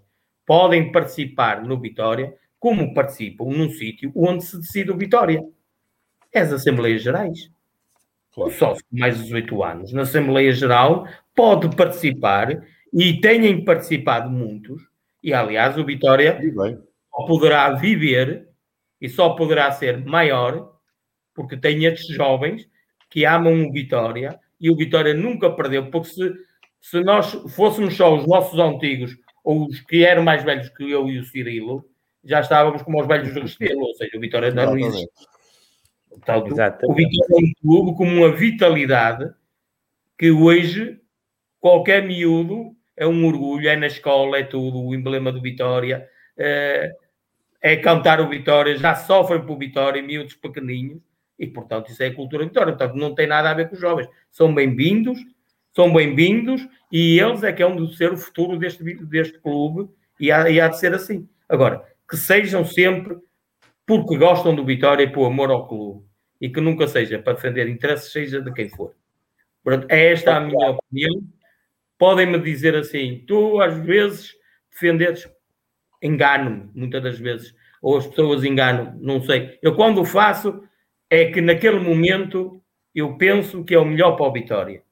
podem participar no Vitória como participam num sítio onde se decide o Vitória. É as Assembleias Gerais. Claro. O sócio mais de 18 anos na Assembleia Geral pode participar e têm participado muitos. E, aliás, o Vitória só poderá viver e só poderá ser maior porque tem estes jovens que amam o Vitória e o Vitória nunca perdeu, porque se, se nós fôssemos só os nossos antigos ou os que eram mais velhos que eu e o Cirilo, já estávamos como os velhos do Restelo, ou seja, o Vitória não existe. Portanto, o Vitória é um clube com uma vitalidade que hoje qualquer miúdo é um orgulho, é na escola, é tudo, o emblema do Vitória, é, é cantar o Vitória, já sofrem por Vitória, miúdos pequeninhos, e, portanto, isso é a cultura vitória. Portanto, não tem nada a ver com os jovens. São bem-vindos, são bem-vindos e eles é que é de ser o futuro deste, deste clube e há, e há de ser assim. Agora, que sejam sempre porque gostam do Vitória e por amor ao clube e que nunca seja para defender interesses, seja de quem for. É esta a minha opinião. Podem-me dizer assim, tu às vezes defendes, engano-me, muitas das vezes, ou as pessoas enganam, não sei. Eu quando faço, é que naquele momento eu penso que é o melhor para o Vitória.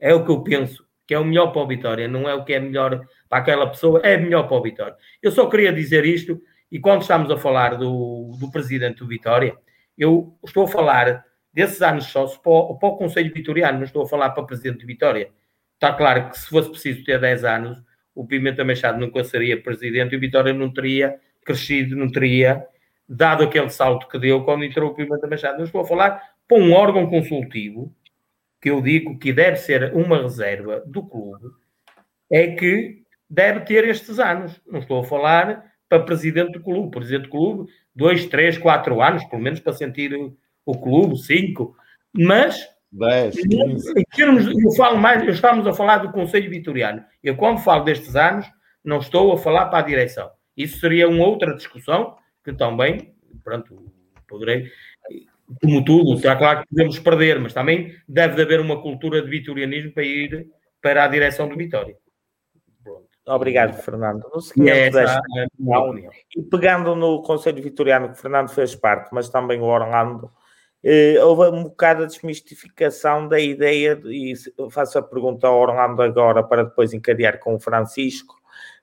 É o que eu penso, que é o melhor para o Vitória, não é o que é melhor para aquela pessoa, é melhor para o Vitória. Eu só queria dizer isto, e quando estamos a falar do, do presidente do Vitória, eu estou a falar desses anos sócios para, para o Conselho Vitoriano, não estou a falar para o presidente do Vitória. Está claro que se fosse preciso ter 10 anos, o Pimenta Machado nunca seria presidente e o Vitória não teria crescido, não teria dado aquele salto que deu quando entrou o Pimenta Machado. Eu estou a falar para um órgão consultivo, que eu digo que deve ser uma reserva do clube, é que deve ter estes anos. Não estou a falar para presidente do clube. Presidente do clube, dois, três, quatro anos, pelo menos para sentir o clube, cinco. Mas, 10, 15. em termos, eu falo mais, estamos a falar do Conselho Vitoriano. Eu, quando falo destes anos, não estou a falar para a direção. Isso seria uma outra discussão que também, pronto, poderei, como tudo, está claro que podemos perder, mas também deve haver uma cultura de vitorianismo para ir para a direção do Vitória. Pronto. Obrigado, Fernando. No seguimento é desta e pegando no Conselho Vitoriano que Fernando fez parte, mas também o Orlando, eh, houve um bocado de desmistificação da ideia, de, e faço a pergunta ao Orlando agora para depois encadear com o Francisco,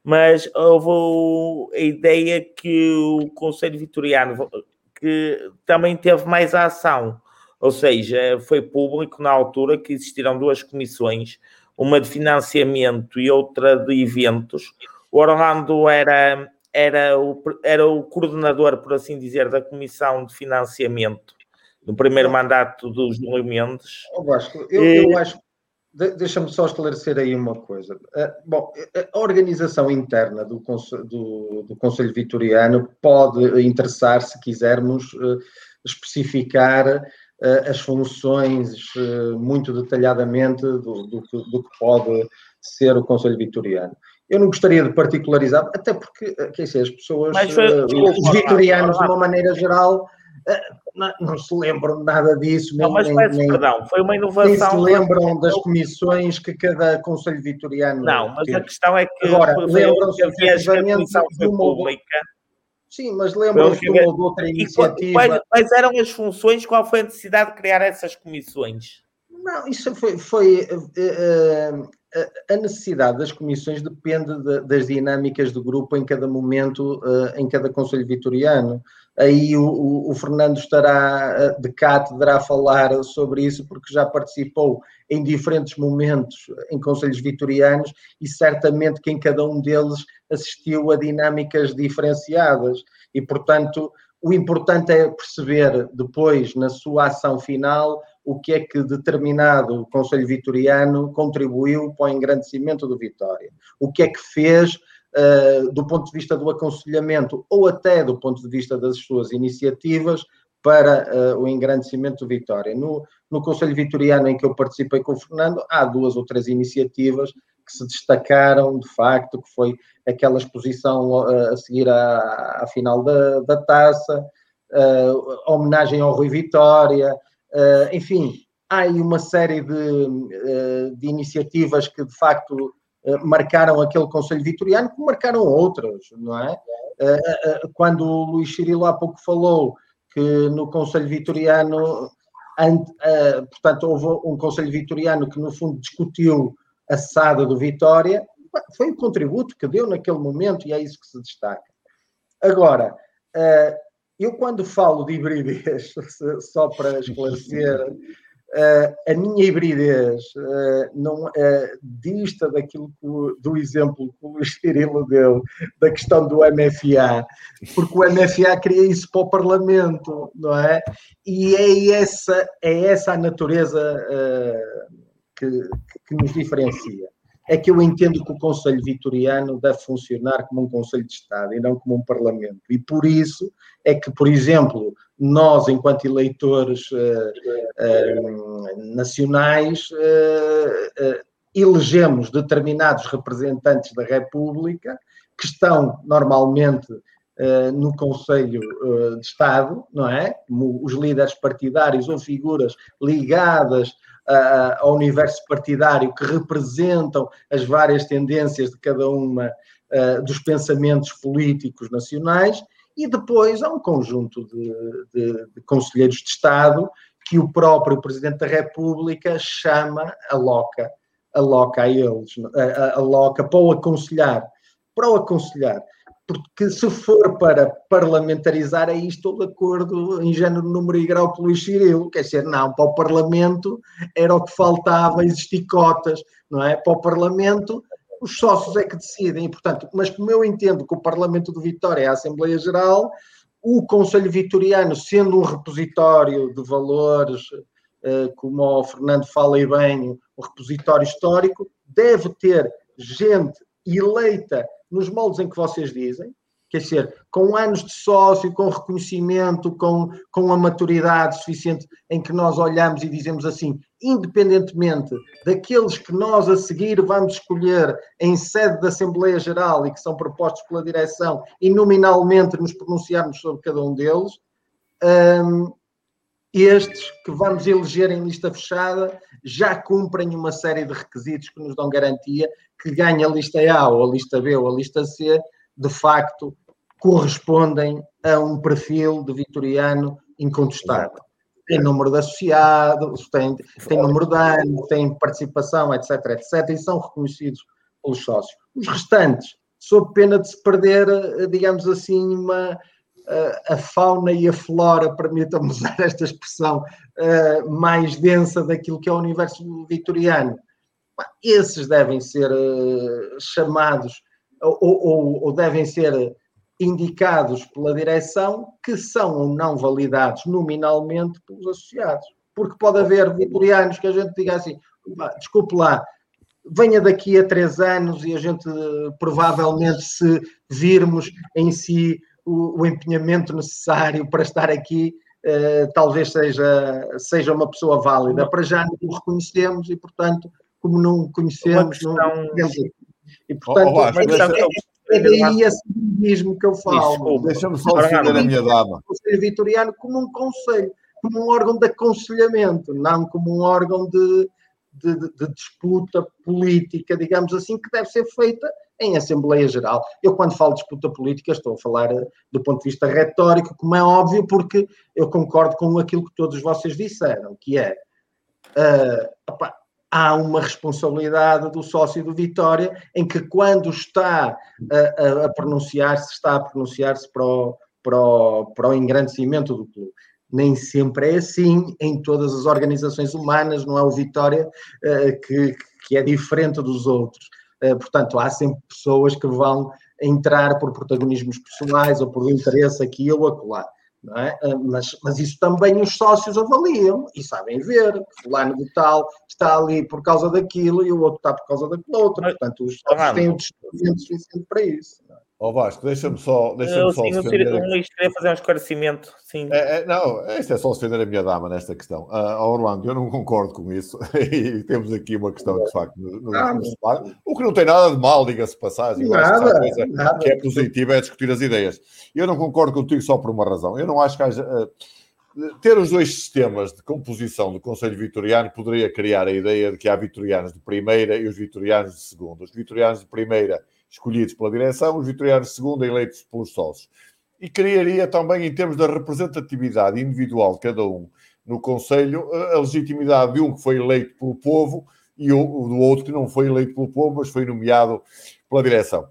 mas houve a ideia que o Conselho Vitoriano que também teve mais ação, ou seja, foi público na altura que existiram duas comissões, uma de financiamento e outra de eventos. O Orlando era era o, era o coordenador, por assim dizer, da Comissão de Financiamento no primeiro mandato do Júlio Mendes. Oh, eu, eu acho. Deixa-me só esclarecer aí uma coisa. Uh, bom, a organização interna do, do, do Conselho Vitoriano pode interessar, se quisermos, uh, especificar as funções muito detalhadamente do, do, do, que pode ser o Conselho Vitoriano. Eu não gostaria de particularizar, até porque, quer dizer, as pessoas, foi, os vitorianos, de uma maneira geral, não, não, se lembram nada disso. Não, mas peço nem, perdão, foi uma inovação. Nem se lembram das comissões que cada Conselho Vitoriano. Não, mas teve. a questão é que. Agora, lembram-se efetivamente de uma. Pública. Sim, mas lembram-se de uma outra iniciativa. Quais, quais, eram as funções? Qual foi a necessidade de criar essas comissões? Não, isso foi. foi uh, uh, a necessidade das comissões depende de, das dinâmicas do grupo em cada momento, uh, em cada Conselho Vitoriano aí o, o, Fernando estará eh, de cátedra a falar sobre isso, porque já participou em diferentes momentos em conselhos vitorianos e certamente que em cada um deles assistiu a dinâmicas diferenciadas. E, portanto, o importante é perceber depois, na sua ação final, o que é que determinado Conselho Vitoriano contribuiu para o engrandecimento do Vitória. O que é que fez uh, do ponto de vista do aconselhamento ou até do ponto de vista das suas iniciativas para uh, o engrandecimento do Vitória. No, no Conselho Vitoriano em que eu participei com o Fernando, há duas ou três iniciativas que se destacaram, de facto, que foi aquela exposição uh, a seguir à, à final da, da taça, a homenagem ao Rui Vitória, enfim, há aí uma série de, de iniciativas que, de facto, eh, marcaram aquele Conselho Vitoriano, como marcaram outros, não é? Eh, eh, quando o Luís Cirilo há pouco falou que no Conselho Vitoriano, portanto, houve um Conselho Vitoriano que no fundo discutiu a SADA do Vitória, foi o contributo que deu naquele momento e é isso que se destaca. Agora, eu quando falo de hibridez, só para esclarecer, a minha hibridez uh, não uh, dista daquilo que, do exemplo que o Luís Cirilo deu da questão do MFA, porque o MFA cria isso para o Parlamento, não é? E é essa, é essa a natureza que, que nos diferencia é que eu entendo que o Conselho Vitoriano deve funcionar como um Conselho de Estado e não como um Parlamento. E por isso é que, por exemplo, nós, enquanto eleitores uh, uh, nacionais, uh, elegemos determinados representantes da República que estão normalmente no Conselho de Estado, não é? Como os líderes partidários ou figuras ligadas ao universo partidário que representam as várias tendências de cada uma dos pensamentos políticos nacionais e depois há um conjunto de, de, de conselheiros de Estado que o próprio Presidente da República chama, aloca, aloca a eles, aloca para o aconselhar, para o aconselhar. Porque se for para parlamentarizar, aí estou de acordo em género, número e grau com o Luís Cirilo. Quer dizer, não, para o Parlamento era o que faltava, existir cotas, não é? Para o Parlamento os sócios é que decidem, e, portanto, mas como eu entendo que o Parlamento de Vitória é a Assembleia Geral, o Conselho Vitoriano, sendo um repositório de valores, eh, como o Fernando fala bem, um repositório histórico, deve ter gente eleita nos moldes em que vocês dizem, quer dizer, com anos de sócio, com reconhecimento, com, com a maturidade suficiente em que nós olhamos e dizemos assim, independentemente daqueles que nós a seguir vamos escolher em sede da Assembleia Geral e que são propostos pela direção e nominalmente nos pronunciarmos sobre cada um deles, um, estes que vamos eleger em lista fechada já cumprem uma série de requisitos que nos dão garantia que ganha a lista A ou a lista B ou a lista C de facto, correspondem a um perfil de vitoriano incontestável. Tem número de associados, tem, tem número de anos, tem participação, etc, etc, e são reconhecidos pelos sócios. Os restantes, sob pena de se perder, digamos assim, uma, a fauna e a flora, permitam-me usar esta expressão, mais densa daquilo que é o universo vitoriano. Esses devem ser chamados ou, ou, ou devem ser indicados pela direção que são ou não validados nominalmente pelos associados. Porque pode haver vitorianos que a gente diga assim, desculpe lá, venha daqui a três anos e a gente provavelmente se virmos em si o, o empenhamento necessário para estar aqui, uh, talvez seja, seja uma pessoa válida. Para já não o reconhecemos e, portanto, como não conhecemos, questão... não E, portanto, oh, oh, é, é daí esse mesmo que eu falo. Deixa-me só defender a minha dama. O Conselho Vitoriano como um conselho, como um órgão de aconselhamento, não como um órgão de, de, de, de disputa política, digamos assim, que deve ser feita em Assembleia Geral. Eu, quando falo de disputa política, estou a falar eh, do ponto de vista retórico, como é óbvio, porque eu concordo com aquilo que todos vocês disseram, que é uh, opa, há uma responsabilidade do sócio do Vitória em que quando está a, a, a pronunciar-se, está a pronunciar-se para o, para, o, para o engrandecimento do clube. Nem sempre é assim em todas as organizações humanas, não é o Vitória uh, que, que é diferente dos outros. Uh, portanto, há sempre pessoas que vão entrar por protagonismos pessoais ou por interesse aqui ou acolá. É? Ah, mas, mas isso também os sócios avaliam e sabem ver que fulano de tal está ali por causa daquilo e o outro está por causa daquilo outro. Portanto, os sócios têm o discernimento suficiente para isso. Não é? Ó oh Vasco, deixa-me só. Deixa eu, só sim, defender... eu queria fazer um esclarecimento. Sim. É, é, não, isto é só defender a minha dama nesta questão. Uh, Orlando, eu não concordo com isso. e temos aqui uma questão que, de facto, no, no, o que não tem nada de mal, diga-se passagem. Nada, que, nada. que é positivo é discutir as ideias. Eu não concordo contigo só por uma razão. Eu não acho que haja. Uh, ter os dois sistemas de composição do Conselho Vitoriano poderia criar a ideia de que há vitorianos de primeira e os vitorianos de segunda. Os vitorianos de primeira escolhidos pela direção, os vitorianos de segunda eleitos pelos sócios. E criaria também, em termos da representatividade individual de cada um no Conselho, a legitimidade de um que foi eleito pelo povo e o, do outro que não foi eleito pelo povo, mas foi nomeado pela direção.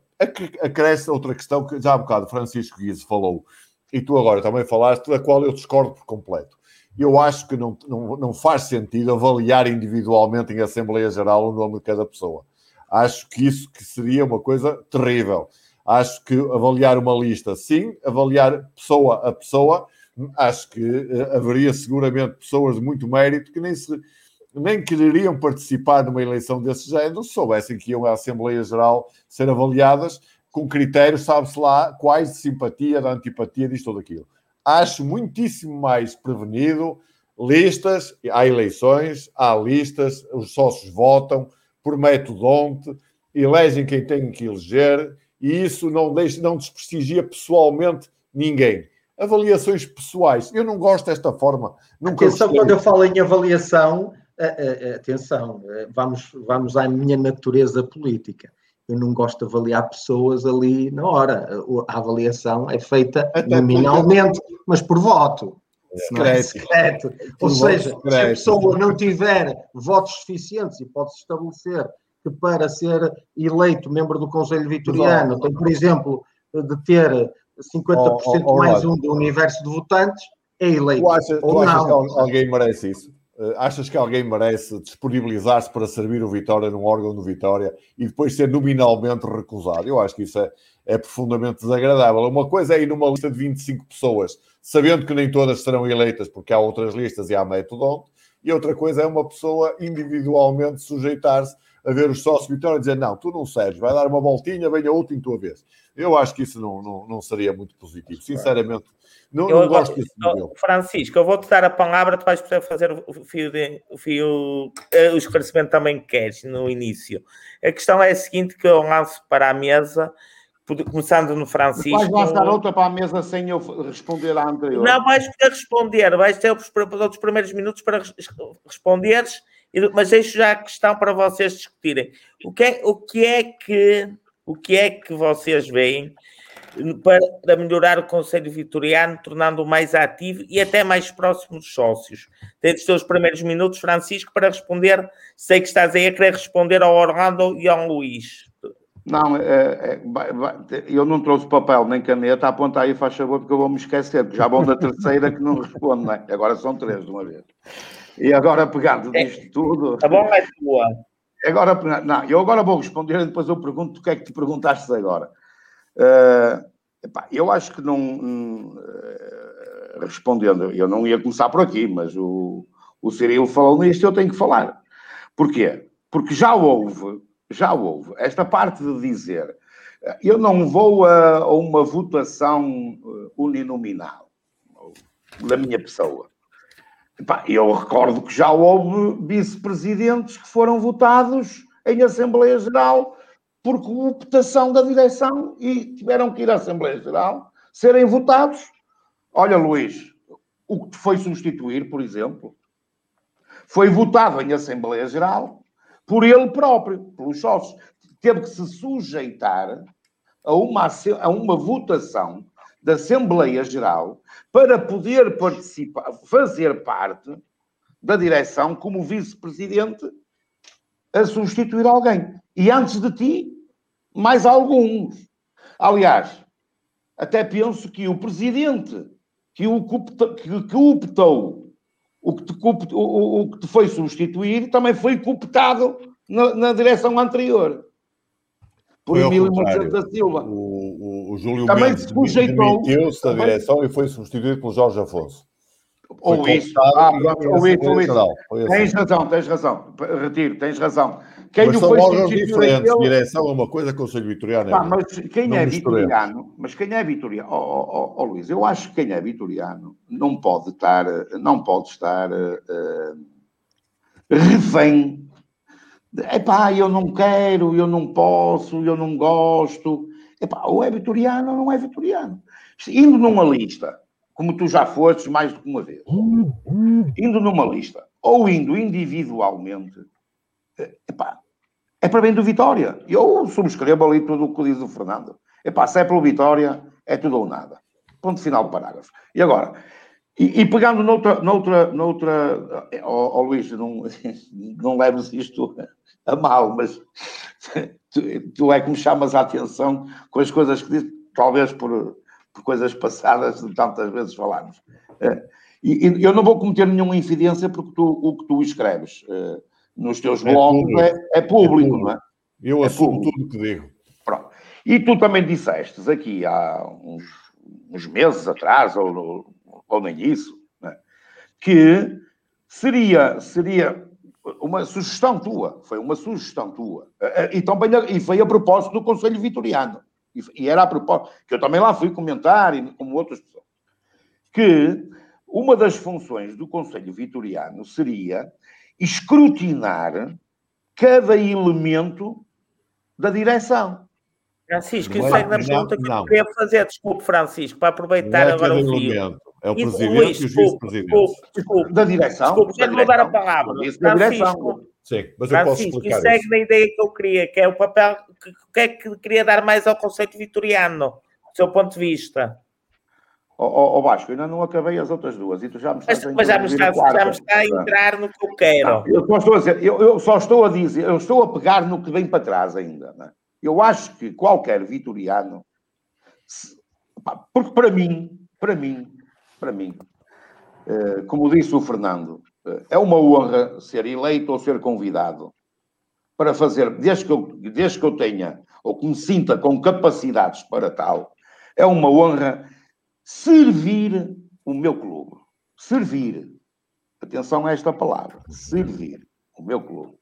Acresce outra questão que já há bocado Francisco Guiz falou, e tu agora também falaste, da qual eu discordo por completo. Eu acho que não, não, não faz sentido avaliar individualmente em Assembleia Geral o nome de cada pessoa. Acho que isso que seria uma coisa terrível. Acho que avaliar uma lista, sim, avaliar pessoa a pessoa, acho que uh, haveria seguramente pessoas de muito mérito que nem, se, nem quereriam participar numa eleição desse género se soubessem que iam à Assembleia Geral ser avaliadas com critérios, sabe-se lá, quais de simpatia, de antipatia, disto ou daquilo. Acho muitíssimo mais prevenido listas, há eleições, há listas, os sócios votam, por metodonte, elegem quem tem que eleger e isso não, deixa, não desprestigia pessoalmente ninguém. Avaliações pessoais, eu não gosto desta forma. Nunca atenção, quando eu falo em avaliação, atenção, vamos, vamos à minha natureza política. Eu não gosto de avaliar pessoas ali na hora. A avaliação é feita Até nominalmente, porque... mas por voto. Secreto. Secreto. Ou seja, secreto. se a pessoa não tiver votos suficientes e pode-se estabelecer que para ser eleito membro do Conselho Vitoriano tem, por exemplo, de ter 50% oh, oh, mais um do universo de votantes, é eleito. Tu, acha, tu achas que alguém merece isso? Uh, achas que alguém merece disponibilizar-se para servir o Vitória num órgão do Vitória e depois ser nominalmente recusado? Eu acho que isso é, é profundamente desagradável. Uma coisa é ir numa lista de 25 pessoas sabendo que nem todas serão eleitas, porque há outras listas e há método, e outra coisa é uma pessoa individualmente sujeitar-se a ver os sócios Vitória e dizer: Não, tu não serves, vai dar uma voltinha, venha outra em tua vez. Eu acho que isso não, não, não seria muito positivo, sinceramente. Não, eu, não gosto desse modelo. Francisco, eu vou-te dar a palavra, tu vais poder fazer o fio, de, o, fio eh, o esclarecimento também que queres no início. A questão é a seguinte: que eu lanço para a mesa começando no Francisco. Vais lançar outra para a mesa sem eu responder à anterior. Não, vais poder responder, vais ter os, os primeiros minutos para responderes, mas deixo já a questão para vocês discutirem. O que é, o que, é que, o que, é que vocês veem para melhorar o Conselho Vitoriano, tornando-o mais ativo e até mais próximo dos sócios? Tens os teus primeiros minutos, Francisco, para responder. Sei que estás aí a querer responder ao Orlando e ao Luís. Não, é, é, eu não trouxe papel nem caneta, aponta aí, faz favor, porque eu vou me esquecer, porque já vão da terceira que não responde, não é? Agora são três de uma vez. E agora, pegando disto tudo. Tá bom, é tua. Agora, não, eu agora vou responder e depois eu pergunto o que é que te perguntaste agora. Uh, Epá, eu acho que não. Hum, respondendo, eu não ia começar por aqui, mas o, o Cirilo falou nisto eu tenho que falar. Porquê? Porque já houve, já houve, esta parte de dizer eu não vou a, a uma votação uninominal da minha pessoa. Eu recordo que já houve vice-presidentes que foram votados em Assembleia Geral por cooptação da direção e tiveram que ir à Assembleia Geral serem votados. Olha, Luís, o que foi substituir, por exemplo, foi votado em Assembleia Geral por ele próprio, pelos sócios. Teve que se sujeitar a uma, a uma votação da Assembleia Geral para poder participar, fazer parte da direção como vice-presidente a substituir alguém. E antes de ti, mais alguns. Aliás, até penso que o presidente que o que, que optou, o que, te, o, o que te foi substituir, também foi cooptado na, na direção anterior por Emílio Marcelo da Silva. O, o, o Júlio também Mendes se sujeitou. demitiu-se da direção e foi substituído pelo Jorge Afonso. Ou isso, ah, ou isso, ou isso. Tens assim. razão, tens razão. Retiro, tens razão. Quem mas órgãos diferentes. Aquele... Direção é uma coisa, Conselho Vitoriano é Pá, Mas quem não é vitoriano, mas quem é vitoriano, oh, oh, oh, oh, Luís, eu acho que quem é vitoriano não pode estar, não pode estar uh, refém Epá, eu não quero, eu não posso, eu não gosto. Epá, ou é vitoriano ou não é vitoriano. Indo numa lista, como tu já fostes mais do que uma vez, indo numa lista, ou indo individualmente, epá, é para bem do Vitória. Eu subscrevo ali tudo o que diz o Fernando. Epá, se é pelo Vitória, é tudo ou nada. Ponto final do parágrafo. E agora, e, e, pegando noutra, noutra, noutra oh, oh Luís, não, não leves isto a mal, mas tu, tu, é que me chamas a atenção com as coisas que dizes, talvez por, por coisas passadas de tantas vezes falarmos. Eh, e, e, eu não vou cometer nenhuma infidência porque tu, o que tu escreves nos teus é blogs público. É, é, público, é, público, não é? Eu é assumo público. tudo o que digo. Pronto. E tu também disseste aqui há uns, uns meses atrás, ou ou nem isso, né? que seria, seria uma sugestão tua, foi uma sugestão tua, e, também, e foi a propósito do Conselho Vitoriano, e, era a propósito, que eu também lá fui comentar, e como outras pessoas, que uma das funções do Conselho Vitoriano seria escrutinar cada elemento da direção. Francisco, isso é na pergunta que eu queria fazer. Desculpe, Francisco, para aproveitar é agora o fio. É o presidente Luís, e os vice-presidentes. Desculpe, da direção. Desculpe, já lhe vou dar a palavra. Francisco, Sim, mas eu posso explicar segue isso. na ideia que eu queria, que é o papel que, que é que queria dar mais ao conceito vitoriano, do seu ponto de vista. Ó oh, oh, Vasco, ainda não acabei as outras duas e tu já me estás mas, a mas já me está, já me está a entrar no que eu quero. Não, eu, só estou a dizer, eu, eu, só estou a dizer, eu estou a pegar no que vem para trás ainda. Né? Eu acho que qualquer vitoriano, se, porque para mim, para mim, para mim, eh, como disse o Fernando, eh, é uma honra ser eleito ou ser convidado para fazer, desde que eu, desde que eu tenha ou que me sinta com capacidades para tal, é uma honra servir o meu clube. Servir. Atenção a esta palavra. Servir o meu clube.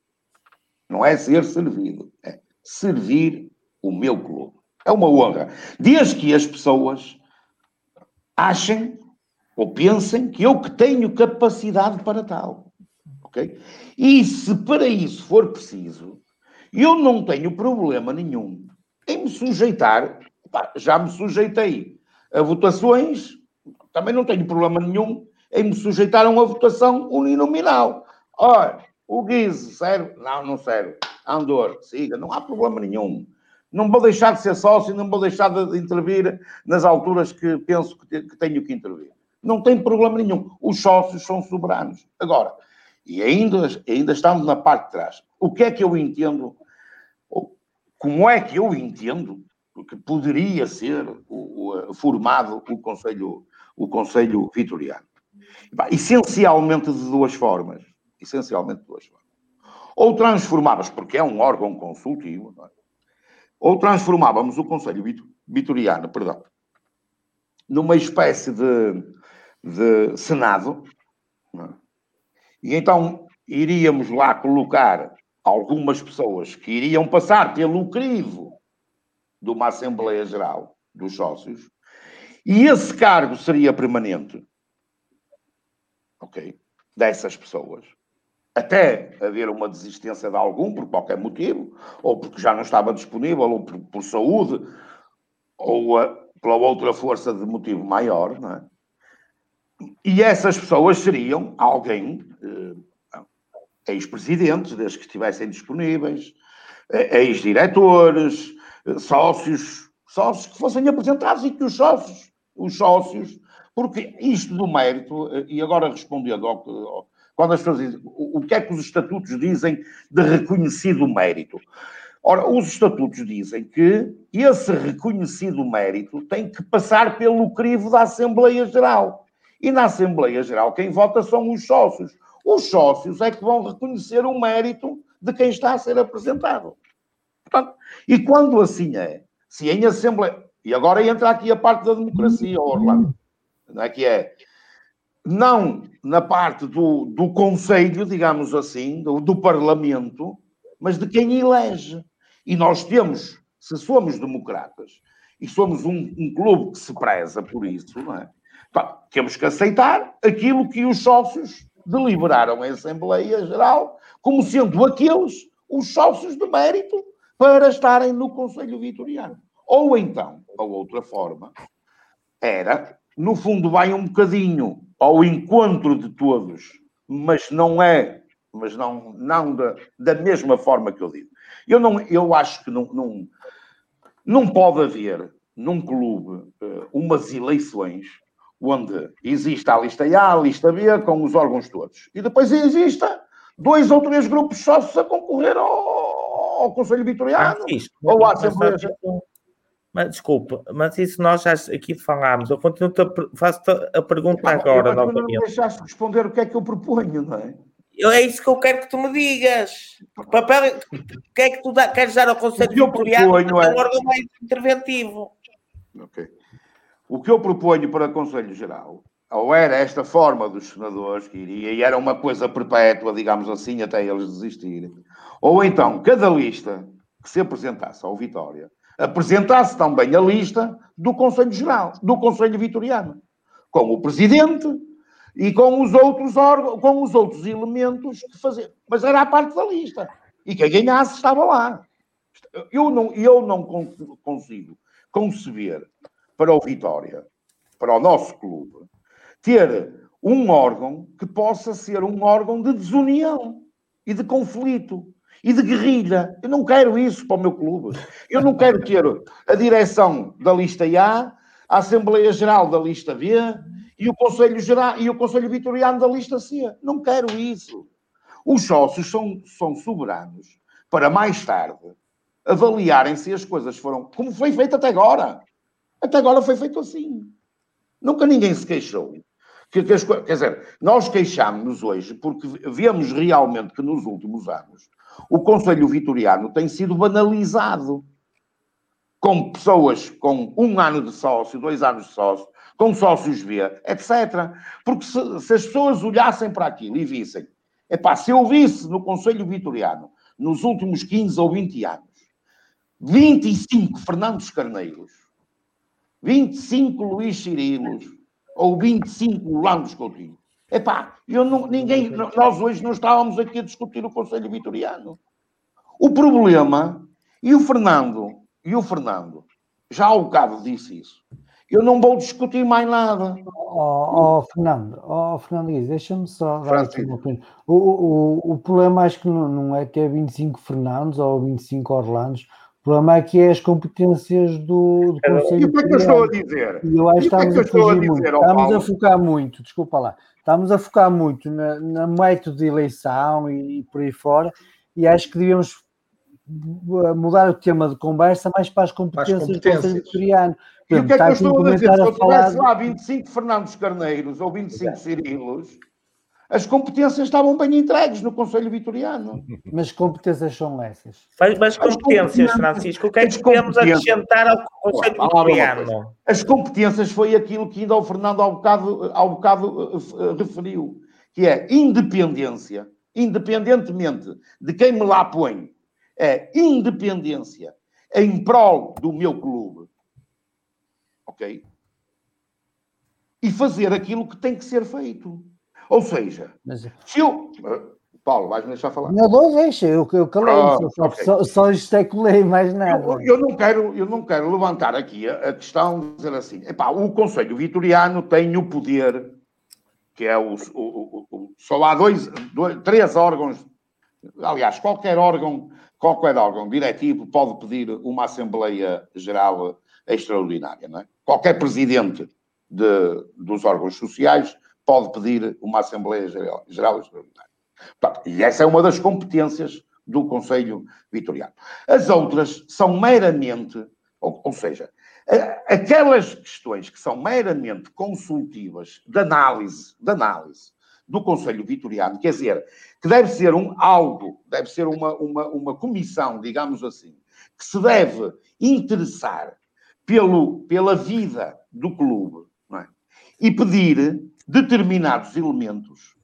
Não é ser servido, é servir o meu clube. É uma honra. Desde que as pessoas achem ou pensem que eu que tenho capacidade para tal. Ok? E se para isso for preciso, eu não tenho problema nenhum em me sujeitar, já me sujeitei a votações, também não tenho problema nenhum em me sujeitar a uma votação uninominal. Ora, o Guise serve? Não, não serve. Andor, siga, não há problema nenhum. Não vou deixar de ser sócio, não vou deixar de intervir nas alturas que penso que tenho que intervir. Não tem problema nenhum. Os sócios são soberanos. Agora, e ainda, ainda estamos na parte de trás. O que é que eu entendo? Como é que eu entendo que poderia ser o, o, formado o Conselho, o Conselho Vitoriano? Essencialmente de duas formas. Essencialmente de duas formas. Ou transformávamos, porque é um órgão consultivo, é? ou transformávamos o Conselho Vitoriano, perdão, numa espécie de, de Senado, é? e então iríamos lá colocar algumas pessoas que iriam passar pelo crivo de uma Assembleia Geral dos Sócios, e esse cargo seria permanente. Ok? Dessas pessoas. Até haver uma desistência de algum, por qualquer motivo, ou porque já não estava disponível, ou por, por saúde, ou a, pela outra força de motivo maior, não é? E essas pessoas seriam alguém, eh, ex-presidentes, desde que estivessem disponíveis, eh, ex-diretores, sócios, sócios que fossem apresentados e que os sócios, os sócios, porque isto do mérito, eh, e agora respondendo ao, ao quando as pessoas dizem o que é que os estatutos dizem de reconhecido mérito? Ora, os estatutos dizem que esse reconhecido mérito tem que passar pelo crivo da Assembleia Geral. E na Assembleia Geral quem vota são os sócios. Os sócios é que vão reconhecer o mérito de quem está a ser apresentado. Portanto, e quando assim é, se em Assembleia. E agora entra aqui a parte da democracia, Orlando. Não é que é não na parte do, do Conselho, digamos assim, do, do Parlamento, mas de quem elege. E nós temos, se somos democratas e somos um, um clube que se preza por isso, não é? temos que aceitar aquilo que os sócios deliberaram em Assembleia Geral como sendo aqueles os sócios de mérito para estarem no Conselho Vitoriano. Ou então, a outra forma, era, no fundo, vai um bocadinho ao encontro de todos, mas não é, mas não, não da, da mesma forma que eu digo. Eu, não, eu acho que não, não, não pode haver num clube uh, umas eleições onde existe a lista A, a lista B, com os órgãos todos. E depois exista dois ou três grupos sócios a concorrer ao, ao Conselho Vitoriano ou à Assembleia. Mas desculpa, mas isso nós já aqui falámos. Eu continuo a faço a pergunta ah, agora. Novamente. não deixaste responder o que é que eu proponho, não é? Eu, é isso que eu quero que tu me digas. Papel, o que é que tu dá, queres dar ao Conselho Vitoriano? É um órgão mais interventivo. Ok. O que eu proponho para o Conselho Geral, ou era esta forma dos senadores que iria, e era uma coisa perpétua, digamos assim, até eles desistirem, ou então cada lista que se apresentasse ao Vitória apresentasse também a lista do Conselho Geral, do Conselho Vitoriano, com o presidente e com os outros órgãos, com os outros elementos que fazer. Mas era a parte da lista. E quem ganhasse estava lá. Eu não, eu não consigo conceber para o Vitória, para o nosso clube, ter um órgão que possa ser um órgão de desunião e de conflito e de guerrilha. Eu não quero isso para o meu clube. Eu não quero ter a direção da lista A, a Assembleia Geral da lista B e o Conselho Geral e o Conselho Vitoriano da lista C. Não quero isso. Os sócios são, são soberanos para mais tarde avaliarem se as coisas foram como foi feito até agora. Até agora foi feito assim. Nunca ninguém se queixou. Que, que as, quer dizer, nós queixámos-nos hoje porque vemos realmente que nos últimos anos o Conselho Vitoriano tem sido banalizado com pessoas com um ano de sócio, dois anos de sócio, com sócios B, etc. Porque se, se as pessoas olhassem para aquilo e vissem, epá, se eu visse no Conselho Vitoriano, nos últimos 15 ou 20 anos, 25 Fernandos Carneiros, 25 Luís Cirilos, ou 25 Landos Coutinho, Epá, eu não, ninguém, nós hoje não estávamos aqui a discutir o Conselho Vitoriano. O problema, e o Fernando, e o Fernando, já há um bocado disse isso, eu não vou discutir mais nada. Oh, oh Fernando, oh, Fernando deixa-me só dar aqui uma opinião. O, o, o problema acho que não, não é que é 25 Fernandos ou 25 Orlandos, o problema é que é as competências do, do Conselho. E o que é que eu estou a dizer? E eu acho que estamos, a, a muito. estamos a focar muito, desculpa lá, estamos a focar muito na, na método de eleição e, e, por aí fora, e acho que devíamos mudar o tema de conversa mais para as competências, para as competências. do Conselho. E o que é que eu estou a dizer? Se eu tivesse lá 25 Fernandos Carneiros ou 25 Cirilos, as competências estavam bem entregues no Conselho Vitoriano. Mas competências são essas? Mas competências, Francisco, o que é que podemos acrescentar ao Conselho Vitoriano? As competências foi aquilo que ainda o Fernando ao bocado, ao bocado uh, referiu, que é independência, independentemente de quem me lá põe, é independência em prol do meu clube. Ok? E fazer aquilo que tem que ser feito. Ou seja, Mas... se eu. Paulo, vais-me deixar falar? Não, não deixa, eu, eu calei, ah, só, okay. só, só especulei mais nada. Eu, eu, não quero, eu não quero levantar aqui a, a questão de dizer assim: epá, o Conselho Vitoriano tem o poder, que é o. o, o só há dois, dois, três órgãos, aliás, qualquer órgão, qualquer órgão diretivo pode pedir uma Assembleia Geral extraordinária, não é? Qualquer presidente de, dos órgãos sociais pode pedir uma Assembleia Geral, Geral Extraordinária. Portanto, e essa é uma das competências do Conselho Vitoriano. As outras são meramente, ou, ou seja, aquelas questões que são meramente consultivas de análise, de análise do Conselho Vitoriano, quer dizer, que deve ser um algo, deve ser uma, uma, uma comissão, digamos assim, que se deve interessar pelo, pela vida do clube é? e pedir determinados elementos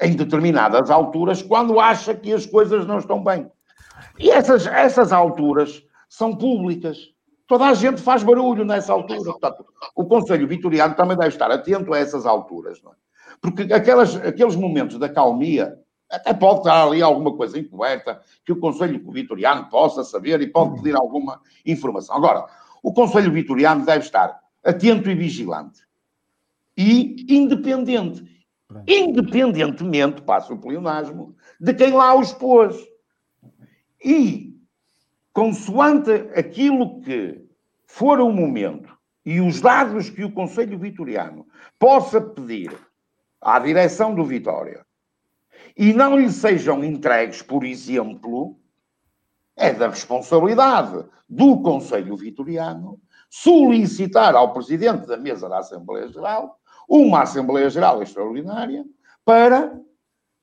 em determinadas alturas quando acha que as coisas não estão bem. E essas, essas alturas são públicas. Toda a gente faz barulho nessa altura. Portanto, o Conselho Vitoriano também deve estar atento a essas alturas. Não é? Porque aquelas, aqueles momentos da calmia, até pode estar ali alguma coisa encoberta que o Conselho Vitoriano possa saber e pode pedir alguma informação. Agora, o Conselho Vitoriano deve estar atento e vigilante e independente. Independentemente, passa o pleonasmo, de quem lá os pôs. E, consoante aquilo que for o momento e os dados que o Conselho Vitoriano possa pedir à direção do Vitória e não lhe sejam entregues, por exemplo, é da responsabilidade do Conselho Vitoriano solicitar ao Presidente da Mesa da Assembleia Geral uma Assembleia Geral Extraordinária para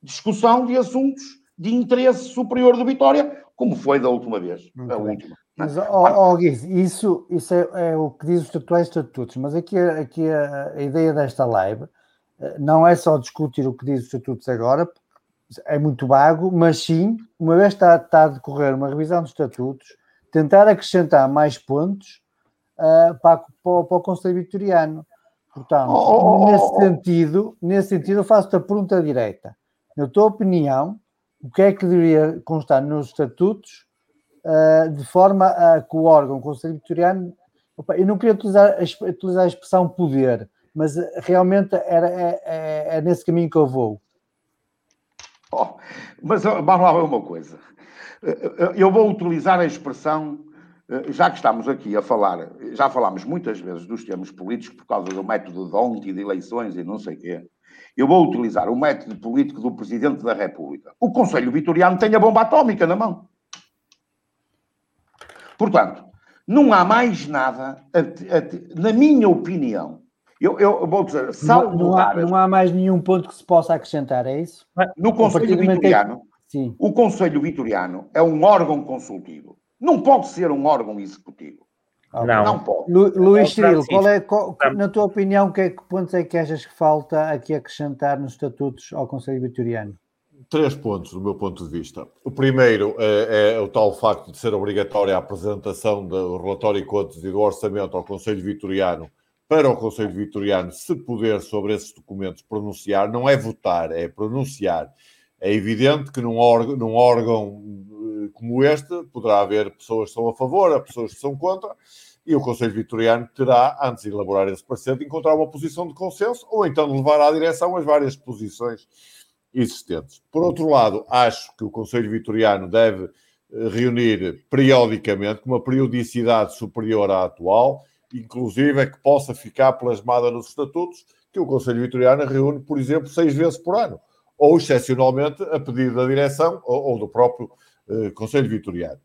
discussão de assuntos de interesse superior do Vitória, como foi da última vez. Muito a última. Mas, oh, oh, isso, isso é, é, o que diz os atuais estatutos, mas aqui, aqui a, a, ideia desta live eh, não é só discutir o que diz os estatutos agora, é muito vago, mas sim, uma vez está, está a decorrer uma revisão dos estatutos, tentar acrescentar mais pontos uh, para, para, para o Conselho Vitoriano. Portanto, oh, oh, oh nesse oh. sentido, nesse sentido, eu faço-te a pergunta direta. Na tua opinião, o que é que deveria constar nos estatutos uh, de forma a que o órgão, o Conselho Vitoriano, opa, eu não queria utilizar a, utilizar a expressão poder, mas realmente era, é, é, é nesse caminho que eu vou. Oh, mas vamos lá ver uma coisa. Eu vou utilizar a expressão eh, já que estamos aqui a falar, já falámos muitas vezes dos termos políticos por causa do método de ontem, de eleições e não sei o quê, eu vou utilizar o método político do Presidente da República. O Conselho Vitoriano tem a bomba atómica na mão. Portanto, não há mais nada, a, a, na minha opinião, eu, eu vou dizer, não, não, há, não há mais nenhum ponto que se possa acrescentar, é isso? No Conselho Vitoriano, que... o Conselho Vitoriano é um órgão consultivo. Não pode ser um órgão executivo. Não. não pode. Lu, Luís Cirilo, qual é, qual, na tua opinião, que, é, que pontos é que achas que falta aqui acrescentar nos estatutos ao Conselho Vitoriano? Três pontos, do meu ponto de vista. O primeiro é, é o tal facto de ser obrigatória a apresentação do relatório de contas e do orçamento ao Conselho Vitoriano para o Conselho Vitoriano se poder sobre esses documentos pronunciar, não é votar, é pronunciar. É evidente que num órgão, num órgão como este, poderá haver pessoas que são a favor, pessoas que são contra, e o Conselho Vitoriano terá, antes de elaborar esse parecer, de encontrar uma posição de consenso ou então levar à direção as várias posições existentes. Por outro lado, acho que o Conselho Vitoriano deve eh, reunir periodicamente, com uma periodicidade superior à atual, inclusive é que possa ficar plasmada nos estatutos, que o Conselho Vitoriano reúne, por exemplo, seis vezes por ano, ou excepcionalmente a pedido da direção ou, ou do próprio eh, Conselho Vitoriano.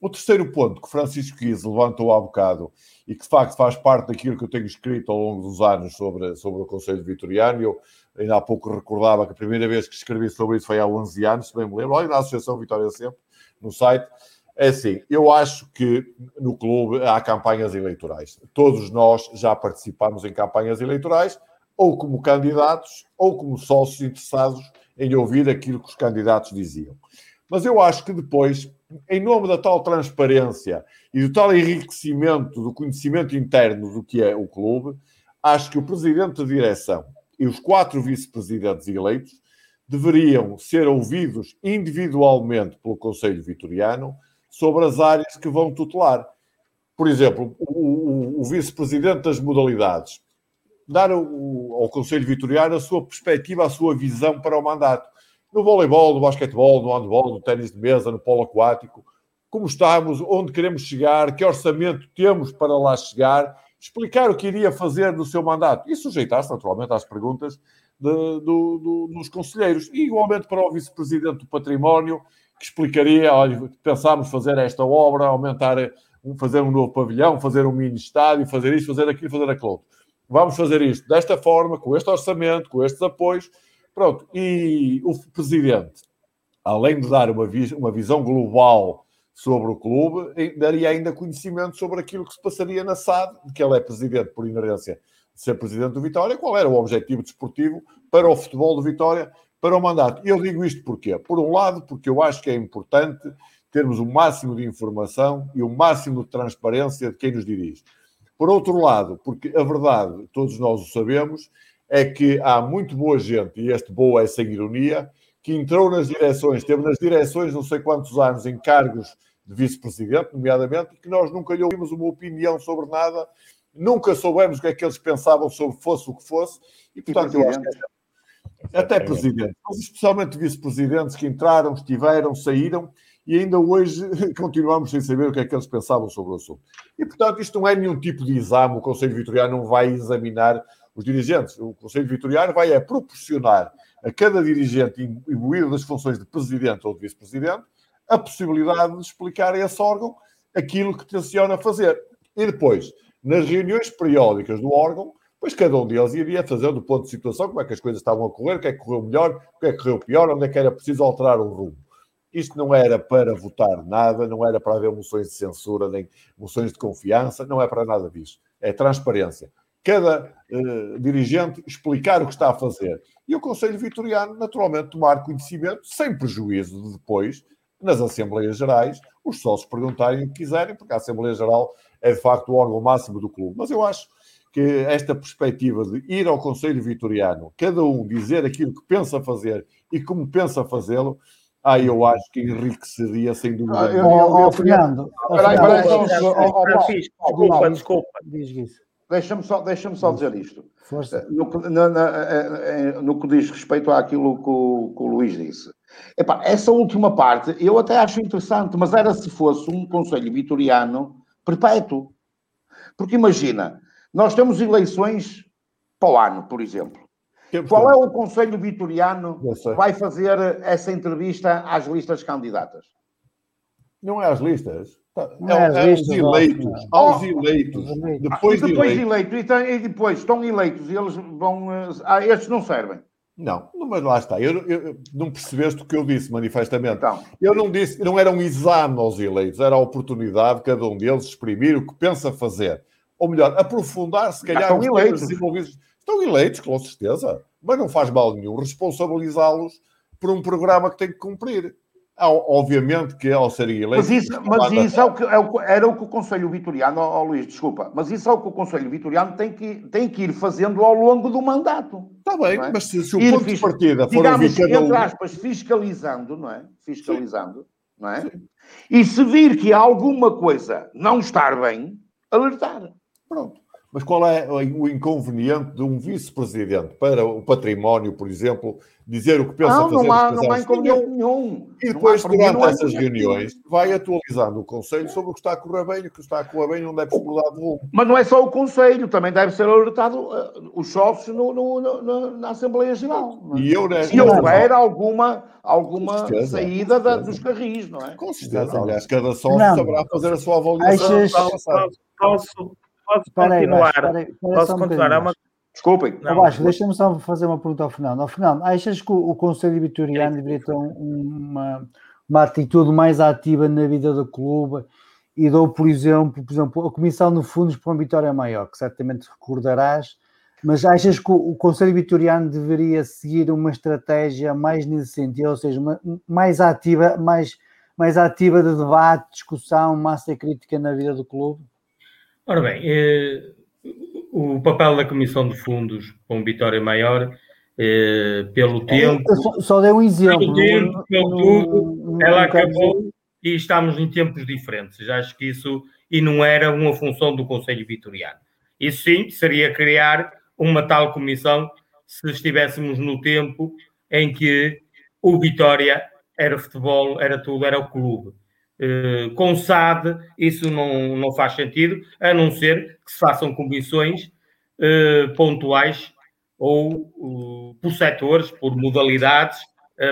O terceiro ponto que Francisco Guiz levantou há bocado e que de facto faz parte daquilo que eu tenho escrito ao longo dos anos sobre, sobre o Conselho Vitoriano, eu ainda há pouco recordava que a primeira vez que escrevi sobre isso foi há 11 anos, se bem me lembro, olha na Associação Vitória Sempre, no site. É assim, eu acho que no clube há campanhas eleitorais. Todos nós já participamos em campanhas eleitorais, ou como candidatos, ou como sócios interessados em ouvir aquilo que os candidatos diziam. Mas eu acho que depois, em nome da tal transparência e do tal enriquecimento do conhecimento interno do que é o clube, acho que o presidente de direção e os quatro vice-presidentes eleitos deveriam ser ouvidos individualmente pelo Conselho Vitoriano sobre as áreas que vão tutelar. Por exemplo, o, o, o vice-presidente das modalidades dar o, ao Conselho Vitoriano a sua perspectiva, a sua visão para o mandato. No voleibol, no basquetebol, no handball, no ténis de mesa, no polo aquático, como estamos, onde queremos chegar, que orçamento temos para lá chegar, explicar o que iria fazer no seu mandato e sujeitar-se, naturalmente, às perguntas de, do, do, dos conselheiros. E, igualmente, para o vice-presidente do património, que explicaria, olha, pensámos fazer esta obra, aumentar, fazer um novo pavilhão, fazer um mini estádio, fazer isto, fazer aquilo, fazer aquilo outro. Vamos fazer isto desta forma, com este orçamento, com estes apoios. Pronto. E o presidente, além de dar uma, vis uma visão global sobre o clube, daria ainda conhecimento sobre aquilo que se passaria na SAD, de que ele é presidente por inerência de ser presidente do Vitória, qual era o objetivo desportivo para o futebol do Vitória, para o mandato. E eu digo isto porquê? Por um lado, porque eu acho que é importante termos o máximo de informação e o máximo de transparência de quem nos dirige. Por outro lado, porque a verdade, todos nós o sabemos, é que há muito boa gente, e este boa é sem ironia, que entrou nas direções, teve nas direções não sei quantos anos em cargos de vice-presidente, nomeadamente, e que nós nunca lhe ouvimos uma opinião sobre nada, nunca soubemos o que é que eles pensavam sobre fosse o que fosse, e portanto eu acho que até presidente, mas especialmente vice-presidentes que entraram, estiveram, saíram, e ainda hoje continuamos sem saber o que é que eles pensavam sobre o assunto. E, portanto, isto não é nenhum tipo de exame, o Conselho Vitoriano não vai examinar os dirigentes. O Conselho Vitoriano vai é proporcionar a cada dirigente imbuído das funções de presidente ou de vice-presidente a possibilidade de explicar a esse órgão aquilo que tenciona fazer. E depois, nas reuniões periódicas do órgão, pois cada um deles iria fazendo o ponto de situação, como é que as coisas estavam a correr, o que é que correu melhor, o que é que correu pior, onde é que era preciso alterar o rumo. Isto não era para votar nada, não era para haver moções de censura, nem moções de confiança, não é para nada disso. É transparência. Cada uh, dirigente explicar o que está a fazer. E o Conselho Vitoriano, naturalmente, tomar conhecimento, sem prejuízo de depois, nas Assembleias Gerais, os sócios perguntarem o que quiserem, porque a Assembleia Geral é de facto o órgão máximo do clube. Mas eu acho que esta perspectiva de ir ao Conselho Vitoriano, cada um dizer aquilo que pensa fazer e como pensa fazê-lo, ah, eu acho que enriqueceria sem dúvida. Ah, eu, eu, eu, Fernando. Peraí, peraí, desculpa, desculpa. Diz isso. Deixa-me só, deixa só dizer isto. Força. No, na, na, eh, eh, no que diz respeito àquilo que o, que o Luís disse. Epá, essa última parte eu até acho interessante, mas era se fosse um Conselho Vitoriano perpétuo. Porque imagina, nós temos eleições para o ano, por exemplo. Qual é o Conselho Vitoriano que vai fazer essa entrevista às listas candidatas? Não é às listas. Não é, é, é listas, eleitos. Aos oh, eleitos. Depois, ah, depois de eleitos. E depois estão eleitos e eles vão. Ah, estes não servem. Não, mas lá está. Eu, eu, não percebeste o que eu disse manifestamente. Então, eu não disse, não era um exame aos eleitos, era a oportunidade de cada um deles exprimir o que pensa fazer. Ou melhor, aprofundar, se calhar, os eleitos. desenvolvidos Estão eleitos, com certeza, mas não faz mal nenhum responsabilizá-los por um programa que tem que cumprir. Obviamente que ao serem eleitos. Mas isso, mas isso é o que, é o, era o que o Conselho Vitoriano, oh, Luís, desculpa, mas isso é o que o Conselho Vitoriano tem que, tem que ir fazendo ao longo do mandato. Está bem, é? mas se, se o ir ponto de partida for digamos, cada entre aspas, fiscalizando, não é? Fiscalizando, Sim. não é? Sim. E se vir que alguma coisa não está bem, alertar. Pronto. Mas qual é o inconveniente de um vice-presidente para o património, por exemplo, dizer o que pensa não, fazer? Não há, não há inconveniente nenhum. E depois, durante essas reuniões, vai atualizando o Conselho sobre o que está a correr bem, o que está a correr bem não deve ser mudado de rumo. Mas não é só o Conselho, também deve ser alertado uh, os sócios no, no, no, na Assembleia Geral. É? E eu, né, Se houver alguma, alguma saída da, dos carris, não é? Com certeza. Aliás, cada sócio não. saberá fazer a sua avaliação. Achas... Posso, posso continuar. Posso continuar. É uma... Desculpem. Não, deixa-me só fazer uma pergunta ao final. Ao final, achas que o, o Conselho Vitoriano deveria ter uma, uma atitude mais ativa na vida do clube e dou, por exemplo, por exemplo, a Comissão de Fundos para uma Vitória Maior, que certamente recordarás, mas achas que o, o Conselho Vitoriano deveria seguir uma estratégia mais nesse sentido, ou seja, uma, mais ativa, mais, mais ativa de debate, discussão, massa crítica na vida do clube? Ora bem, eh, o papel da Comissão de Fundos com Vitória Maior, eh, pelo tempo. Só, só dei um exemplo. Pelo tempo, pelo tudo, ela acabou e estamos em tempos diferentes. Acho que isso. E não era uma função do Conselho Vitoriano. Isso sim seria criar uma tal comissão se estivéssemos no tempo em que o Vitória era futebol, era tudo, era o clube. Eh, com SAD, isso não, não faz sentido, a não ser que se façam comissões uh, pontuais ou uh, por setores, por modalidades,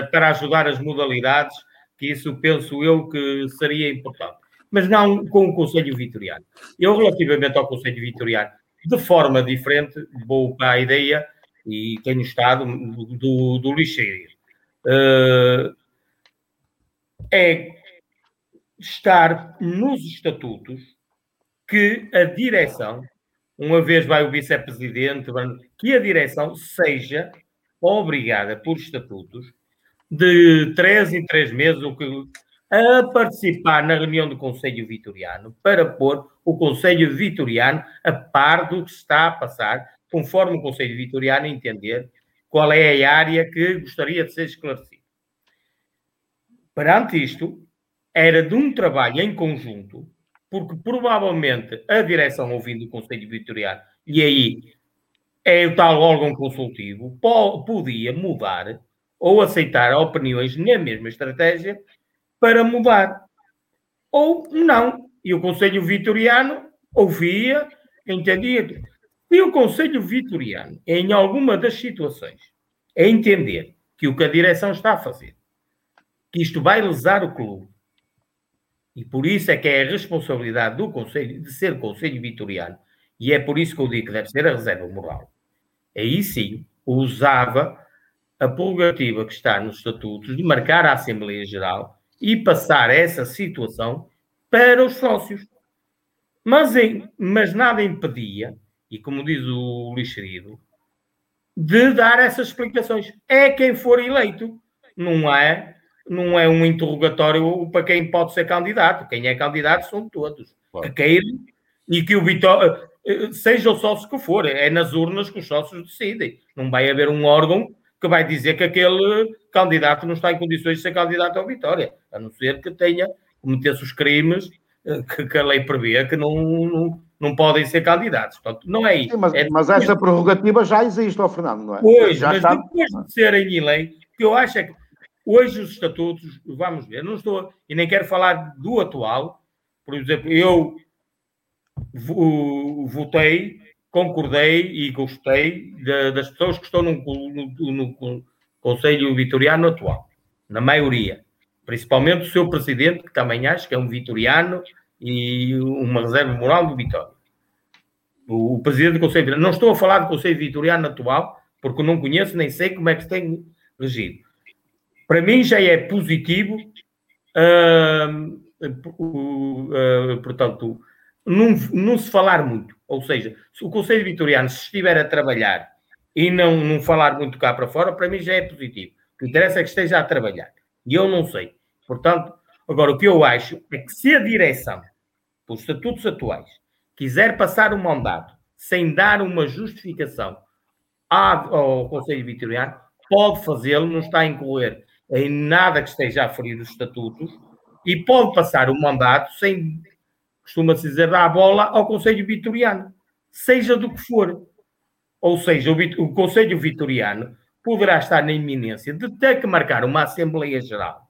para ajudar as modalidades, que isso penso eu que seria importante. Mas não com o Conselho Vitoriano. Eu, relativamente ao Conselho Vitoriano, de forma diferente, vou para a ideia, e tenho estado, do, do lixeiro. é estar nos estatutos que a direção, uma vez vai o vice-presidente, que a direção seja obrigada por estatutos de três em três meses a participar na reunião do Conselho Vitoriano para pôr o Conselho Vitoriano a par do que está a passar, conforme o Conselho Vitoriano entender qual é a área que gostaria de ser esclarecida. Perante isto, era de um trabalho em conjunto, porque provavelmente a direção, ouvindo o Conselho Vitoriano, e aí é o tal órgão consultivo, podia mudar ou aceitar opiniões na mesma estratégia para mudar. Ou não. E o Conselho Vitoriano ouvia, entendia. E o Conselho Vitoriano, em alguma das situações, é entender que o que a direção está a fazer, que isto vai lesar o clube, e por isso é que é a responsabilidade do Conselho de ser Conselho Vitoriano. E é por isso que eu digo que deve ser a reserva moral. Aí sim, usava a prerrogativa que está nos estatutos de marcar a Assembleia Geral e passar essa situação para os sócios. Mas, em, mas nada impedia, e como diz o lixerido, de dar essas explicações. É quem for eleito, não é não é um interrogatório para quem pode ser candidato. Quem é candidato são todos. Claro. Que queiram e que o Vitória, eh, seja o sócio que for, é nas urnas que os sócios decidem. Não vai haver um órgão que vai dizer que aquele candidato não está em condições de ser candidato ao Vitória, a não ser que tenha cometesse os crimes eh, que, que a lei prevê que não, não, não podem ser candidatos. Portanto, não é isso. Sim, mas, é, mas essa prerrogativa já existe, ó Fernando, não é? Pois, já mas está... depois de serem eleitos, que eu acho é que Hoje os estatutos, vamos ver, não estou, e nem quero falar do atual, por exemplo, eu votei, concordei e gostei de, das pessoas que estão no, no, no, Conselho Vitoriano atual, na maioria. Principalmente o seu presidente, que também acho que é um vitoriano e uma reserva moral do Vitória. O, o presidente do Conselho Vitoriano. Não estou a falar do Conselho Vitoriano atual, porque não conheço nem sei como é que se tem regido para mim já é positivo, uh, portanto, não, não se falar muito. Ou seja, se o Conselho Vitoriano se estiver a trabalhar e não, não falar muito cá para fora, para mim já é positivo. O que interessa é que esteja a trabalhar. E eu não sei. Portanto, agora o que eu acho é que se a direção, pelos estatutos atuais, quiser passar um mandato sem dar uma justificação ao Conselho Vitoriano, pode fazê-lo, não está a incorrer em nada que esteja a ferir os estatutos e pode passar o mandato sem, costuma-se dizer, dar a bola ao Conselho Vitoriano. seja do que for. Ou seja, o, o Conselho Vitoriano poderá estar na iminência de ter que marcar uma Assembleia Geral,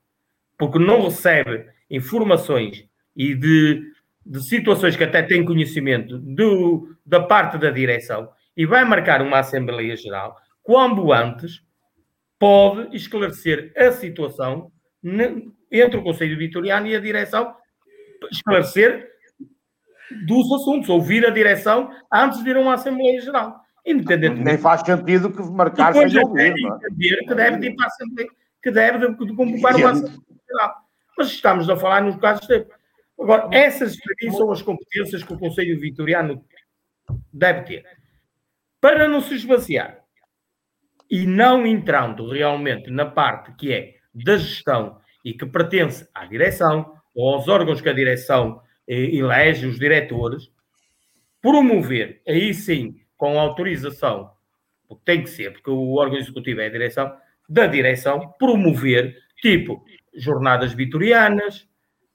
porque não recebe informações e de, de situações que até tem conhecimento do, da parte da direção e vai marcar uma Assembleia Geral, quando antes pode esclarecer a situação entre o Conselho Vitoriano e a direção, esclarecer dos assuntos, ouvir a direção antes de ir a uma Assembleia Geral. Independentemente. Nem faz sentido que marcar sem ouvir. É? Entender que deve ir para a Assembleia, que deve de, de convocar uma Assembleia Geral. Mas estamos a falar nos casos de. Agora, essas são as competências que o Conselho Vitoriano deve ter. Para não se esvaziar e não entrando realmente na parte que é da gestão e que pertence à direção ou aos órgãos que a direção eh, elege, os diretores, promover, aí sim, com autorização, porque tem que ser, porque o órgão executivo é a direção, da direção, promover, tipo, jornadas vitorianas,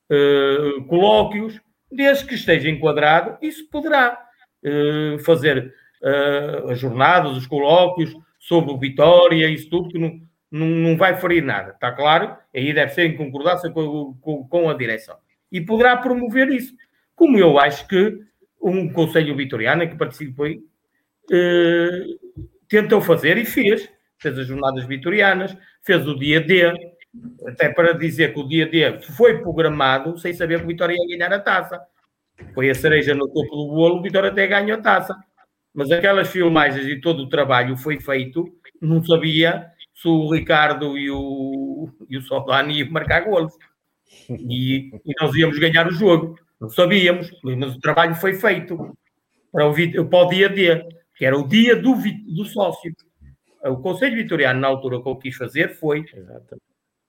eh, colóquios, desde que esteja enquadrado, isso poderá eh, fazer eh, as jornadas, os colóquios sobre o Vitória, isso tudo, que não, não, não vai ferir nada, está claro? Aí deve ser em concordância com, com, com a direção. E poderá promover isso. Como eu acho que um Conselho Vitoriano que participei eh, tentou fazer e fez. Fez as jornadas vitorianas, fez o dia D, até para dizer que o dia D foi programado sem saber que o Vitória ia ganhar a taça. Foi a cereja no topo do bolo, o Vitória até ganhou a taça. Mas aquelas filmagens e todo o trabalho foi feito, não sabia se o Ricardo e o, e o Soldani iam marcar golos. E, e, nós íamos ganhar o jogo. Não sabíamos, mas o trabalho foi feito para o, para o dia D, que era o dia do, do sócio. O Conselho Vitoriano, na altura, o que eu quis fazer foi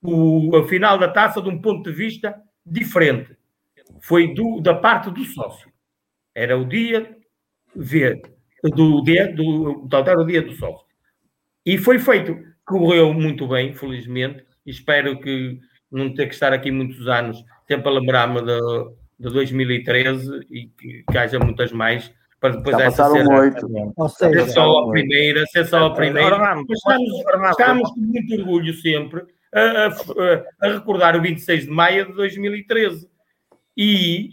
o, a final da taça de um ponto de vista diferente. Foi do, da parte do sócio. Era o dia V, do dia do, era o dia do sócio. E foi feito correu muito bem, felizmente, e espero que não ter que estar aqui muitos anos, sempre a lembrar-me de, de 2013 e que, que haja muitas mais, para depois Já essa ser, oito. ser só a primeira, ser só a primeira. Estamos, estamos com muito orgulho sempre a, a, a, recordar o 26 de maio de 2013. E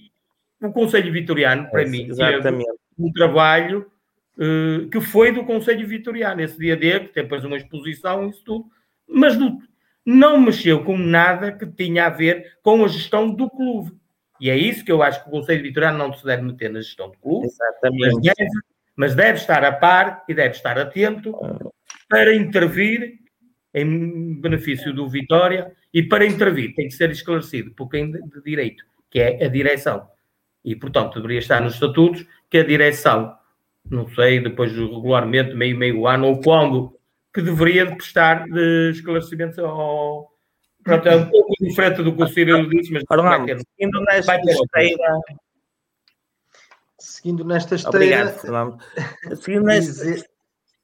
o Conselho Vitoriano, para é, mim, teve um trabalho uh, que foi do Conselho Vitoriano, esse dia D, que tem depois uma exposição, isso tudo, mas do, não mexeu com nada que tinha a ver com a gestão do clube. E é isso que eu acho que o Conselho Vitoriano não se deve meter na gestão do clube, mas deve, mas deve estar a par e deve estar atento para intervir em benefício do Vitória e para intervir tem que ser esclarecido por quem de direito, que é a direção. E, portanto, deveria estar nos estatutos que a direção não sei, depois regularmente, meio, meio ano, ou quando, que deveria de prestar de esclarecimentos ao. Pronto, é um pouco diferente do que o Ciro disse, mas Armando, vai ter, seguindo nesta esteira. Seguindo nesta esteira. Obrigado, Fernando. Seguindo nesta.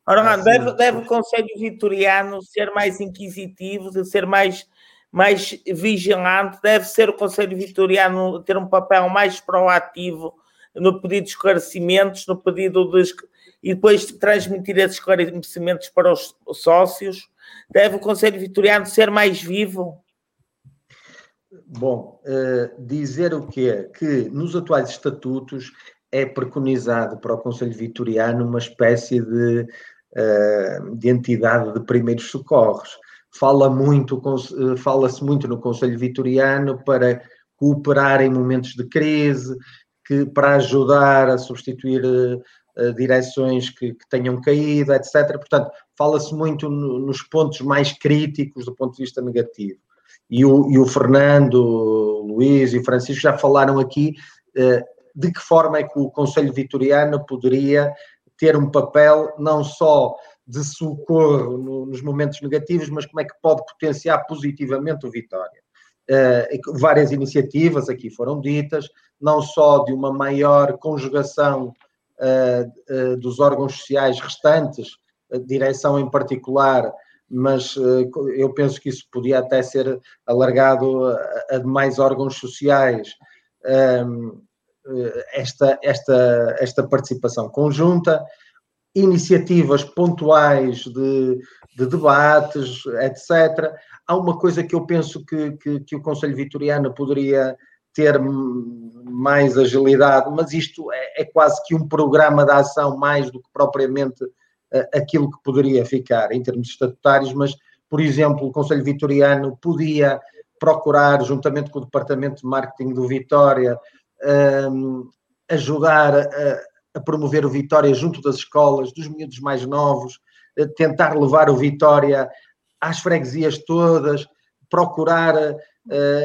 Orlando, deve, deve o Conselho Vitoriano ser mais inquisitivo, de ser mais, mais vigilante, deve ser o Conselho Vitoriano ter um papel mais proativo no pedido de esclarecimentos, no pedido de e depois transmitir esses esclarecimentos para os sócios? Deve o Conselho Vitoriano ser mais vivo? Bom, uh, dizer o que é que nos atuais estatutos é preconizado para o Conselho Vitoriano uma espécie de, uh, de entidade de primeiros socorros. Fala muito, uh, fala-se muito no Conselho Vitoriano para cooperar em momentos de crise, que para ajudar a substituir uh, direções que, que, tenham caído, etc. Portanto, fala-se muito no, nos pontos mais críticos do ponto de vista negativo. E o, e o Fernando, o Luís e o Francisco já falaram aqui uh, de que forma é que o Conselho Vitoriano poderia ter um papel não só de socorro no, nos momentos negativos, mas como é que pode potenciar positivamente o Vitória. Várias iniciativas aqui foram ditas, não só de uma maior conjugação uh, uh, dos órgãos sociais restantes, a direção em particular, mas eu penso que isso podia até ser alargado a, a demais órgãos sociais, um, esta, esta, esta participação conjunta, iniciativas pontuais de, de debates, etc. Há uma coisa que eu penso que, que, que, o Conselho Vitoriano poderia ter mais agilidade, mas isto é, é, quase que um programa de ação mais do que propriamente uh, aquilo que poderia ficar em termos estatutários, mas, por exemplo, o Conselho Vitoriano podia procurar, juntamente com o Departamento de Marketing do Vitória, um, ajudar a, a, promover o Vitória junto das escolas, dos miúdos mais novos, tentar levar o Vitória às freguesias todas, procurar, uh,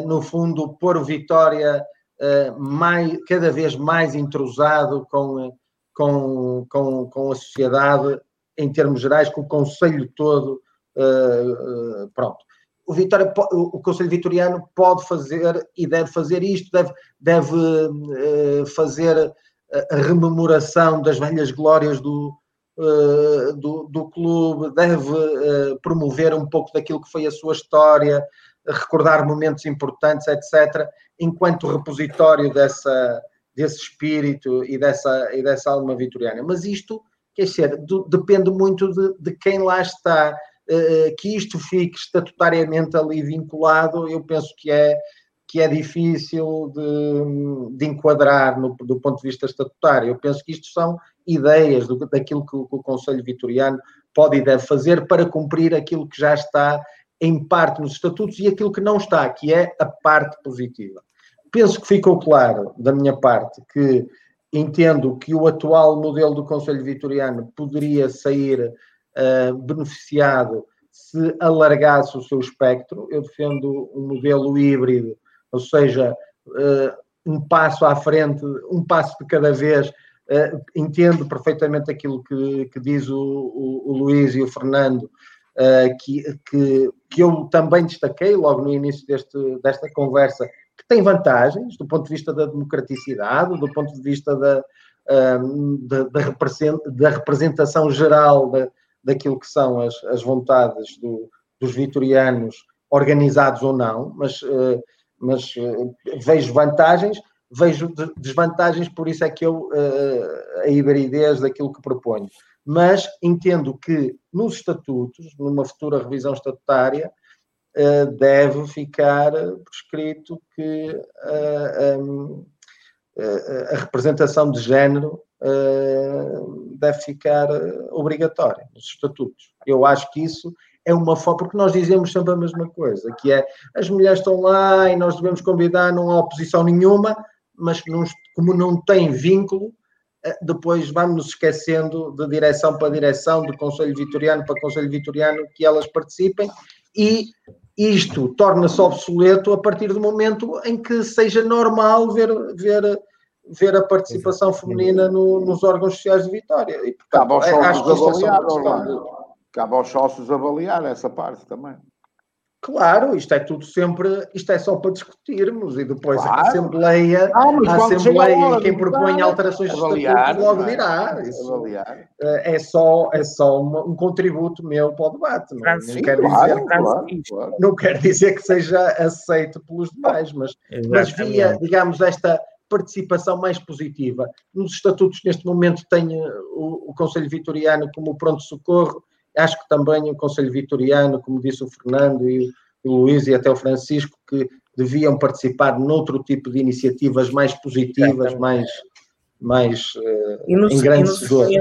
no fundo, pôr o Vitória uh, mais, cada vez mais entrosado com, com, com, com a sociedade, em termos gerais, com o Conselho todo. Uh, pronto o, Vitória, o Conselho Vitoriano pode fazer e deve fazer isto, deve, deve fazer a rememoração das velhas glórias do, do, do, clube, deve promover um pouco daquilo que foi a sua história, recordar momentos importantes, etc., enquanto repositório dessa, desse espírito e dessa, e dessa alma vitoriana. Mas isto, quer dizer, do, depende muito de, de quem lá está eh, que isto fique estatutariamente ali vinculado, eu penso que é, que é difícil de, de enquadrar no, do ponto de vista estatutário. Eu penso que isto são ideias do, daquilo que o, que o Conselho Vitoriano pode e deve fazer para cumprir aquilo que já está em parte nos estatutos e aquilo que não está, que é a parte positiva. Penso que ficou claro da minha parte que entendo que o atual modelo do Conselho Vitoriano poderia sair uh, beneficiado se alargasse o seu espectro. Eu defendo um modelo híbrido, ou seja, uh, um passo à frente, um passo de cada vez. Uh, entendo perfeitamente aquilo que, que diz o, o, o, Luís e o Fernando, uh, que, que, que, eu também destaquei logo no início deste, desta conversa, que tem vantagens do ponto de vista da democraticidade, do ponto de vista da, uh, da, representação geral da, daquilo que são as, as vontades do, dos vitorianos, organizados ou não, mas, uh, mas uh, vejo vantagens, vejo desvantagens, por isso é que eu uh, a hibridez daquilo que proponho. Mas entendo que nos estatutos, numa futura revisão estatutária, deve ficar prescrito que um, a representação de género deve ficar obrigatória nos estatutos. Eu acho que isso é uma forma, porque nós dizemos sempre a mesma coisa, que é as mulheres estão lá e nós devemos convidar, não há oposição nenhuma, mas não, como não tem vínculo, eh, depois vamos nos esquecendo de direção para direção, de Conselho Vitoriano para Conselho Vitoriano, que elas participem, e isto torna-se obsoleto a partir do momento em que seja normal ver, ver ver a participação feminina no, nos órgãos sociais de Vitória. E, portanto, cabe aos é, sócios avaliar, é cabe aos sócios avaliar essa parte também. Claro, isto é tudo sempre, isto é só para discutirmos e depois claro. a Assembleia, não, a Assembleia quem propõe alterações de estatuto logo dirá. Isso avaliar. É só, é só um, um contributo meu para o debate. Não, não, quer claro, dizer, claro, claro. não quer dizer que seja aceito pelos demais, mas, mas via, digamos, esta participação mais positiva. Nos estatutos, neste momento, tem o, o Conselho Vitoriano como pronto-socorro, acho que também o Conselho Vitoriano, como disse o Fernando e o Luís e até o Francisco, que deviam participar noutro tipo de iniciativas mais positivas, mais, mais uh, no, engrandecedoras.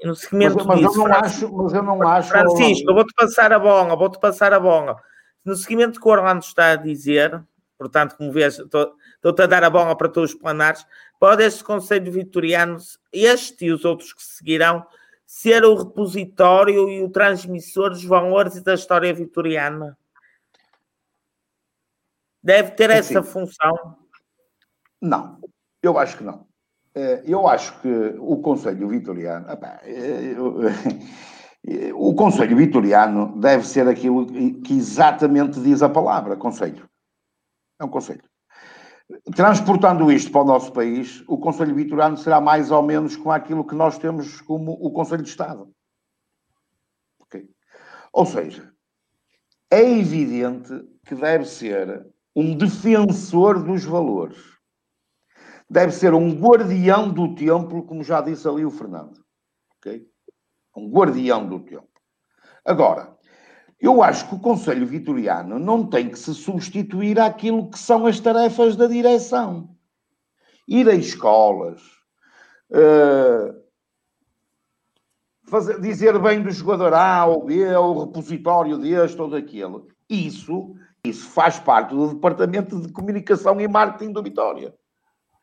E no seguimento mas, mas disso, eu não acho, mas eu não acho. Francisco, eu vou-te passar a bola, vou-te passar a bola. No seguimento que o Orlando está a dizer, portanto, como vês, estou, estou-te a dar a bola para todos os planares, pode este Conselho Vitoriano, este e os outros que seguirão, ser o repositório e o transmissor dos valores da história vitoriana? Deve ter é essa função? Não, eu acho que não. Eh, eu acho que o Conselho Vitoriano. Eh, o Conselho Vitoriano deve ser aquilo que exatamente diz a palavra, Conselho. É um conselho. Transportando isto para o nosso país, o Conselho Vitoriano será mais ou menos com aquilo que nós temos como o Conselho de Estado. Okay? Ou seja, é evidente que deve ser um defensor dos valores. deve ser um guardião do templo, como já disse ali o Fernando. Ok? Um guardião do templo. Agora, eu acho que o Conselho Vitoriano não tem que se substituir àquilo que são as tarefas da direção. Ir a escolas, uh, fazer, dizer bem do jogador A ou B, o repositório deste ou daquele. Isso, isso faz parte do Departamento de Comunicação e Marketing do Vitória.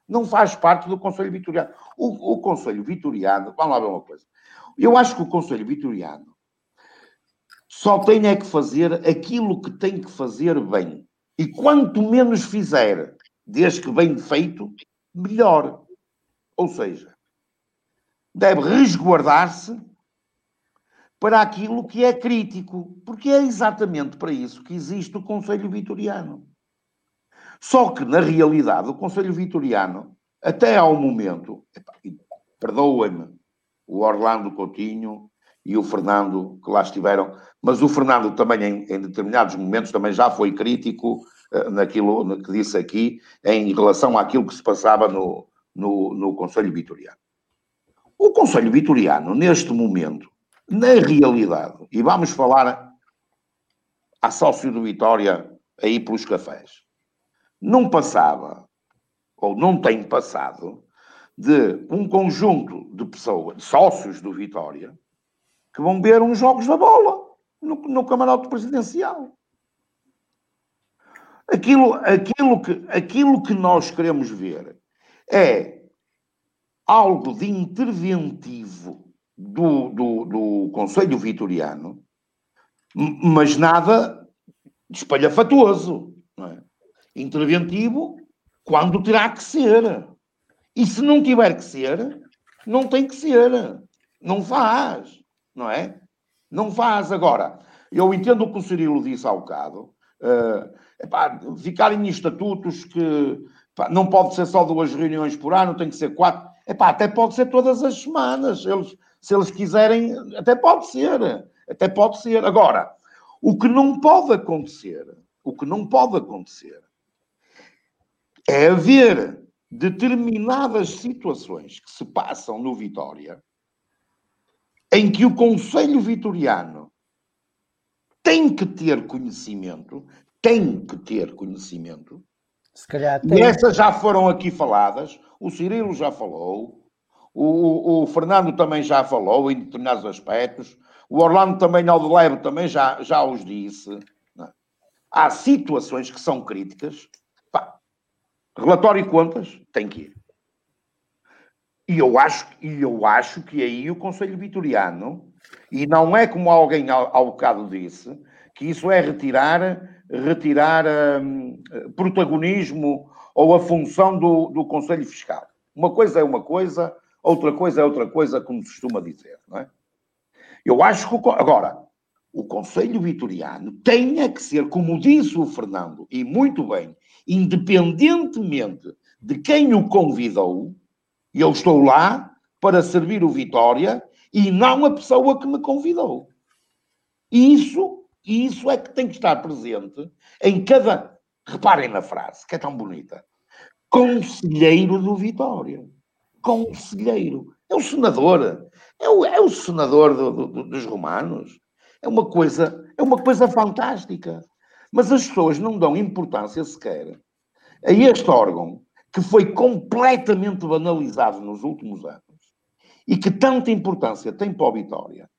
Não faz parte do Conselho Vitoriano. O, o Conselho Vitoriano, vamos lá ver uma coisa. Eu acho que o Conselho Vitoriano só tem é que fazer aquilo que tem que fazer bem. E quanto menos fizer, desde que bem feito, melhor. Ou seja, deve resguardar-se para aquilo que é crítico, porque é exatamente para isso que existe o Conselho Vitoriano. Só que, na realidade, o Conselho Vitoriano, até ao momento, perdoem-me, o Orlando Coutinho e o Fernando que lá estiveram, mas o Fernando também, em, em determinados momentos, também já foi crítico uh, naquilo que disse aqui, em relação àquilo que se passava no, no, no Conselho Vitoriano. O Conselho Vitoriano, neste momento, na realidade, e vamos falar a sócio do Vitória aí pelos cafés, não passava, ou não tem passado, de um conjunto de pessoas, de sócios do Vitória, que vão ver uns jogos da bola no, no camarote presidencial. Aquilo, aquilo, que, aquilo que nós queremos ver é algo de interventivo do, do, do Conselho Vitoriano, mas nada de espalhafatoso. É? Interventivo quando terá que ser. E se não tiver que ser, não tem que ser. Não faz não é? Não faz agora. Eu entendo o que o Cirilo disse há bocado. Uh, epá, ficarem em estatutos que epá, não pode ser só duas reuniões por ano, tem que ser quatro. Epá, até pode ser todas as semanas. Eles, se eles quiserem, até pode ser. Até pode ser. Agora, o que não pode acontecer, o que não pode acontecer é haver determinadas situações que se passam no Vitória em que o Conselho Vitoriano tem que ter conhecimento, tem que ter conhecimento. Se calhar tem. E essas já foram aqui faladas, o Cirilo já falou, o, o Fernando também já falou em determinados aspectos, o Orlando também, ao de leve, também já, já os disse. É? Há situações que são críticas. Pá, relatório e contas tem que ir. E eu acho, e eu acho que aí o Conselho Vitoriano, e não é como alguém ao, ao bocado disse, que isso é retirar, retirar um, protagonismo ou a função do, do Conselho Fiscal. Uma coisa é uma coisa, outra coisa é outra coisa, como se costuma dizer, não é? Eu acho que, agora, o Conselho Vitoriano tem é que ser, como disse o Fernando, e muito bem, independentemente de quem o convidou, e eu estou lá para servir o Vitória e não a pessoa que me convidou. Isso, isso é que tem que estar presente em cada. Reparem na frase, que é tão bonita. Conselheiro do Vitória. Conselheiro. É o senador. É o, é o senador do, do, dos romanos. É uma coisa, é uma coisa fantástica. Mas as pessoas não dão importância sequer a este órgão que foi completamente banalizado nos últimos anos e que tanta importância tem para o Vitória,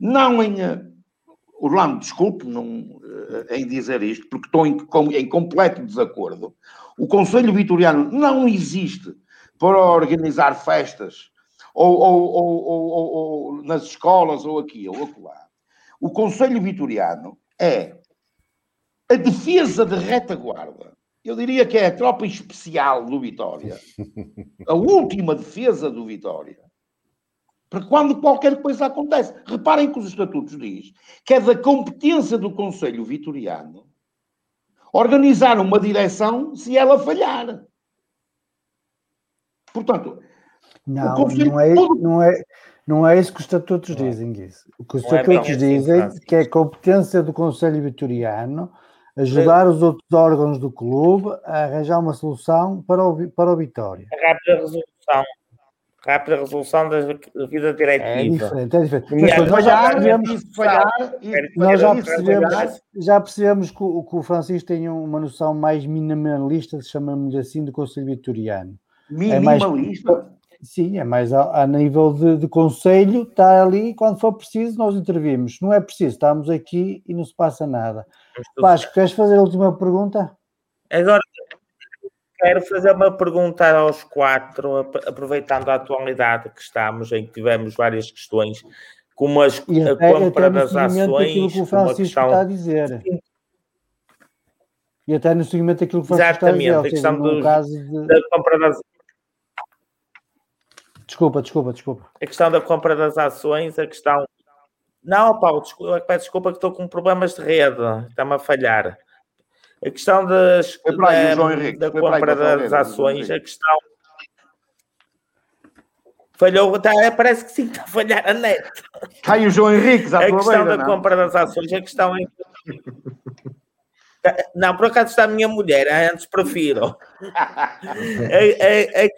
não em. Eh, Orlando, desculpe não, eh, em dizer isto, porque estou em, em completo desacordo. O Conselho Vitoriano não existe para organizar festas ou, ou, ou, ou, nas escolas ou aqui ou acolá. O Conselho Vitoriano é a defesa de retaguarda eu diria que é a tropa especial do Vitória, a última defesa do Vitória. Para quando qualquer coisa acontece. Reparem que os estatutos diz que é da competência do Conselho Vitoriano organizar uma direção se ela falhar. Portanto, não, Conselho, não, é, todo... não, é, não é isso que os estatutos dizem, isso. O que os é estatutos é dizem é que é competência do Conselho Vitoriano ajudar os outros órgãos do clube a arranjar uma solução para o, para o Vitória. A rápida resolução. Rápida resolução da vida diretiva. É diferente, é diferente. Mas, nós já percebemos, falhar, nós já percebemos, já percebemos que, o, que o Francisco tem uma noção mais minimalista, chamamos assim, do Conselho Vitoriano. Minimalista? É mais, sim, é mais a, a nível de, de conselho, está ali, quando for preciso, nós intervimos. Não é preciso, estamos aqui e não se passa nada. Vasco, queres fazer a última pergunta? Agora, quero fazer uma pergunta aos quatro, aproveitando a atualidade que estamos, em que tivemos várias questões, como as, até, a compra das ações, que o Francisco questão... está a dizer. E até no seguimento daquilo que o Francisco Exatamente, está a dizer. Exatamente, a questão do, caso de... da compra das Desculpa, desculpa, desculpa. A questão da compra das ações, a questão não, Paulo, desculpa, peço desculpa que estou com problemas de rede, está-me a falhar. A questão das, aí, da, Henrique, da compra das ações, a questão. Falhou, tá, parece que sim, está a falhar a net. Está aí o João Henrique, A questão beira, da não? compra das ações, a questão é. Não, por acaso está a minha mulher, antes prefiro. a, a, a,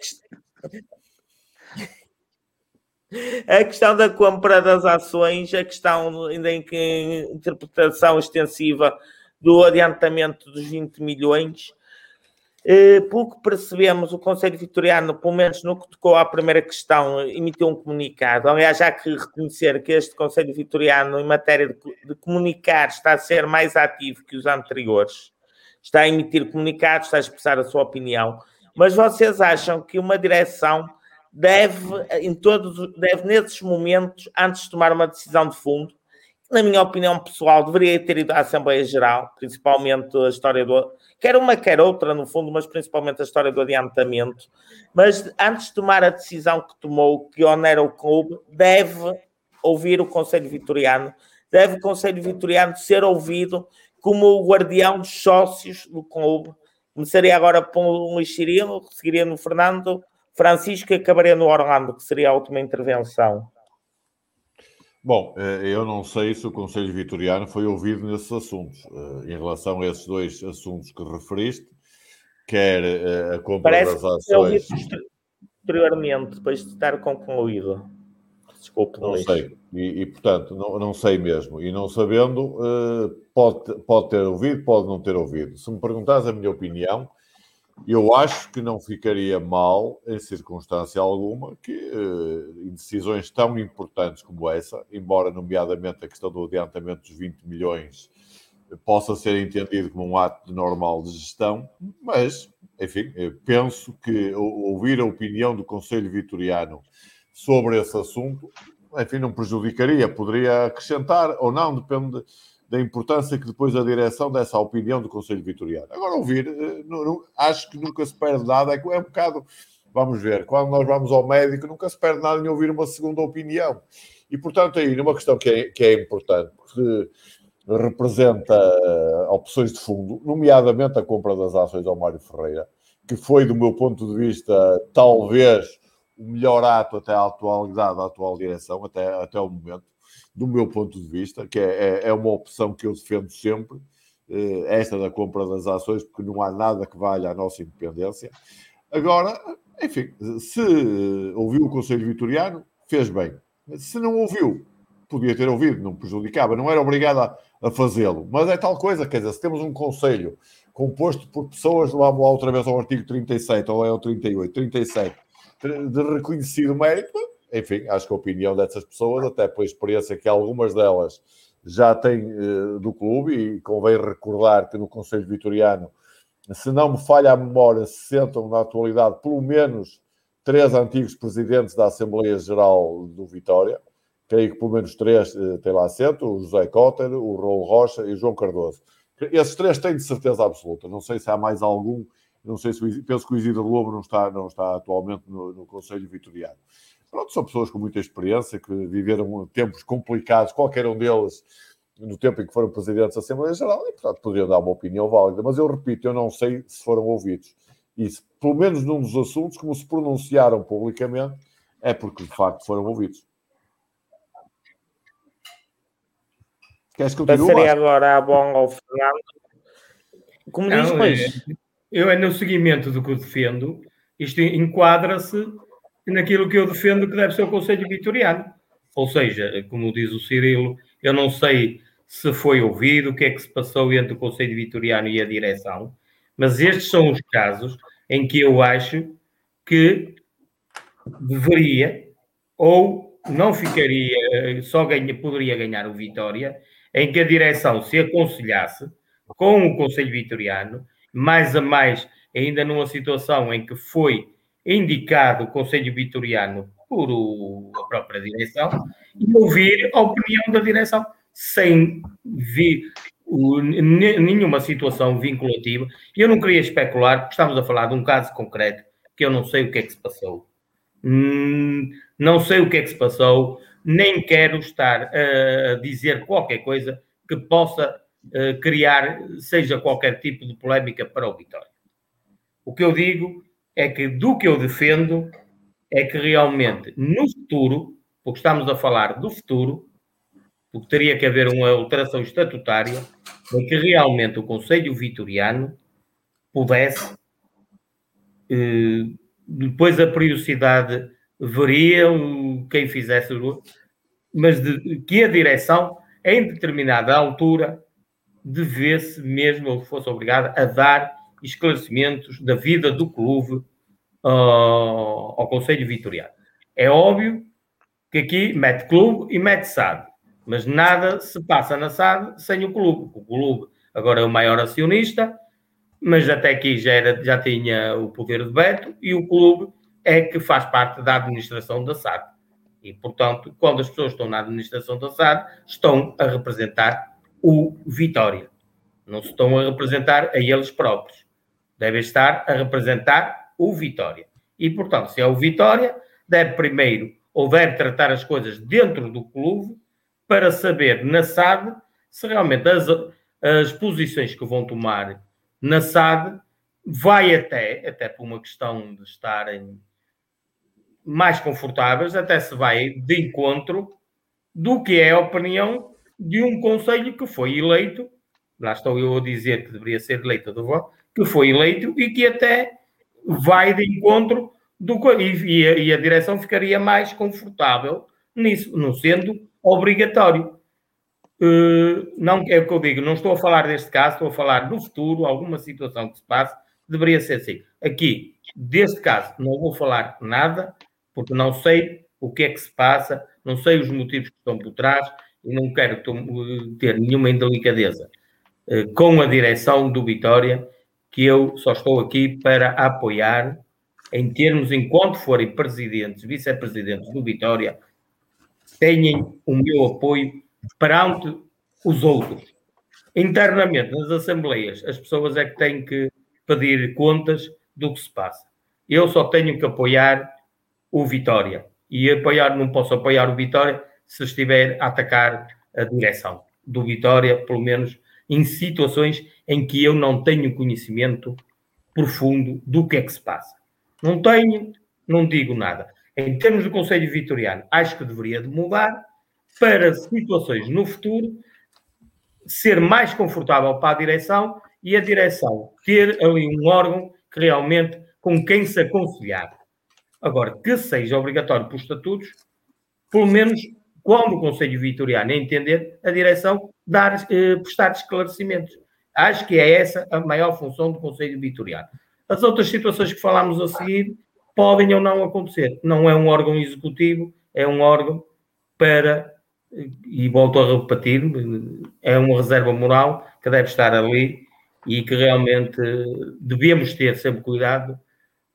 a questão da compra das ações, a questão ainda em que interpretação extensiva do adiantamento dos 20 milhões. Eh, pelo que percebemos, o Conselho Vitoriano, pelo menos no que tocou à primeira questão, emitiu um comunicado. Aliás, há que reconhecer que este Conselho Vitoriano, em matéria de, de comunicar, está a ser mais ativo que os anteriores. Está a emitir comunicados, está a expressar a sua opinião. Mas vocês acham que uma direção deve, em todos, deve nesses momentos, antes de tomar uma decisão de fundo, na minha opinião pessoal, deveria ter ido à Assembleia Geral, principalmente a história do. Quer uma, quer outra, no fundo, mas principalmente a história do adiantamento. Mas antes de tomar a decisão que tomou, que onera o clube, deve ouvir o Conselho Vitoriano, deve o Conselho Vitoriano ser ouvido como o guardião dos sócios do clube. Começaria agora por um Luís Cirilo, seguiria no Fernando, Francisco, acabaria no Orlando, que seria a última intervenção. Bom, eh, eu não sei se o Conselho Vitoriano foi ouvido nesses assuntos. Eh, em relação a esses dois assuntos que referiste, quer eh, a compra Parece das ações. Posteriormente, depois de estar concluído. Desculpe, não sei. E, e, portanto, não, não sei mesmo. E não sabendo, pode, pode ter ouvido, pode não ter ouvido. Se me perguntares a minha opinião, eu acho que não ficaria mal, em circunstância alguma, que em decisões tão importantes como essa, embora, nomeadamente, a questão do adiantamento dos 20 milhões possa ser entendido como um ato de normal de gestão, mas, enfim, penso que ouvir a opinião do Conselho Vitoriano sobre esse assunto, enfim, não prejudicaria, poderia acrescentar ou não, depende da importância que depois a direção dessa opinião do Conselho Vitoriano. Agora, ouvir, eh, não, não, acho que nunca se perde nada, é, é um bocado, vamos ver, quando nós vamos ao médico, nunca se perde nada em ouvir uma segunda opinião. E, portanto, aí, numa questão que é, que é importante, porque representa eh, opções de fundo, nomeadamente a compra das ações ao Mário Ferreira, que foi, do meu ponto de vista, talvez o melhor ato até à atualidade, à atual direção, até, até o momento do meu ponto de vista, que é, é, é uma opção que eu defendo sempre, eh, esta da compra das ações, porque não há nada que valha à nossa independência. Agora, enfim, se ouviu o Conselho Vitoriano, fez bem. Se não ouviu, podia ter ouvido, não prejudicava, não era obrigado a, a fazê-lo. Mas é tal coisa, quer dizer, se temos um Conselho composto por pessoas, vamos lá outra vez ao artigo 37, ou é o 38, 37, de reconhecido mérito, enfim, acho que a opinião dessas pessoas, até pela experiência que algumas delas já têm uh, do clube, e convém recordar que no Conselho Vitoriano, se não me falha a memória, se sentam na atualidade pelo menos três antigos presidentes da Assembleia Geral do Vitória, creio que pelo menos três uh, têm lá assento, o José Cotter, o Raul Rocha e o João Cardoso. Esses três têm de certeza absoluta, não sei se há mais algum, não sei se penso que o Isidro Lobo não está, não está atualmente no, no Conselho Vitoriano. Pronto, são pessoas com muita experiência, que viveram tempos complicados, qualquer um deles, no tempo em que foram presidentes da Assembleia Geral, e, portanto, poderiam dar uma opinião válida. Mas eu repito, eu não sei se foram ouvidos. E, se, pelo menos num dos assuntos, como se pronunciaram publicamente, é porque, de facto, foram ouvidos. Queres continuar? Passaria agora a bola ao Fernando. Como diz, não, pois. Eu é no seguimento do que eu defendo, isto enquadra-se naquilo que eu defendo que deve ser o Conselho Vitoriano. Ou seja, como diz o Cirilo, eu não sei se foi ouvido, o que é que se passou entre o Conselho Vitoriano e a direção, mas estes são os casos em que eu acho que deveria ou não ficaria, só ganha, poderia ganhar o Vitória, em que a direção se aconselhasse com o Conselho Vitoriano, mais a mais, ainda numa situação em que foi indicado o Conselho Vitoriano por o, a própria direção, e ouvir a opinião da direção, sem vir nenhuma situação vinculativa. Eu não queria especular, porque estamos a falar de um caso concreto, que eu não sei o que é que se passou. Hum, não sei o que é que se passou, nem quero estar a dizer qualquer coisa que possa uh, criar, seja qualquer tipo de polémica para o Vitória. O que eu digo é que do que eu defendo é que realmente no futuro, porque estamos a falar do futuro, porque teria que haver uma alteração estatutária, é que realmente o Conselho Vitoriano pudesse, eh, depois a periodicidade veria quem fizesse, mas de, que a direção, em determinada altura, devesse mesmo, ou fosse obrigada a dar esclarecimentos da vida do clube uh, ao Conselho Vitoriano. É óbvio que aqui mete clube e mete SAD, mas nada se passa na SAD sem o clube. O clube agora é o maior acionista, mas até aqui já, era, já tinha o poder de veto e o clube é que faz parte da administração da SAD. E, portanto, quando as pessoas estão na administração da SAD, estão a representar o Vitória. Não se estão a representar a eles próprios. Devem estar a representar o Vitória. E, portanto, se é o Vitória, deve primeiro ou deve tratar as coisas dentro do clube para saber na SAD se realmente as, as posições que vão tomar na SAD vai até, até por uma questão de estarem mais confortáveis, até se vai de encontro do que é a opinião de um conselho que foi eleito, lá estou eu a dizer que deveria ser eleito do voto, que foi eleito e que até vai de encontro do e, a, e a direção ficaria mais confortável nisso, não sendo obrigatório. Uh, não é o que eu digo, não estou a falar deste caso, estou a falar do futuro, alguma situação que se passe, deveria ser assim. Aqui, deste caso, não vou falar nada, porque não sei o que é que se passa, não sei os motivos que estão por trás e não quero ter nenhuma indelicadeza eh, com a direção do Vitória, que eu só estou aqui para apoiar em termos, enquanto forem presidentes, vice-presidentes do Vitória, tenham o meu apoio perante os outros. Internamente, nas assembleias, as pessoas é que têm que pedir contas do que se passa. Eu só tenho que apoiar o Vitória. E apoiar, não posso apoiar o Vitória se estiver a atacar a direção do Vitória, pelo menos em situações em que eu não tenho conhecimento profundo do que é que se passa. Não tenho, não digo nada. Em termos do Conselho Vitoriano, acho que deveria de mudar para situações no futuro ser mais confortável para a direção e a direção ter ali um órgão que realmente com quem se aconselhar. Agora, que seja obrigatório por estatutos, pelo menos quando o Conselho Vitoriano entender, a direção dar, eh, prestar esclarecimentos. Acho que é essa a maior função do Conselho Vitoriano. As outras situações que falámos a seguir podem ou não acontecer. Não é um órgão executivo, é um órgão para, e volto a repetir, é uma reserva moral que deve estar ali e que realmente devemos ter sempre cuidado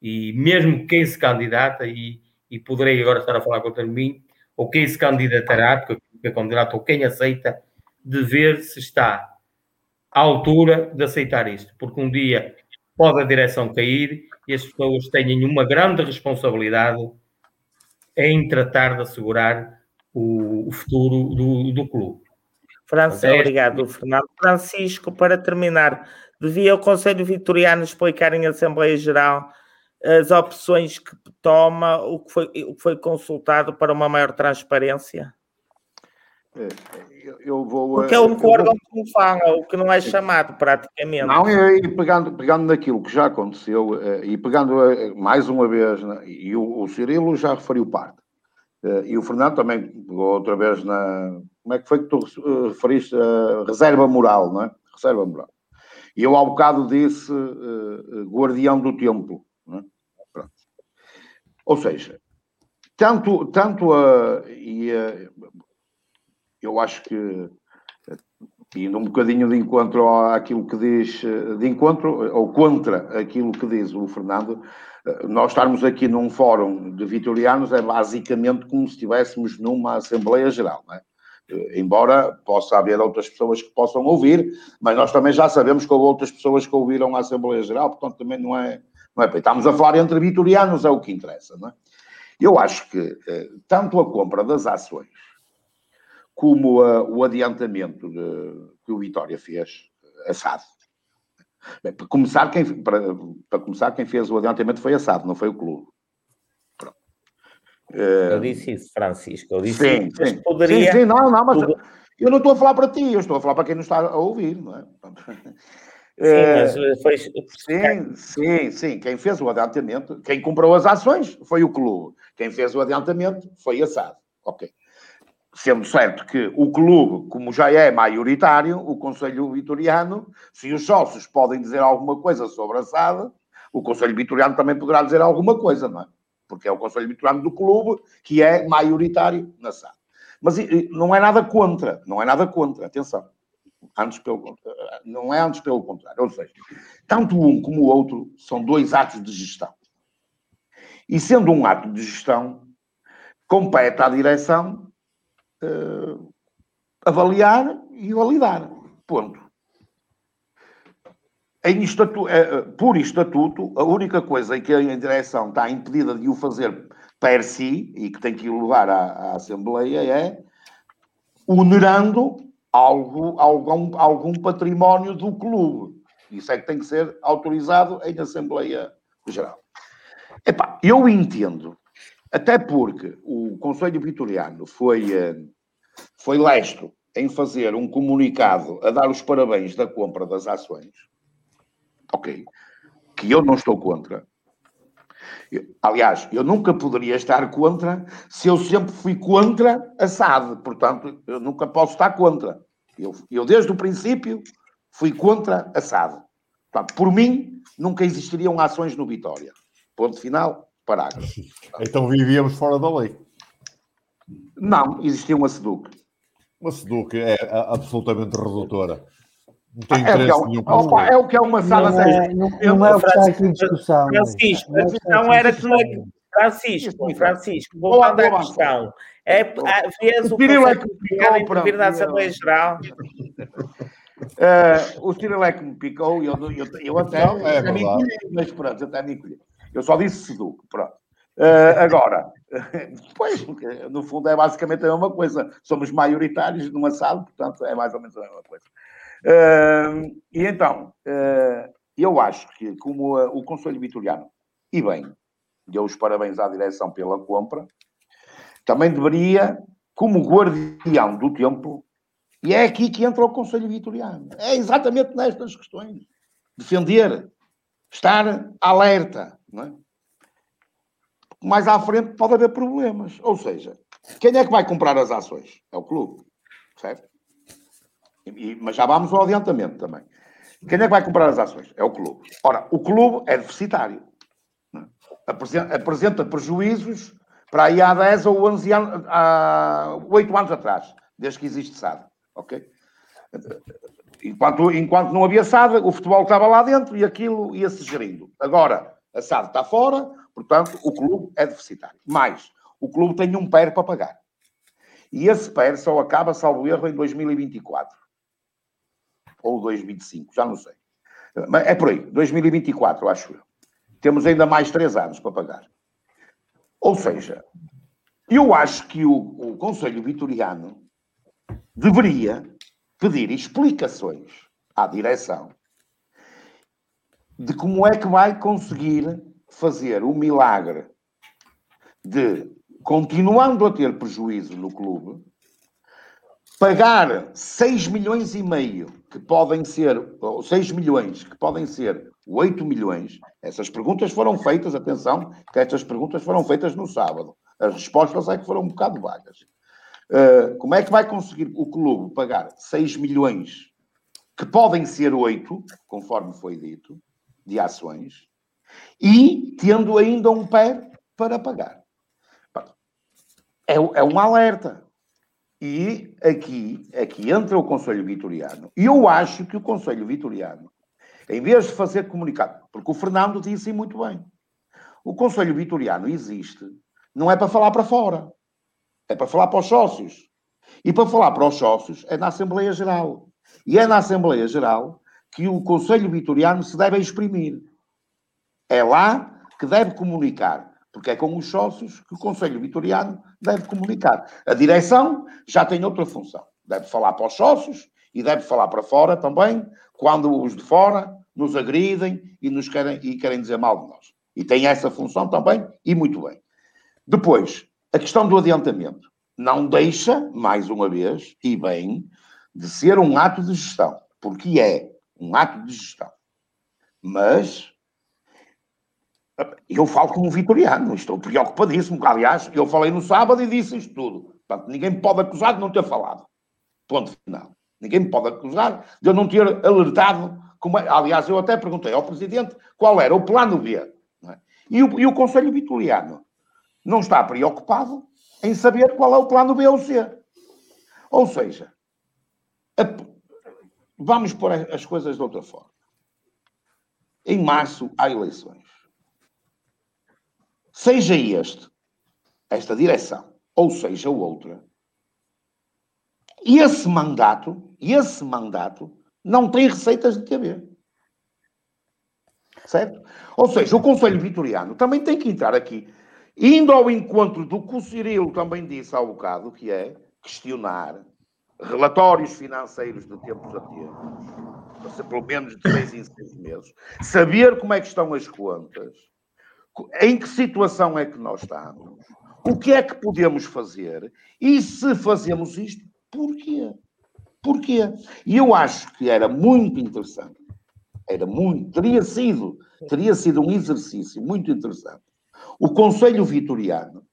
e mesmo quem se candidata, e, e poderei agora estar a falar contra mim, ou quem se candidatará, porque é candidato, ou quem aceita, de ver se está à altura de aceitar isto, porque um dia pode a direção cair e as pessoas têm uma grande responsabilidade em tratar de assegurar o, o futuro do, do clube. Francisco, é obrigado, Fernando. Francisco, para terminar, devia o Conselho Vitoriano explicar em Assembleia Geral as opções que toma, o que foi, o que foi consultado para uma maior transparência? eu, eu vou. Porque é o único órgão que me fala, o que não é chamado praticamente. Não, e, e pegando, pegando naquilo que já aconteceu, e pegando mais uma vez, e o, o Cirilo já referiu parte, e o Fernando também pegou outra vez na. Como é que foi que tu referiste? reserva moral, não é? Reserva moral. E eu, ao bocado, disse uh, guardião do tempo. É? Ou seja, tanto, tanto a. E, eu acho que, indo um bocadinho de encontro àquilo que diz, de encontro ou contra aquilo que diz o Fernando, nós estarmos aqui num fórum de vitorianos é basicamente como se estivéssemos numa Assembleia Geral, não é? embora possa haver outras pessoas que possam ouvir, mas nós também já sabemos que houve outras pessoas que ouviram a Assembleia Geral, portanto também não é, não é Estamos a falar entre vitorianos, é o que interessa, não é? Eu acho que eh, tanto a compra das ações como a, o adiantamento de, que o Vitória fez, assado. Bem, para, começar, quem, para, para começar, quem fez o adiantamento foi assado, não foi o clube. Eu eh, disse isso, Francisco. Eu disse sim, isso, sim. Poderia... sim, sim, não, não, mas eu não estou a falar para ti, eu estou a falar para quem não está a ouvir, não é? Sim, mas eh, foi... sim, sim, sim. Quem fez o adiantamento, quem comprou as ações foi o clube. Quem fez o adiantamento foi assado. Ok. Sendo certo que o clube, como já é maioritário, o Conselho Vitoriano, se os sócios podem dizer alguma coisa sobre a SAD, o Conselho Vitoriano também poderá dizer alguma coisa, não é? porque é o Conselho Vitoriano do clube que é maioritário na SAD. Mas não é nada contra, não é nada contra, atenção. Antes pelo, não é antes pelo contrário. Ou seja, tanto um como o outro são dois atos de gestão. E sendo um ato de gestão, compete à direção uh, avaliar e validar. Ponto. Em estatu, eh, por estatuto, a única coisa em que a direção está impedida de o fazer per si, e que tem que levar à, à Assembleia, é onerando algo, algum, algum património do clube. Isso é que tem que ser autorizado em Assembleia Geral. Epá, eu entendo, até porque o Conselho Vitoriano foi, eh, foi lestro em fazer um comunicado a dar os parabéns da compra das ações ok, que eu não estou contra. Eu, aliás, eu nunca poderia estar contra se eu sempre fui contra a SAD, portanto, eu nunca posso estar contra. Eu, eu desde o princípio, fui contra a SAD. Portanto, por mim, nunca existiriam ações no Vitória. Ponto final, parágrafo. Então vivíamos fora da lei. Não, existia uma SEDUC. Uma SEDUC é absolutamente redutora. Não tem é, interesse é, nenhum. Opa, é o que é uma sala não é, não, não é o que está aqui em discussão. Francisco, a questão era que não é. Francisco, Francisco, vou mandar a questão. É, fez o que é que vir na Assembleia Geral. Uh, o Cyril é que me picou e eu, eu, eu até, não, é me encolhi, mas pronto, até me encolhi. Eu só disse Seduc, pronto. Uh, agora, pois, no fundo é basicamente a mesma coisa. Somos maioritários numa sala, portanto é mais ou menos a mesma coisa. Uh, e então, uh, eu acho que, como o Conselho Vitoriano, e bem, deu os parabéns à direção pela compra, também deveria, como guardião do tempo, e é aqui que entra o Conselho Vitoriano. É exatamente nestas questões. Defender, estar alerta. É? Mais à frente pode haver problemas. Ou seja, quem é que vai comprar as ações? É o clube. Certo? E, mas já vamos ao adiantamento também. Quem é que vai comprar as ações? É o clube. Ora, o clube é deficitário. Apresenta, apresenta prejuízos para aí há 10 ou 11 anos, há 8 anos atrás, desde que existe SAD. Ok? Enquanto, enquanto não havia SAD, o futebol estava lá dentro e aquilo ia-se gerindo. Agora, a SAD está fora, portanto, o clube é deficitário. Mais, o clube tem um PER para pagar. E esse PER só acaba, salvo erro, em 2024 ou 2025, já não sei. Mas é por aí, 2024, acho eu. Temos ainda mais três anos para pagar. Ou seja, eu acho que o, o Conselho Vitoriano deveria pedir explicações à direção de como é que vai conseguir fazer o milagre de, continuando a ter prejuízo no clube, pagar 6 milhões e meio, que podem ser, ou 6 milhões, que podem ser 8 milhões, essas perguntas foram feitas, atenção, que estas perguntas foram feitas no sábado. As respostas é que foram um bocado vagas. Uh, como é que vai conseguir o clube pagar 6 milhões, que podem ser 8, conforme foi dito, de ações, e tendo ainda um pé para pagar? É, é um alerta. E aqui, aqui entra o Conselho Vitoriano. E eu acho que o Conselho Vitoriano, em vez de fazer comunicado, porque o Fernando disse muito bem, o Conselho Vitoriano existe, não é para falar para fora, é para falar para os sócios. E para falar para os sócios é na Assembleia Geral. E é na Assembleia Geral que o Conselho Vitoriano se deve exprimir. É lá que deve comunicar porque é com os sócios que o Conselho Vitoriano deve comunicar. A direção já tem outra função. Deve falar para os sócios e deve falar para fora também, quando os de fora nos agridem e, nos querem, e querem dizer mal de nós. E tem essa função também, e muito bem. Depois, a questão do adiantamento. Não deixa, mais uma vez, e bem, de ser um ato de gestão, porque é um ato de gestão. Mas eu falo como vitoriano, estou preocupadíssimo. Aliás, eu falei no sábado e disse isto tudo. Portanto, ninguém pode acusar de não ter falado. Ponto final. Ninguém me pode acusar de eu não ter alertado. Como é. Aliás, eu até perguntei ao Presidente qual era o plano B. É? E, o, e o Conselho Vitoriano não está preocupado em saber qual é o plano B ou C. Ou seja, a, vamos pôr as coisas de outra forma. Em março há eleições seja este, esta direção, ou seja outra, esse mandato, esse mandato não tem receitas de TV. Certo? Ou seja, o Conselho Vitoriano também tem que entrar aqui, indo ao encontro do que o Cirilo também disse há um bocado, que é questionar relatórios financeiros de tempos a tempos, pelo menos de seis em seis meses, saber como é que estão as contas, em que situação é que nós estamos, o que é que podemos fazer. E se fazemos isto, porquê? Porquê? E eu acho que era muito interessante, era muito, teria sido, teria sido um exercício muito interessante, o Conselho Vitoriano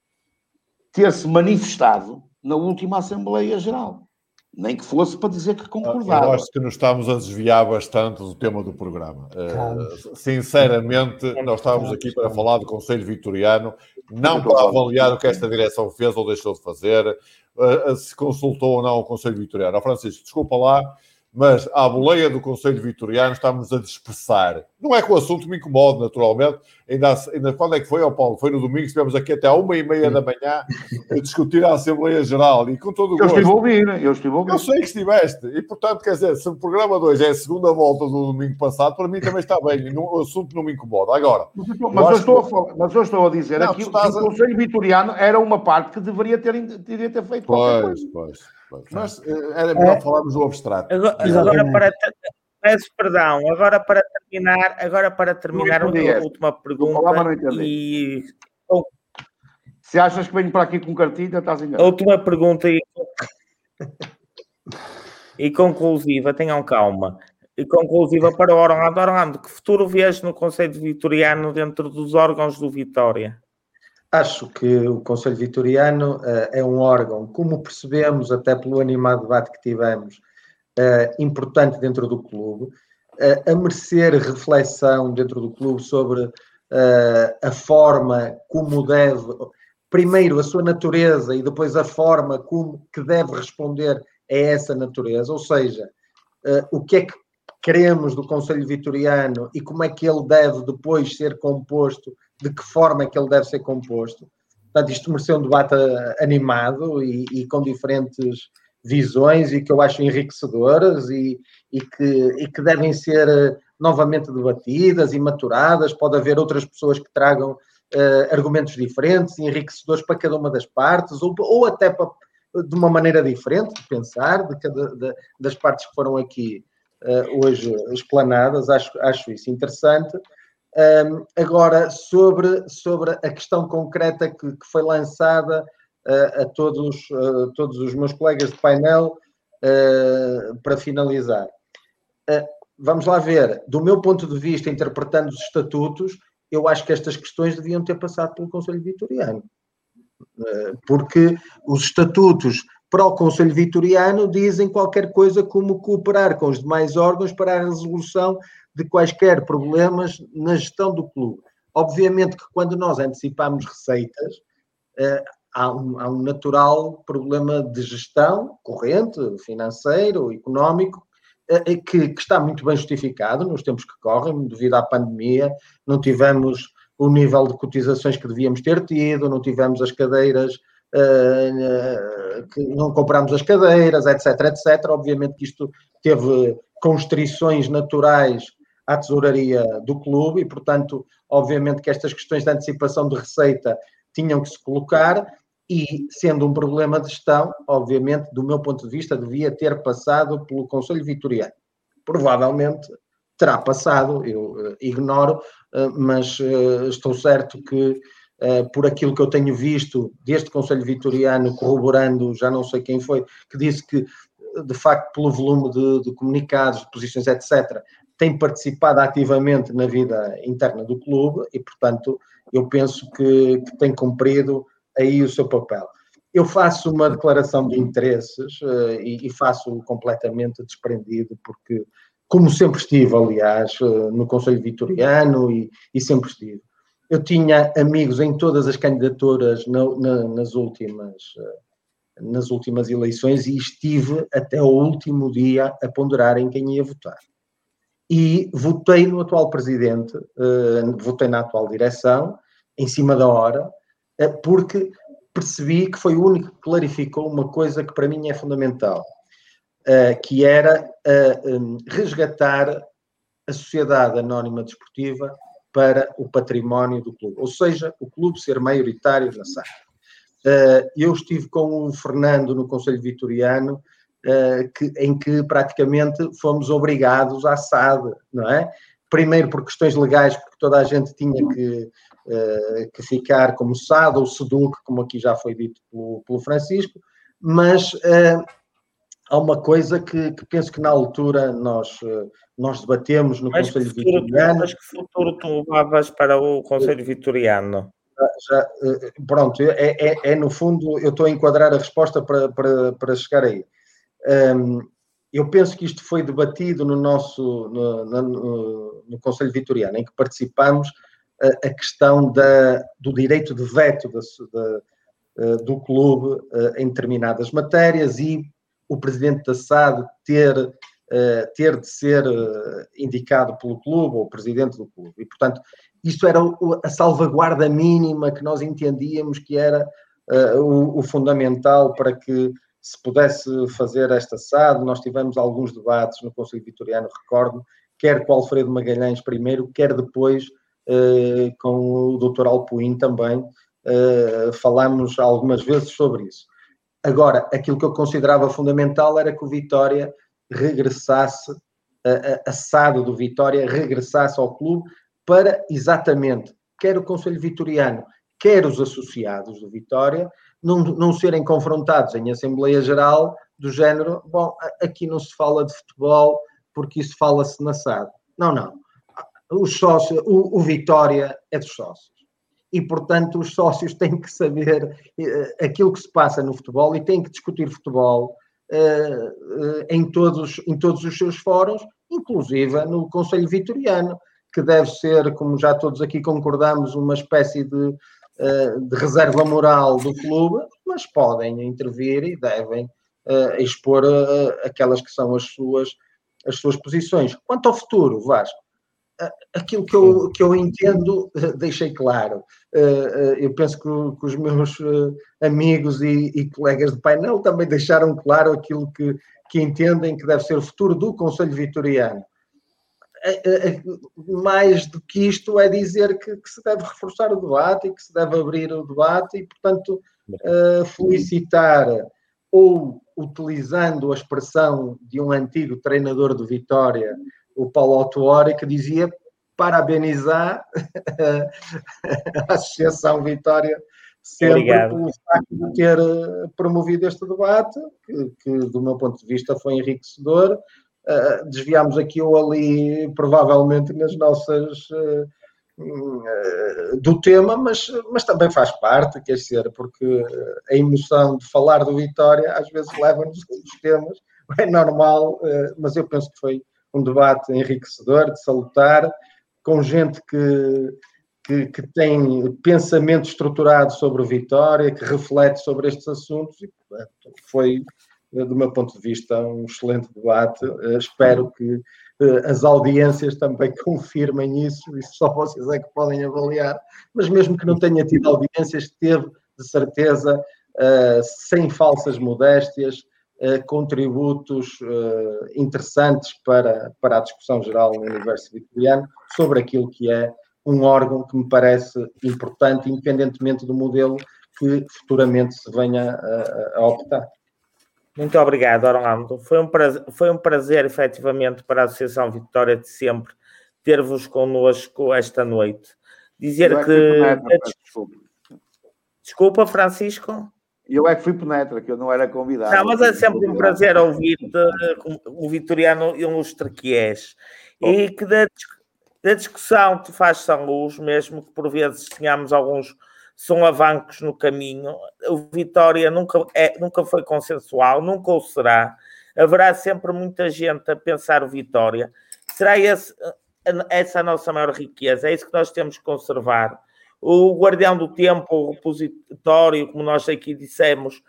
ter-se manifestado na última Assembleia Geral. Nem que fosse para dizer que concordava. Eu acho que nos estamos a desviar bastante do tema do programa. Uh, sinceramente, nós estávamos aqui para falar do Conselho Vitoriano, não para avaliar o que esta direção fez ou deixou de fazer, uh, se consultou ou não o Conselho Vitoriano. Oh, Francisco, desculpa lá, mas à boleia do Conselho Vitoriano estamos a dispersar. Não é que o assunto me incomode, naturalmente. Ainda, ainda quando é que foi, ao Paulo? Foi no domingo, estivemos aqui até à uma e meia da manhã a discutir a Assembleia Geral e com todo o gosto. Eu estive a ouvir, eu estive a ouvir. Eu sei que estiveste. E, portanto, quer dizer, se o programa de hoje é a segunda volta do domingo passado, para mim também está bem. o assunto não me incomoda. Agora... Mas eu, mas eu estou, que... a falar, mas eu estou a dizer não, aqui que o Conselho Vitoriano era uma parte que deveria ter, deveria ter feito pois, qualquer coisa. Pois. Mas eh, era melhor é. falarmos do abstrato. Agora, agora para peço perdão, agora para terminar, agora para terminar a última pergunta. E... Se achas que venho para aqui com cartilha, estás enganado. A última pergunta e, e conclusiva, tenham calma. E conclusiva para o Orlando. Orlando, que futuro vês no Conselho Vitoriano dentro dos órgãos do Vitória? Acho que o Conselho Vitoriano uh, é um órgão, como percebemos até pelo animado debate que tivemos, uh, importante dentro do clube, uh, a merecer reflexão dentro do clube sobre a forma como deve, primeiro a sua natureza e depois a forma como que deve responder a essa natureza, ou seja, o que é que queremos do Conselho Vitoriano e como é que ele deve depois ser composto de que forma é que ele deve ser composto. Portanto, isto mereceu um debate animado e, e com diferentes visões e que eu acho enriquecedoras e, e, que, e que devem ser eh, novamente debatidas e maturadas. Pode haver outras pessoas que tragam uh, argumentos diferentes, enriquecedores para cada uma das partes, ou, ou até para, de uma maneira diferente de pensar de cada de, das partes que foram aqui uh, hoje explanadas. Acho, acho isso interessante. Um, agora, sobre, sobre a questão concreta que, que foi lançada uh, a todos, todos os meus colegas de painel, para finalizar. Vamos lá ver, do meu ponto de vista, interpretando os estatutos, eu acho que estas questões deviam ter passado pelo Conselho Vitoriano. Porque os estatutos para o Conselho Vitoriano dizem qualquer coisa como cooperar com os demais órgãos para a resolução de quaisquer problemas na gestão do clube. Obviamente que quando nós antecipamos receitas, há, um, há um, natural problema de gestão corrente, financeiro, económico, uh, que, que, está muito bem justificado nos tempos que correm, devido à pandemia, não tivemos o nível de cotizações que devíamos ter tido, não tivemos as cadeiras uh, que não compramos as cadeiras, etc, etc. Obviamente que isto teve constrições naturais à tesouraria do clube e, portanto, obviamente que estas questões de antecipação de receita tinham que se colocar e, sendo um problema de gestão, obviamente, do meu ponto de vista, devia ter passado pelo Conselho Vitoriano. Provavelmente terá passado, eu uh, ignoro, uh, mas uh, estou certo que por aquilo que eu tenho visto deste Conselho Vitoriano, corroborando, já não sei quem foi, que disse que, de facto, pelo volume de, de comunicados, de posições, etc., tem participado ativamente na vida interna do clube e, portanto, eu penso que, que tem cumprido aí o seu papel. Eu faço uma declaração de interesses uh, e, e faço completamente desprendido, porque, como sempre estive, aliás, uh, no Conselho Vitoriano e, e sempre estive eu tinha amigos em todas as candidaturas na, na, nas últimas nas últimas eleições e estive até o último dia a ponderar em quem ia votar. E votei no atual presidente, uh, votei na atual direção, em cima da hora, uh, porque percebi que foi o único que clarificou uma coisa que para mim é fundamental, uh, que era um, resgatar a sociedade anónima desportiva para o património do clube, ou seja, o clube ser maioritário na SAD. Uh, eu estive com o Fernando no Conselho Vitoriano, em que praticamente fomos obrigados à SAD, não é? Primeiro por questões legais, porque toda a gente tinha que, que ficar como SAD ou SEDUC, como aqui já foi dito pelo, pelo Francisco, mas há uma coisa que, que, penso que na altura nós, eh, nós debatemos no mas Conselho futuro, Vitoriano. Mas que futuro tu levavas para o Conselho Vitoriano? Já, eh, pronto, é, é, é, no fundo, eu estou a enquadrar a resposta para, para, para chegar aí. Um, eu penso que isto foi debatido no nosso no, no, no Conselho Vitoriano, em que participamos a, questão da, do direito de veto da, da, eh, do clube em determinadas matérias e o presidente da SAD ter, uh, ter de ser indicado pelo clube ou presidente do clube. E, portanto, isto era a salvaguarda mínima que nós entendíamos que era o, o, fundamental para que se pudesse fazer esta SAD. Nós tivemos alguns debates no Conselho Vitoriano, recordo, quer com Alfredo Magalhães primeiro, quer depois com o Dr. Alpuim também. falámos algumas vezes sobre isso. Agora, aquilo que eu considerava fundamental era que o Vitória regressasse, a, a, SAD do Vitória regressasse ao clube para exatamente, quer o Conselho Vitoriano, quer os associados do Vitória, não, não serem confrontados em Assembleia Geral do género, bom, aqui não se fala de futebol porque isso fala-se na SAD. Não, não. Os sócios, o, o Vitória é dos sócios e, portanto, os sócios têm que saber uh, aquilo que se passa no futebol e têm que discutir futebol uh, uh, em, todos, em todos os seus fóruns, inclusive no Conselho Vitoriano, que deve ser, como já todos aqui concordamos, uma espécie de, de reserva moral do clube, mas podem intervir e devem expor aquelas que são as suas, as suas posições. Quanto ao futuro, Vasco, aquilo que eu, que eu entendo, deixei claro. Eh, eh, eu penso que, que os meus eh, amigos e, e, colegas de painel também deixaram claro aquilo que, que entendem que deve ser o futuro do Conselho Vitoriano. Mais do que isto é dizer que, que se deve reforçar o debate e que se deve abrir o debate e, portanto, felicitar ou utilizando a expressão de um antigo treinador do Vitória, o Paulo Autuori, que dizia parabenizar a Associação Vitória sempre Obrigado. pelo facto de ter eh, promovido este debate, que, que do meu ponto de vista foi enriquecedor. Uh, desviámos aqui ou ali, provavelmente, nas nossas. Uh, uh, do tema, mas, mas também faz parte, quer dizer, porque a emoção de falar do Vitória às vezes leva-nos a outros temas, é normal, mas eu penso que foi um debate enriquecedor, de salutar, com gente que, que, que, tem pensamento estruturado sobre Vitória, que reflete sobre estes assuntos, e foi, do meu ponto de vista, um excelente debate. Eh, espero que eh, as audiências também confirmem isso, isso só vocês é que podem avaliar, mas mesmo que não tenha tido audiências, teve, de certeza, eh, sem falsas modéstias, contributos interessantes para, para a discussão geral no universo vitoriano sobre aquilo que é um órgão que me parece importante, independentemente do modelo que futuramente se venha a, a optar. Muito obrigado, Orlando. Foi um, prazer, foi um prazer, efetivamente, para a Associação Vitória de sempre ter-vos connosco esta noite. Dizer é que. desculpa, Francisco. Eu é que fui penetra, que eu não era convidado. Não, mas é sempre um prazer ouvir-te, o vitoriano ilustre que és. E que da, da discussão te faz São Luz, mesmo que por vezes tenhamos alguns solavancos no caminho. O Vitória nunca, é, nunca foi consensual, nunca o será. Haverá sempre muita gente a pensar o Vitória. Será esse, essa a nossa maior riqueza? É isso que nós temos que conservar. O guardião do tempo, o repositório, como nós aqui dissemos,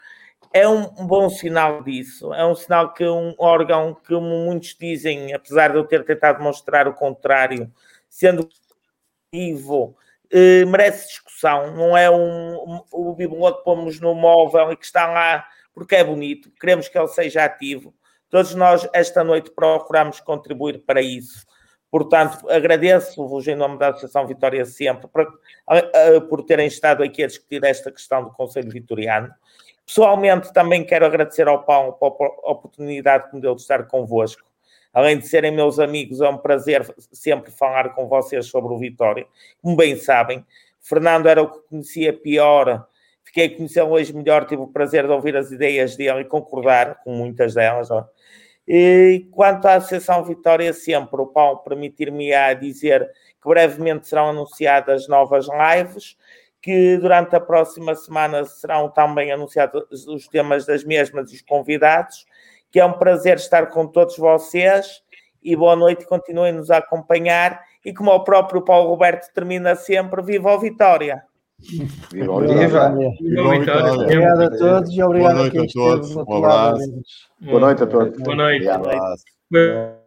é um, bom sinal disso. É um sinal que um órgão, que muitos dizem, apesar de eu ter tentado mostrar o contrário, sendo vivo, eh, merece discussão. Não é um, um, o bibelô que pomos no móvel e que está lá porque é bonito. Queremos que ele seja ativo. Todos nós, esta noite, procuramos contribuir para isso. Portanto, agradeço-vos em nome da Associação Vitória Sempre por, por terem estado aqui a discutir esta questão do Conselho Vitoriano. Pessoalmente, também quero agradecer ao Paulo pela oportunidade que me deu de estar convosco. Além de serem meus amigos, é um prazer sempre falar com vocês sobre o Vitória. Como bem sabem, Fernando era o que conhecia pior, fiquei a conhecê-lo hoje melhor, tive o prazer de ouvir as ideias dele e concordar com muitas delas. Ó. E quanto à Associação Vitória, sempre o Paulo permitir-me a dizer que brevemente serão anunciadas novas lives que durante a próxima semana serão também anunciados os temas das mesmas e os convidados, que é um prazer estar com todos vocês e boa noite, continuem-nos a acompanhar e como o próprio Paulo Roberto termina sempre, viva a Vitória! Viva! Viva a Vitória! Obrigado a todos e obrigado a quem esteve do outro lado. Boa noite a todos. Boa noite. Boa noite.